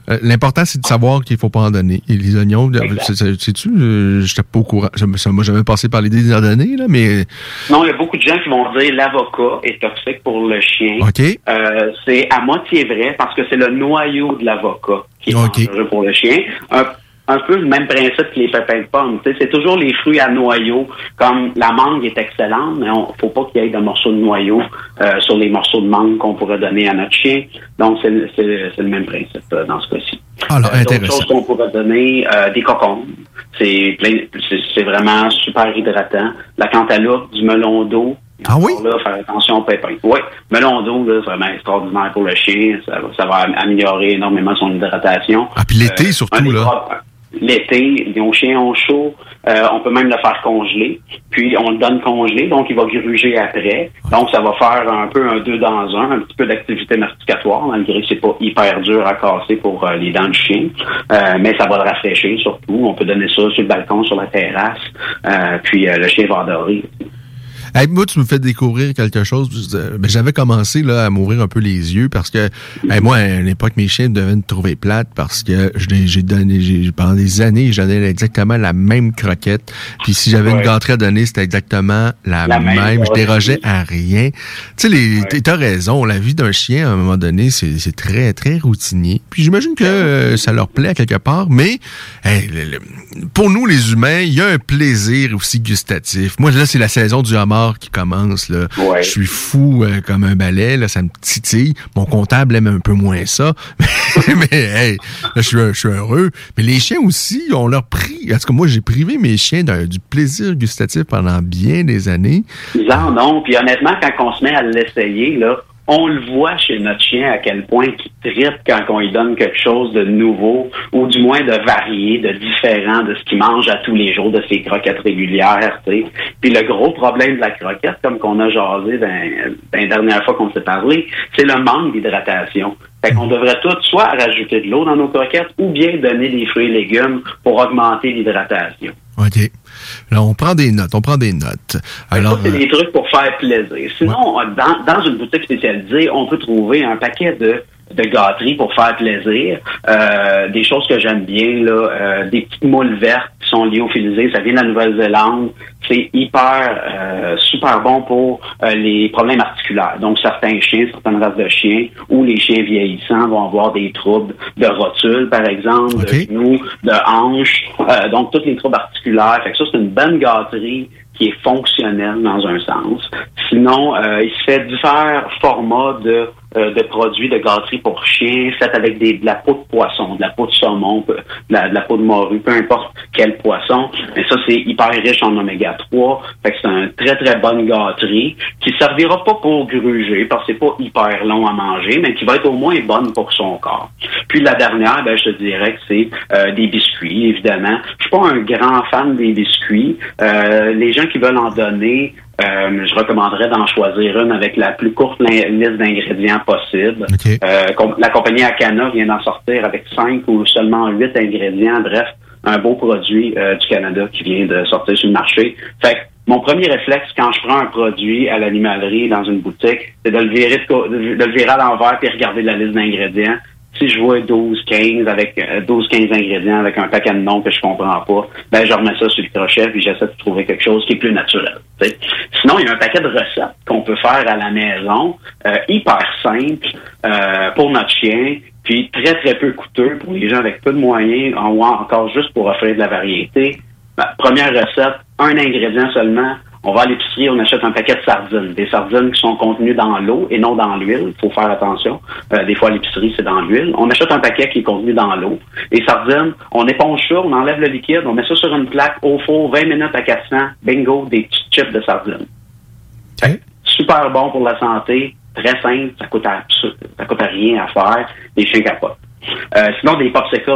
Euh, L'important, c'est de savoir qu'il faut pas en donner. Et les oignons, euh, sais-tu, euh, j'étais pas au courant. Ça m'a ça m'a jamais passé par l'idée d'en donner, là, mais Non, il y a beaucoup de gens qui vont dire l'avocat est toxique pour le chien. OK. Euh, c'est à moitié vrai parce que c'est le noyau de l'avocat qui est dangereux pour le chien. Un, un peu le même principe que les pépins de pommes. C'est toujours les fruits à noyau. Comme la mangue est excellente, mais on faut pas qu'il y ait de morceaux de noyau euh, sur les morceaux de mangue qu'on pourrait donner à notre chien. Donc, c'est le- c'est le c'est le même principe euh, dans ce cas-ci. Alors, Euh, D'autres intéressant. choses qu'on pourrait donner, euh, des cocons. C'est plein- c'est c'est vraiment super hydratant. La cantaloupe, du melon d'eau. Ah oui? Là, faire attention aux pépins. Oui, melon d'eau, là, c'est vraiment extraordinaire pour le chien. Ça, va- ça va améliorer énormément son hydratation. Ah, puis l'été, Euh, surtout, là. L'été, nos chiens ont chaud. Euh, on peut même le faire congeler. Puis on le donne congelé, donc il va gruger après. Donc ça va faire un peu un deux dans un, un petit peu d'activité masticatoire, malgré que c'est pas hyper dur à casser pour euh, les dents du chien. Euh, mais ça va le rafraîchir surtout. On peut donner ça sur le balcon, sur la terrasse. Euh, puis euh, le chien va adorer. Hey, moi, tu me fais découvrir quelque chose. Ben, J'avais commencé là, à m'ouvrir un peu les yeux parce que hey, moi, à l'époque, mes chiens devaient me trouver plate parce que j'ai donné, pendant des années, je donnais exactement la même croquette. Puis si j'avais une gâterie à donner, c'était exactement la, La même, même. Je dérogeais à rien. Tu sais, t'as raison. La vie d'un chien, à un moment donné, c'est, très, très routinier. Puis j'imagine que euh, ça leur plaît à quelque part, mais hey, le- le- pour nous, les humains, il y a un plaisir aussi gustatif. Moi, là, c'est la saison du homard qui commence. Là. Je suis fou euh, comme un balai, là, ça me titille. Mon comptable aime un peu moins ça. [LAUGHS] mais hey, là, je suis, je suis heureux. Mais les chiens aussi ont leur prix. Parce que moi, j'ai privé mes chiens du plaisir gustatif pendant bien des années. Ils en ont. Puis honnêtement, quand on se met à l'essayer, là, on le voit chez notre chien à quel point il tripe quand on lui donne quelque chose de nouveau ou du moins de varié, de différent de ce qu'il mange à tous les jours, de ses croquettes régulières. tu sais. Puis le gros problème de la croquette, comme qu'on a jasé la dernière fois qu'on s'est parlé, c'est le manque d'hydratation. Fait qu'on devrait tout soit rajouter de l'eau dans nos croquettes ou bien donner des fruits et légumes pour augmenter l'hydratation. OK. Là, on prend des notes, on prend des notes. Alors, c'est des trucs pour faire plaisir. Sinon, euh, dans, dans une boutique spécialisée, on peut trouver un paquet de, de gâteries pour faire plaisir. Euh, des choses que j'aime bien, là, euh, des petites moules vertes qui sont lyophilisées. Ça vient de la Nouvelle-Zélande. C'est hyper, euh, super bon pour euh, les problèmes articulaires. Donc, certains chiens, certaines races de chiens, ou les chiens vieillissants vont avoir des troubles de rotule, par exemple, de genoux, de hanches. Euh, donc, tous les troubles articulaires. Fait que ça, c'est une bonne gâterie qui est fonctionnelle dans un sens. Sinon, euh, il se fait divers formats de, euh, de produits de gâterie pour chiens, faits avec des, de la peau de poisson, de la peau de saumon, peu- de la, de la peau de morue, peu importe quel poisson. Mais ça, c'est hyper riche en oméga 3. Fait que c'est une très, très bonne gâterie qui servira pas pour gruger parce que c'est pas hyper long à manger, mais qui va être au moins bonne pour son corps. Puis la dernière, ben, je te dirais que c'est euh, des biscuits, évidemment. Je suis pas un grand fan des biscuits. Euh, les gens qui veulent en donner, euh, je recommanderais d'en choisir une avec la plus courte liste d'ingrédients possible. Euh, com- la compagnie Akana vient d'en sortir avec cinq ou seulement huit ingrédients. Bref, un beau produit euh, du Canada qui vient de sortir sur le marché. Fait que mon premier réflexe quand je prends un produit à l'animalerie dans une boutique, c'est de le virer de le virer à l'envers puis regarder la liste d'ingrédients. Si je vois 12, 15 avec euh, 12, 15 ingrédients avec un paquet de noms que je comprends pas, ben je remets ça sur le crochet puis j'essaie de trouver quelque chose qui est plus naturel. tu sais. Sinon, il y a un paquet de recettes qu'on peut faire à la maison, euh, hyper simple euh, pour notre chien, puis très très peu coûteux pour les gens avec peu de moyens, en- ou encore juste pour offrir de la variété. Ben, première recette, un ingrédient seulement. On va à l'épicerie, on achète un paquet de sardines. Des sardines qui sont contenues dans l'eau et non dans l'huile. Il faut faire attention. Euh, des fois, à l'épicerie, c'est dans l'huile. On achète un paquet qui est contenu dans l'eau. Les sardines, on éponge ça, on enlève le liquide, on met ça sur une plaque au four, 20 minutes à 400. Bingo, des petits chips de sardines. Super bon pour la santé, très simple, ça coûte, absu- ça coûte rien à faire. Les chiens capotent. Euh, sinon, des popsicles.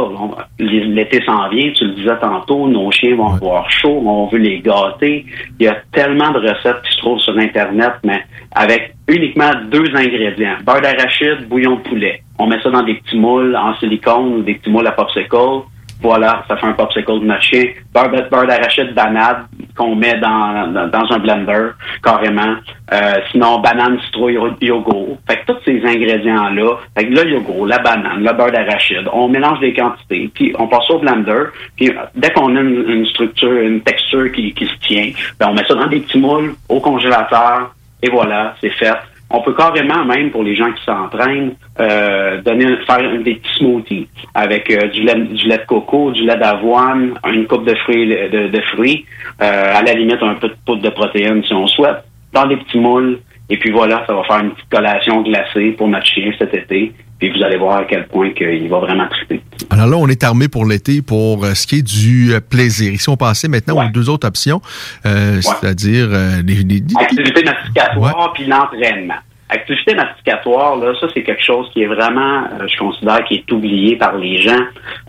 L'été s'en vient, tu le disais tantôt, nos chiens vont avoir chaud, on veut les gâter. Il y a tellement de recettes qui se trouvent sur Internet, mais avec uniquement deux ingrédients. Beurre d'arachide, bouillon de poulet. On met ça dans des petits moules en silicone des petits moules à popsicle. Voilà, ça fait un popsicle de chien. Beurre, beurre d'arachide banane qu'on met dans, dans, dans un blender, carrément. Euh, sinon, banane, citrouille, yogourt. Fait que tous ces ingrédients-là, fait que le yogourt, la banane, le beurre d'arachide, on mélange des quantités, puis on passe au blender, puis euh, dès qu'on a une, une structure, une texture qui, qui se tient, ben on met ça dans des petits moules, au congélateur, et voilà, c'est fait. On peut carrément, même pour les gens qui s'entraînent, euh, donner, faire des petits smoothies avec euh, du, lait, de coco, du lait d'avoine, une coupe de fruits, de fruits, euh, à la limite un peu de poudre de protéines si on souhaite, dans des petits moules. Et puis voilà, ça va faire une petite collation glacée pour notre chien cet été. Puis vous allez voir à quel point qu'il va vraiment triper. Alors là, on est armé pour l'été pour euh, ce qui est du euh, plaisir. Ici, on passait maintenant aux deux autres options, euh, c'est-à-dire euh, les, les- Activité masticatoire puis l'entraînement. Activité masticatoire, là, ça c'est quelque chose qui est vraiment, euh, je considère, qui est oublié par les gens.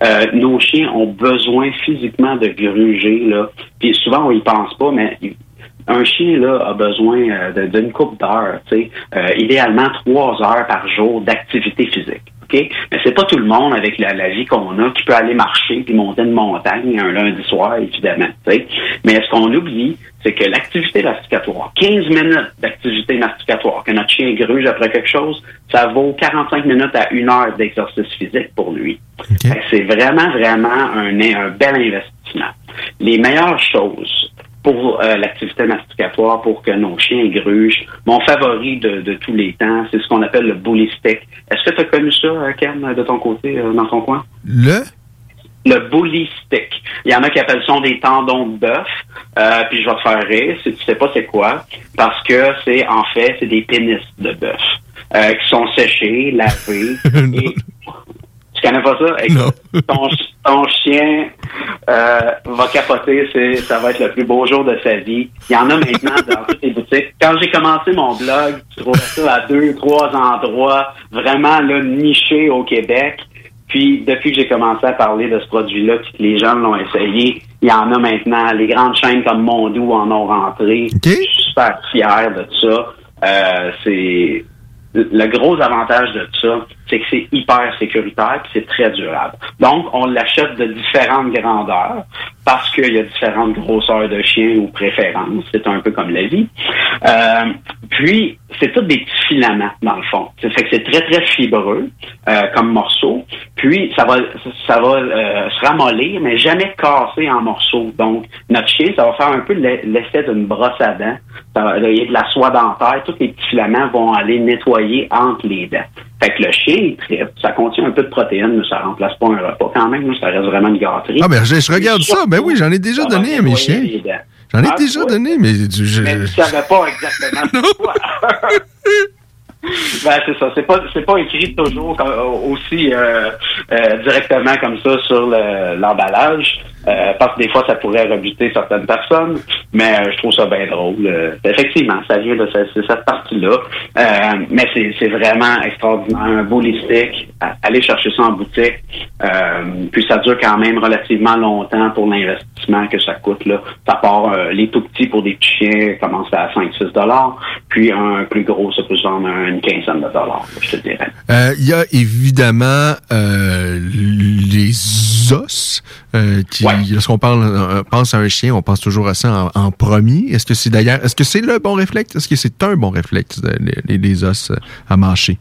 Euh, nos chiens ont besoin physiquement de gruger, là. Puis souvent on y pense pas, mais un chien là a besoin euh, d'une coupe d'heures, tu sais, Euh, idéalement trois heures par jour d'activité physique. OK? Mais c'est pas tout le monde avec la, la vie qu'on a qui peut aller marcher puis monter une montagne un lundi soir, évidemment. tu sais. Mais ce qu'on oublie, c'est que l'activité masticatoire, 15 minutes d'activité masticatoire, que notre chien gruge après quelque chose, ça vaut 45 minutes à une heure d'exercice physique pour lui. C'est vraiment, vraiment un, un bel investissement. Les meilleures choses pour euh, l'activité masticatoire, pour que nos chiens grugent, mon favori de, de tous les temps, c'est ce qu'on appelle le bully stick. Est-ce que tu as connu ça, euh, Ken, de ton côté, euh, dans ton coin? le? Le bully stick. Il y en a qui appellent ça des tendons de bœuf. Euh, puis je vais te faire rire si tu sais pas c'est quoi, parce que c'est en fait c'est des pénis de bœuf euh, qui sont séchés, lavés. [LAUGHS] et... Tu connais pas ça? Écoute, [LAUGHS] Ton, ton chien euh, va capoter, c'est, ça va être le plus beau jour de sa vie. Il y en a maintenant dans [LAUGHS] toutes les boutiques. Quand j'ai commencé mon blog, je trouvais ça à deux, trois endroits vraiment là, nichés au Québec. Puis depuis que j'ai commencé à parler de ce produit-là, puis que les gens l'ont essayé, il y en a maintenant. Les grandes chaînes comme Mondou en ont rentré. Je suis super fier de ça. Euh, c'est le gros avantage de ça, c'est que c'est hyper sécuritaire et c'est très durable. Donc, on l'achète de différentes grandeurs parce qu'il y a différentes grosseurs de chiens ou préférences. C'est un peu comme la vie. Euh, puis, c'est tout des petits filaments, dans le fond. Ça fait que c'est très, très fibreux euh, comme morceau. Puis, ça va ça va euh, se ramollir, mais jamais casser en morceaux. Donc, notre chien, ça va faire un peu l'effet d'une brosse à dents. Il y a de la soie dentaire. Tous les petits filaments vont aller nettoyer entre les dents. Fait que le chien. Ça contient un peu de protéines, mais ça remplace pas un repas. Quand même, ça reste vraiment une gâterie. Ah, mais je, je regarde ça. Ben oui, j'en ai déjà donné à mes chiens. J'en ai Ah, déjà donné, mais... Je, Mais tu savais pas exactement [LAUGHS] quoi. Ben, c'est ça. C'est pas, c'est pas écrit toujours aussi euh, euh, directement comme ça sur le- l'emballage. Euh, parce que des fois, ça pourrait rebuter certaines personnes. Mais euh, je trouve ça bien drôle. Euh, effectivement, ça vient de cette partie-là. Euh, mais c'est, vraiment extraordinaire. Un beau listique. À- Allez chercher ça en boutique. Puis ça dure quand même relativement longtemps pour l'investissement que ça coûte. Là. Ça part, les tout petits pour des petits chiens commencent à 5-6 dollars. Puis un plus gros, ça peut se vendre une quinzaine de dollars, je te dirais. Il y a évidemment les os. Euh, qui, Lorsqu'on parle, euh, pense à un chien, on pense toujours à ça en, en premier. Est-ce que c'est d'ailleurs, est-ce que c'est le bon réflexe? Est-ce que c'est un bon réflexe, de- les, os euh, à mâcher?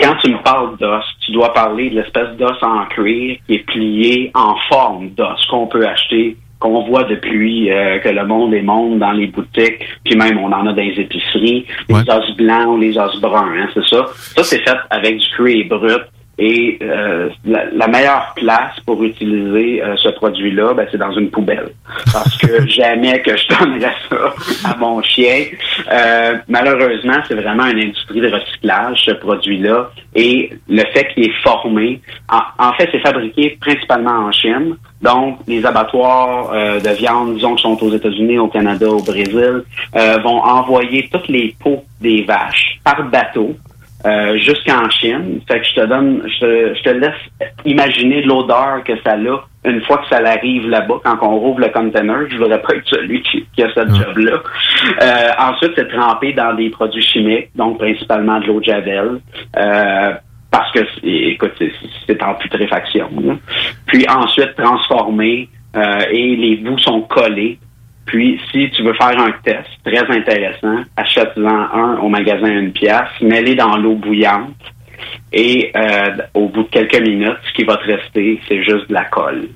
Quand tu me parles d'os, tu dois parler de l'espèce d'os en cuir qui est plié en forme d'os qu'on peut acheter, qu'on voit depuis euh, que le monde est monde dans les boutiques, puis même on en a dans les épiceries, les os blancs ou les os bruns, hein, c'est ça? Ça, c'est fait avec du cuir brut. Et euh, la, la meilleure place pour utiliser euh, ce produit-là, ben, c'est dans une poubelle. Parce que [LAUGHS] jamais que je donnerais ça à mon chien. Euh, malheureusement, c'est vraiment une industrie de recyclage, ce produit-là. Et le fait qu'il est formé, en, en fait, c'est fabriqué principalement en Chine. Donc, les abattoirs euh, de viande, disons, qui sont aux États-Unis, au Canada, au Brésil, euh, vont envoyer toutes les peaux des vaches par bateau euh, jusqu'en Chine. Fait que je te donne, je te, je te laisse imaginer l'odeur que ça a une fois que ça arrive là-bas, quand on rouvre le container. Je voudrais pas être celui qui, qui a ce job-là. Euh, ensuite, c'est trempé dans des produits chimiques, donc principalement de l'eau de javel. Euh, parce que, écoute, c'est- c'est en putréfaction. là. Puis ensuite, transformé euh, et les bouts sont collés. Puis, si tu veux faire un test très intéressant, achète-en un au magasin une pièce, mets-les dans l'eau bouillante et euh, au bout de quelques minutes, ce qui va te rester, c'est juste de la colle.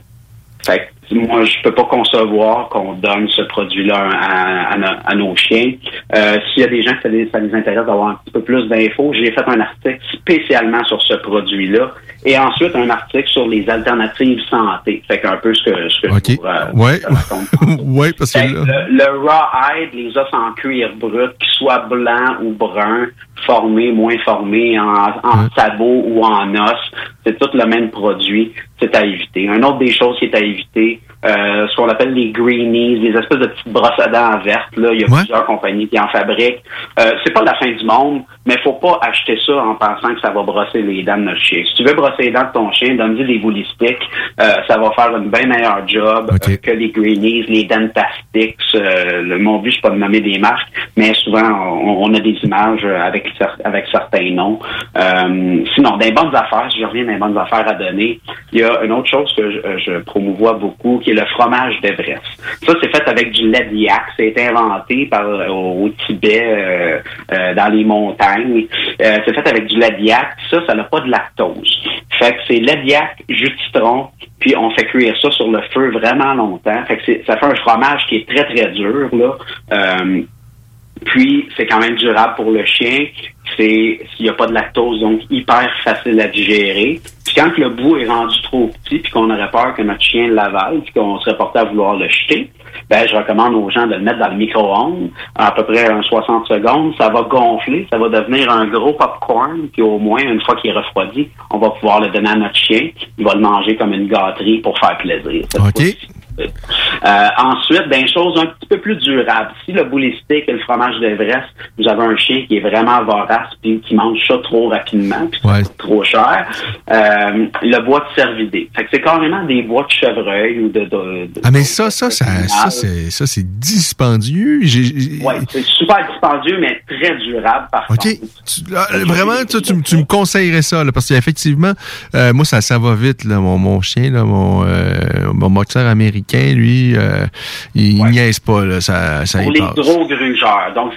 Fait moi, je peux pas concevoir qu'on donne ce produit-là à, à no- à nos chiens. Euh, S'il y a des gens que ça les, ça les intéresse d'avoir un petit peu plus d'infos, j'ai fait un article spécialement sur ce produit-là et ensuite un article sur les alternatives santé. Fait qu'un peu ce que, ce que je euh, Ouais, [LAUGHS] [LAUGHS] ouais, parce que le, le rawhide, les os en cuir brut, qu'ils soient blancs ou bruns, formés, moins formés, en, en sabot ou en os, c'est tout le même produit. C'est à éviter. Un autre des choses qui est à éviter, euh, ce qu'on appelle les greenies, les espèces de petites brosses à dents vertes. Là, il y a plusieurs compagnies qui en fabriquent. Euh, c'est pas la fin du monde, mais faut pas acheter ça en pensant que ça va brosser les dents de notre chien. Si tu veux brosser les dents de ton chien, donne-lui des boulistiques. Euh, ça va faire une bien meilleure job euh, que les greenies, les dentastics. Euh, le, mon but, c'est pas de nommer des marques, mais souvent, on, on a des images euh, avec, avec certains noms. Euh, sinon, des bonnes affaires, si je reviens les bonnes affaires à donner, il y a une autre chose que je, euh, je promouvois beaucoup, qui est le fromage d'Everest. Ça, c'est fait avec du lait de yak. Ça a été inventé par, au, au Tibet, euh, euh, dans les montagnes. Euh, c'est fait avec du yak. Ça, ça n'a pas de lactose. Fait que c'est yak, jus de citron, puis on fait cuire ça sur le feu vraiment longtemps. Fait que ça fait un fromage qui est très, très dur, là. Euh, Puis, c'est quand même durable pour le chien. C'est s'il n'y a pas de lactose, donc hyper facile à digérer. Puis quand le bout est rendu trop petit, puis qu'on aurait peur que notre chien l'avale, puis qu'on serait porté à vouloir le jeter, ben je recommande aux gens de le mettre dans le micro-ondes à peu près un 60 secondes. Ça va gonfler, ça va devenir un gros popcorn, puis au moins, une fois qu'il est refroidi, on va pouvoir le donner à notre chien. Il va le manger comme une gâterie pour faire plaisir. Euh, ensuite, des choses un petit peu plus durables. Si le boulistique et le fromage d'Everest, vous avez un chien qui est vraiment vorace puis qui mange ça trop rapidement puis coûte trop cher, euh, le bois de cervidé. Fait que c'est carrément des bois de chevreuil ou de... de- de- Ah, mais ça, ça, ça, ça, c'est, ça, c'est dispendieux. Ouais, c'est super dispendieux, mais très durable par OK. Tu- là, vraiment, tu, tu, me- tu me conseillerais ça, là, parce qu'effectivement, euh, moi, ça, ça va vite, là, mon, mon chien, là, mon, euh, mon boxeur américain, lui, euh, il niaise pas, là, ça, ça pour y les passe. gros grugeurs. Donc,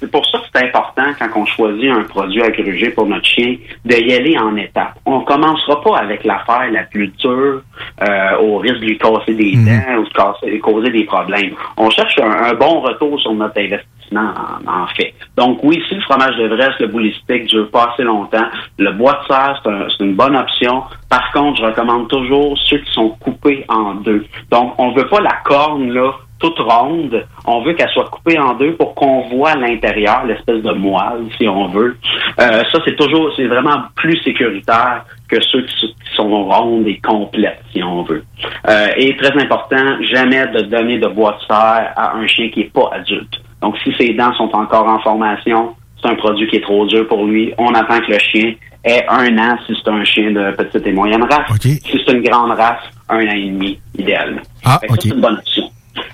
c'est pour ça que c'est important, quand on choisit un produit à gruger pour notre chien, de y aller en étapes. On commencera pas avec l'affaire la plus dure, euh, au risque de lui casser des dents ou de casser- causer des problèmes. On cherche un, un bon retour sur notre investissement, en, en fait. Donc, oui, si le fromage de Brest, le boulistique dure pas assez longtemps, le bois de serre, c'est un- c'est une bonne option. Par contre, je recommande toujours ceux qui sont coupés en deux. Donc, on veut pas la corne, là, toute ronde. On veut qu'elle soit coupée en deux pour qu'on voit l'intérieur l'espèce de moelle, si on veut. Euh, ça, c'est toujours, c'est vraiment plus sécuritaire que ceux qui, sont rondes et complètes, si on veut. Euh, et très important, jamais de donner de bois de serre à un chien qui est pas adulte. Donc, si ses dents sont encore en formation, c'est un produit qui est trop dur pour lui. On attend que le chien ait un an si c'est un chien de petite et moyenne race. Si c'est une grande race, un an et demi, idéalement. Ah, c'est une bonne option.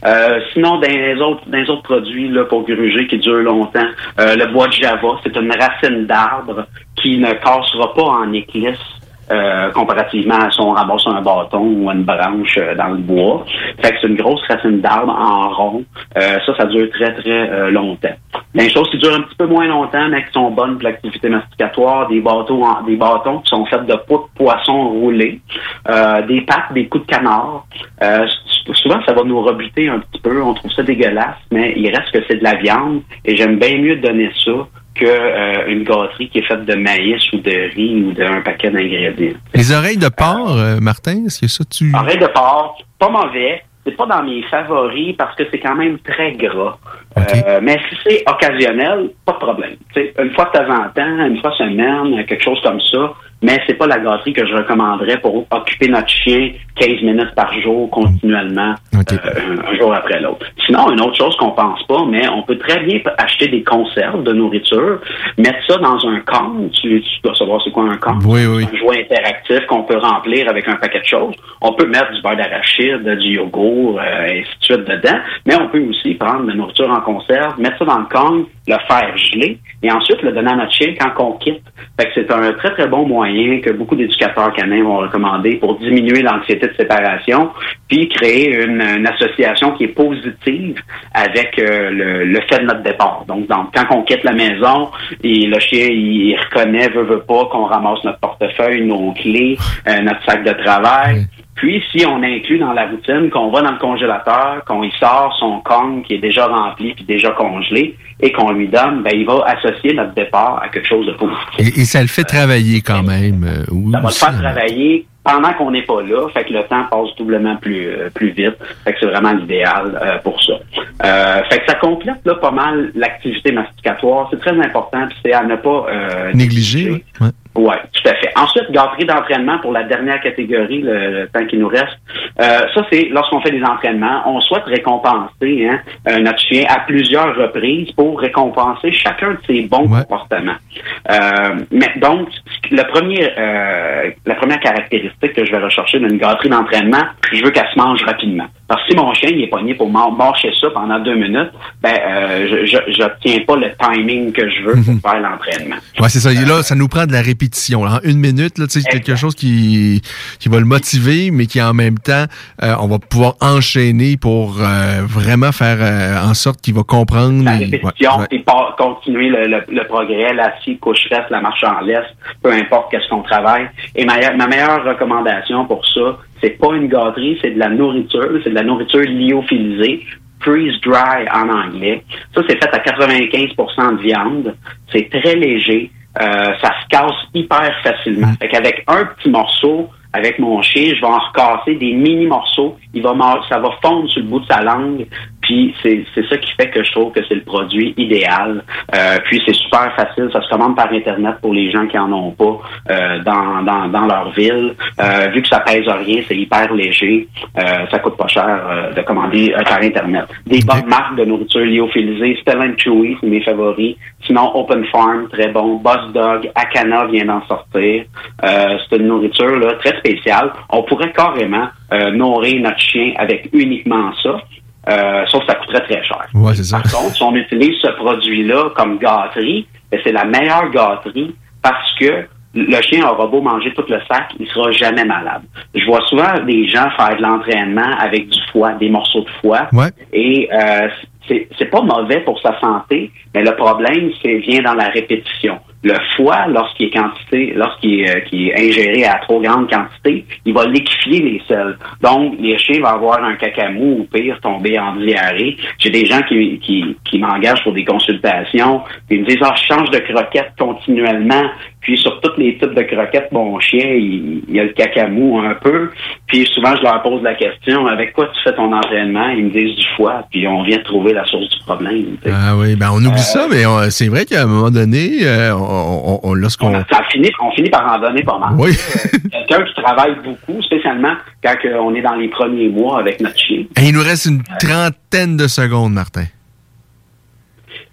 Euh, sinon, dans les autres, dans les autres produits là, pour gruger qui durent longtemps, euh, le bois de Java, c'est une racine d'arbre qui ne cassera pas en éclisse euh, comparativement à si on ramasse un bâton ou une branche euh, dans le bois. Fait que c'est une grosse racine d'arbre en rond. Euh, ça, ça dure très, très euh, longtemps. Des choses qui durent un petit peu moins longtemps, mais qui sont bonnes pour l'activité masticatoire, des bâtons, des bâtons qui sont faits de peau de poisson roulé, euh, des pattes, des coups de canard. Souvent, ça va nous rebuter un petit peu. On trouve ça dégueulasse, mais il reste que c'est de la viande et j'aime bien mieux donner ça que euh, une gâterie qui est faite de maïs ou de riz ou d'un paquet d'ingrédients. Les oreilles de porc, euh, Martin, est-ce que ça, tu... Oreille de porc, pas mauvais. C'est pas dans mes favoris parce que c'est quand même très gras. Euh, mais si c'est occasionnel, pas de problème. Une fois de temps en temps, une fois semaine, quelque chose comme ça. Mais c'est pas la gâterie que je recommanderais pour occuper notre chien 15 minutes par jour continuellement, euh, un jour après l'autre. Sinon, une autre chose qu'on pense pas, mais on peut très bien acheter des conserves de nourriture, mettre ça dans un camp. Tu, tu dois savoir c'est quoi un camp. Oui, oui. Un jouet interactif qu'on peut remplir avec un paquet de choses. On peut mettre du beurre d'arachide, du yogourt, euh, et ainsi de suite dedans. Mais on peut aussi prendre de la nourriture en conserve, mettre ça dans le Kong, le faire geler, et ensuite le donner à notre chien quand on quitte. Fait que c'est un très, très bon moyen que beaucoup d'éducateurs canins vont recommander pour diminuer l'anxiété de séparation, puis créer une, une association qui est positive avec euh, le, le fait de notre départ. Donc, donc, quand on quitte la maison, et le chien, il, reconnaît, veut, veut pas, qu'on ramasse notre portefeuille, nos clés, euh, notre sac de travail. Puis, si on inclut dans la routine qu'on va dans le congélateur, qu'on y sort son Kong qui est déjà rempli puis déjà congelé et qu'on lui donne, ben, il va associer notre départ à quelque chose de positif. Et, et ça le fait travailler quand même. euh, oui, Ça va le faire travailler pendant qu'on n'est pas là, fait que le temps passe doublement plus euh, plus vite, fait que c'est vraiment l'idéal euh, pour ça. Euh, fait que ça complète là pas mal l'activité masticatoire, c'est très important, puis c'est à ne pas euh. Ouais. Oui, tout à fait. Ensuite, gâterie d'entraînement pour la dernière catégorie, le, le temps qui nous reste. Euh, ça, c'est lorsqu'on fait des entraînements, on souhaite récompenser hein, euh, notre chien à plusieurs reprises pour récompenser chacun de ses bons comportements. Euh, mais donc, le premier, euh, la première caractéristique que je vais rechercher d'une gâterie d'entraînement, je veux qu'elle se mange rapidement. Parce que si mon chien il est pogné pour mâcher ça pendant deux minutes, ben euh, je j'obtiens pas le timing que je veux pour faire l'entraînement. Ouais, c'est ça. Et là, ça nous prend de la répétition. Là. En une minute, là, quelque chose qui, qui va le motiver, mais qui en même temps, euh, on va pouvoir enchaîner pour euh, vraiment faire euh, en sorte qu'il va comprendre. la et- répétition, ouais, ouais. puis pas continuer le, le- le progrès, la scie, couche reste, la marche en laisse, peu importe qu'est-ce qu'on travaille. Et ma, ma meilleure recommandation pour ça, c'est pas une gâterie, c'est de la nourriture, c'est de la nourriture lyophilisée. freeze dry en anglais. Ça, c'est fait à 95% de viande. C'est très léger. Euh, ça se casse hyper facilement. Fait qu'avec un petit morceau, avec mon chien, je vais en recasser des mini morceaux. Il va ça va fondre sur le bout de sa langue. Puis c'est c'est ça qui fait que je trouve que c'est le produit idéal. Euh, puis c'est super facile. Ça se commande par internet pour les gens qui en ont pas euh, dans, dans, dans leur ville. Euh, vu que ça pèse rien, c'est hyper léger. Euh, ça coûte pas cher euh, de commander euh, par internet. Des bonnes marques de nourriture lyophilisée. Stella Chewy, c'est mes favoris. Sinon, Open Farm, très bon. Boss Dog, Akana vient d'en sortir. Euh, c'est une nourriture là, très spéciale. On pourrait carrément euh, nourrir notre chien avec uniquement ça. Euh, sauf que ça coûterait très cher. Ouais, c'est ça. Par contre, si on utilise ce produit-là comme gâterie, ben, c'est la meilleure gâterie parce que le chien aura beau manger tout le sac, il sera jamais malade. Je vois souvent des gens faire de l'entraînement avec du foie, des morceaux de foie. Ouais. Et euh, c'est c'est pas mauvais pour sa santé, mais le problème, c'est vient dans la répétition. Le foie, lorsqu'il est quantité, lorsqu'il est, euh, est ingéré à trop grande quantité, il va liquéfier les selles. Donc, chiens vont avoir un cacamou ou pire, tomber en diarrhée. J'ai des gens qui, qui, qui m'engagent pour des consultations, ils me disent, ah, je change de croquette continuellement. Puis sur tous les types de croquettes, mon chien, il, il a le cacamou un peu. Puis souvent, je leur pose la question, avec quoi tu fais ton entraînement? Ils me disent du foie, puis on vient de trouver la source du problème. Ah oui, ben on oublie Euh, ça, mais on- c'est vrai qu'à un moment donné, euh, on, on- on- lorsqu'on... Ça finit, on finit par en donner pas mal. Oui. Euh, Quelqu'un qui travaille beaucoup, spécialement quand euh, on est dans les premiers mois avec notre chien. Et il nous reste une trentaine de secondes, Martin.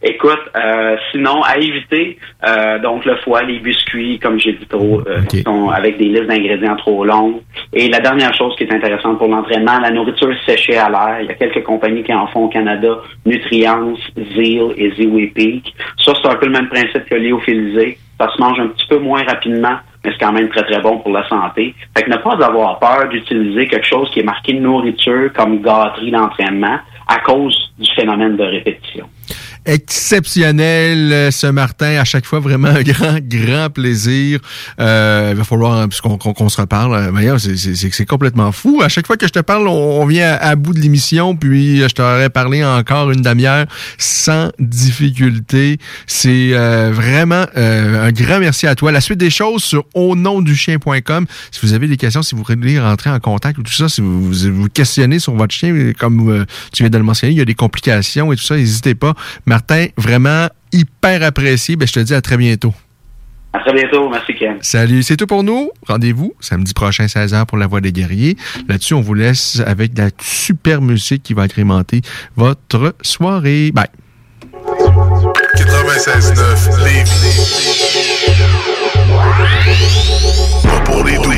Écoute, euh, sinon, à éviter, euh, donc le foie, les biscuits, comme j'ai dit trop, euh, qui sont avec des listes d'ingrédients trop longues. Et la dernière chose qui est intéressante pour l'entraînement, la nourriture séchée à l'air. Il y a quelques compagnies qui en font au Canada, Nutrients, Zeal et Ziwi Peak. Ça, c'est un peu le même principe que lyophilisé. Ça se mange un petit peu moins rapidement, mais c'est quand même très, très bon pour la santé. Fait que ne pas avoir peur d'utiliser quelque chose qui est marqué nourriture comme gâterie d'entraînement à cause du phénomène de répétition. Exceptionnel, euh, ce Martin. À chaque fois, vraiment un grand, grand plaisir. Euh, il va falloir hein, qu'on se reparle. Euh, c'est- complètement fou. À chaque fois que je te parle, on, vient à, bout de l'émission, puis euh, je t'aurais parlé encore une demi-heure sans difficulté. C'est vraiment un grand merci à toi. La suite des choses sur au nom. Si vous avez des questions, si vous voulez rentrer en contact ou tout ça, si vous vous, vous questionnez sur votre chien, comme tu viens de le mentionner, il y a des complications et tout ça, n'hésitez pas. Martin, vraiment hyper apprécié. Ben, je te dis à très bientôt. À très bientôt. Merci, Ken. Salut, c'est tout pour nous. Rendez-vous samedi prochain, 16h pour la Voix des guerriers. Là-dessus, on vous laisse avec de la super musique qui va agrémenter votre soirée. Bye. 96.9 Lévis. Pas pour les doux.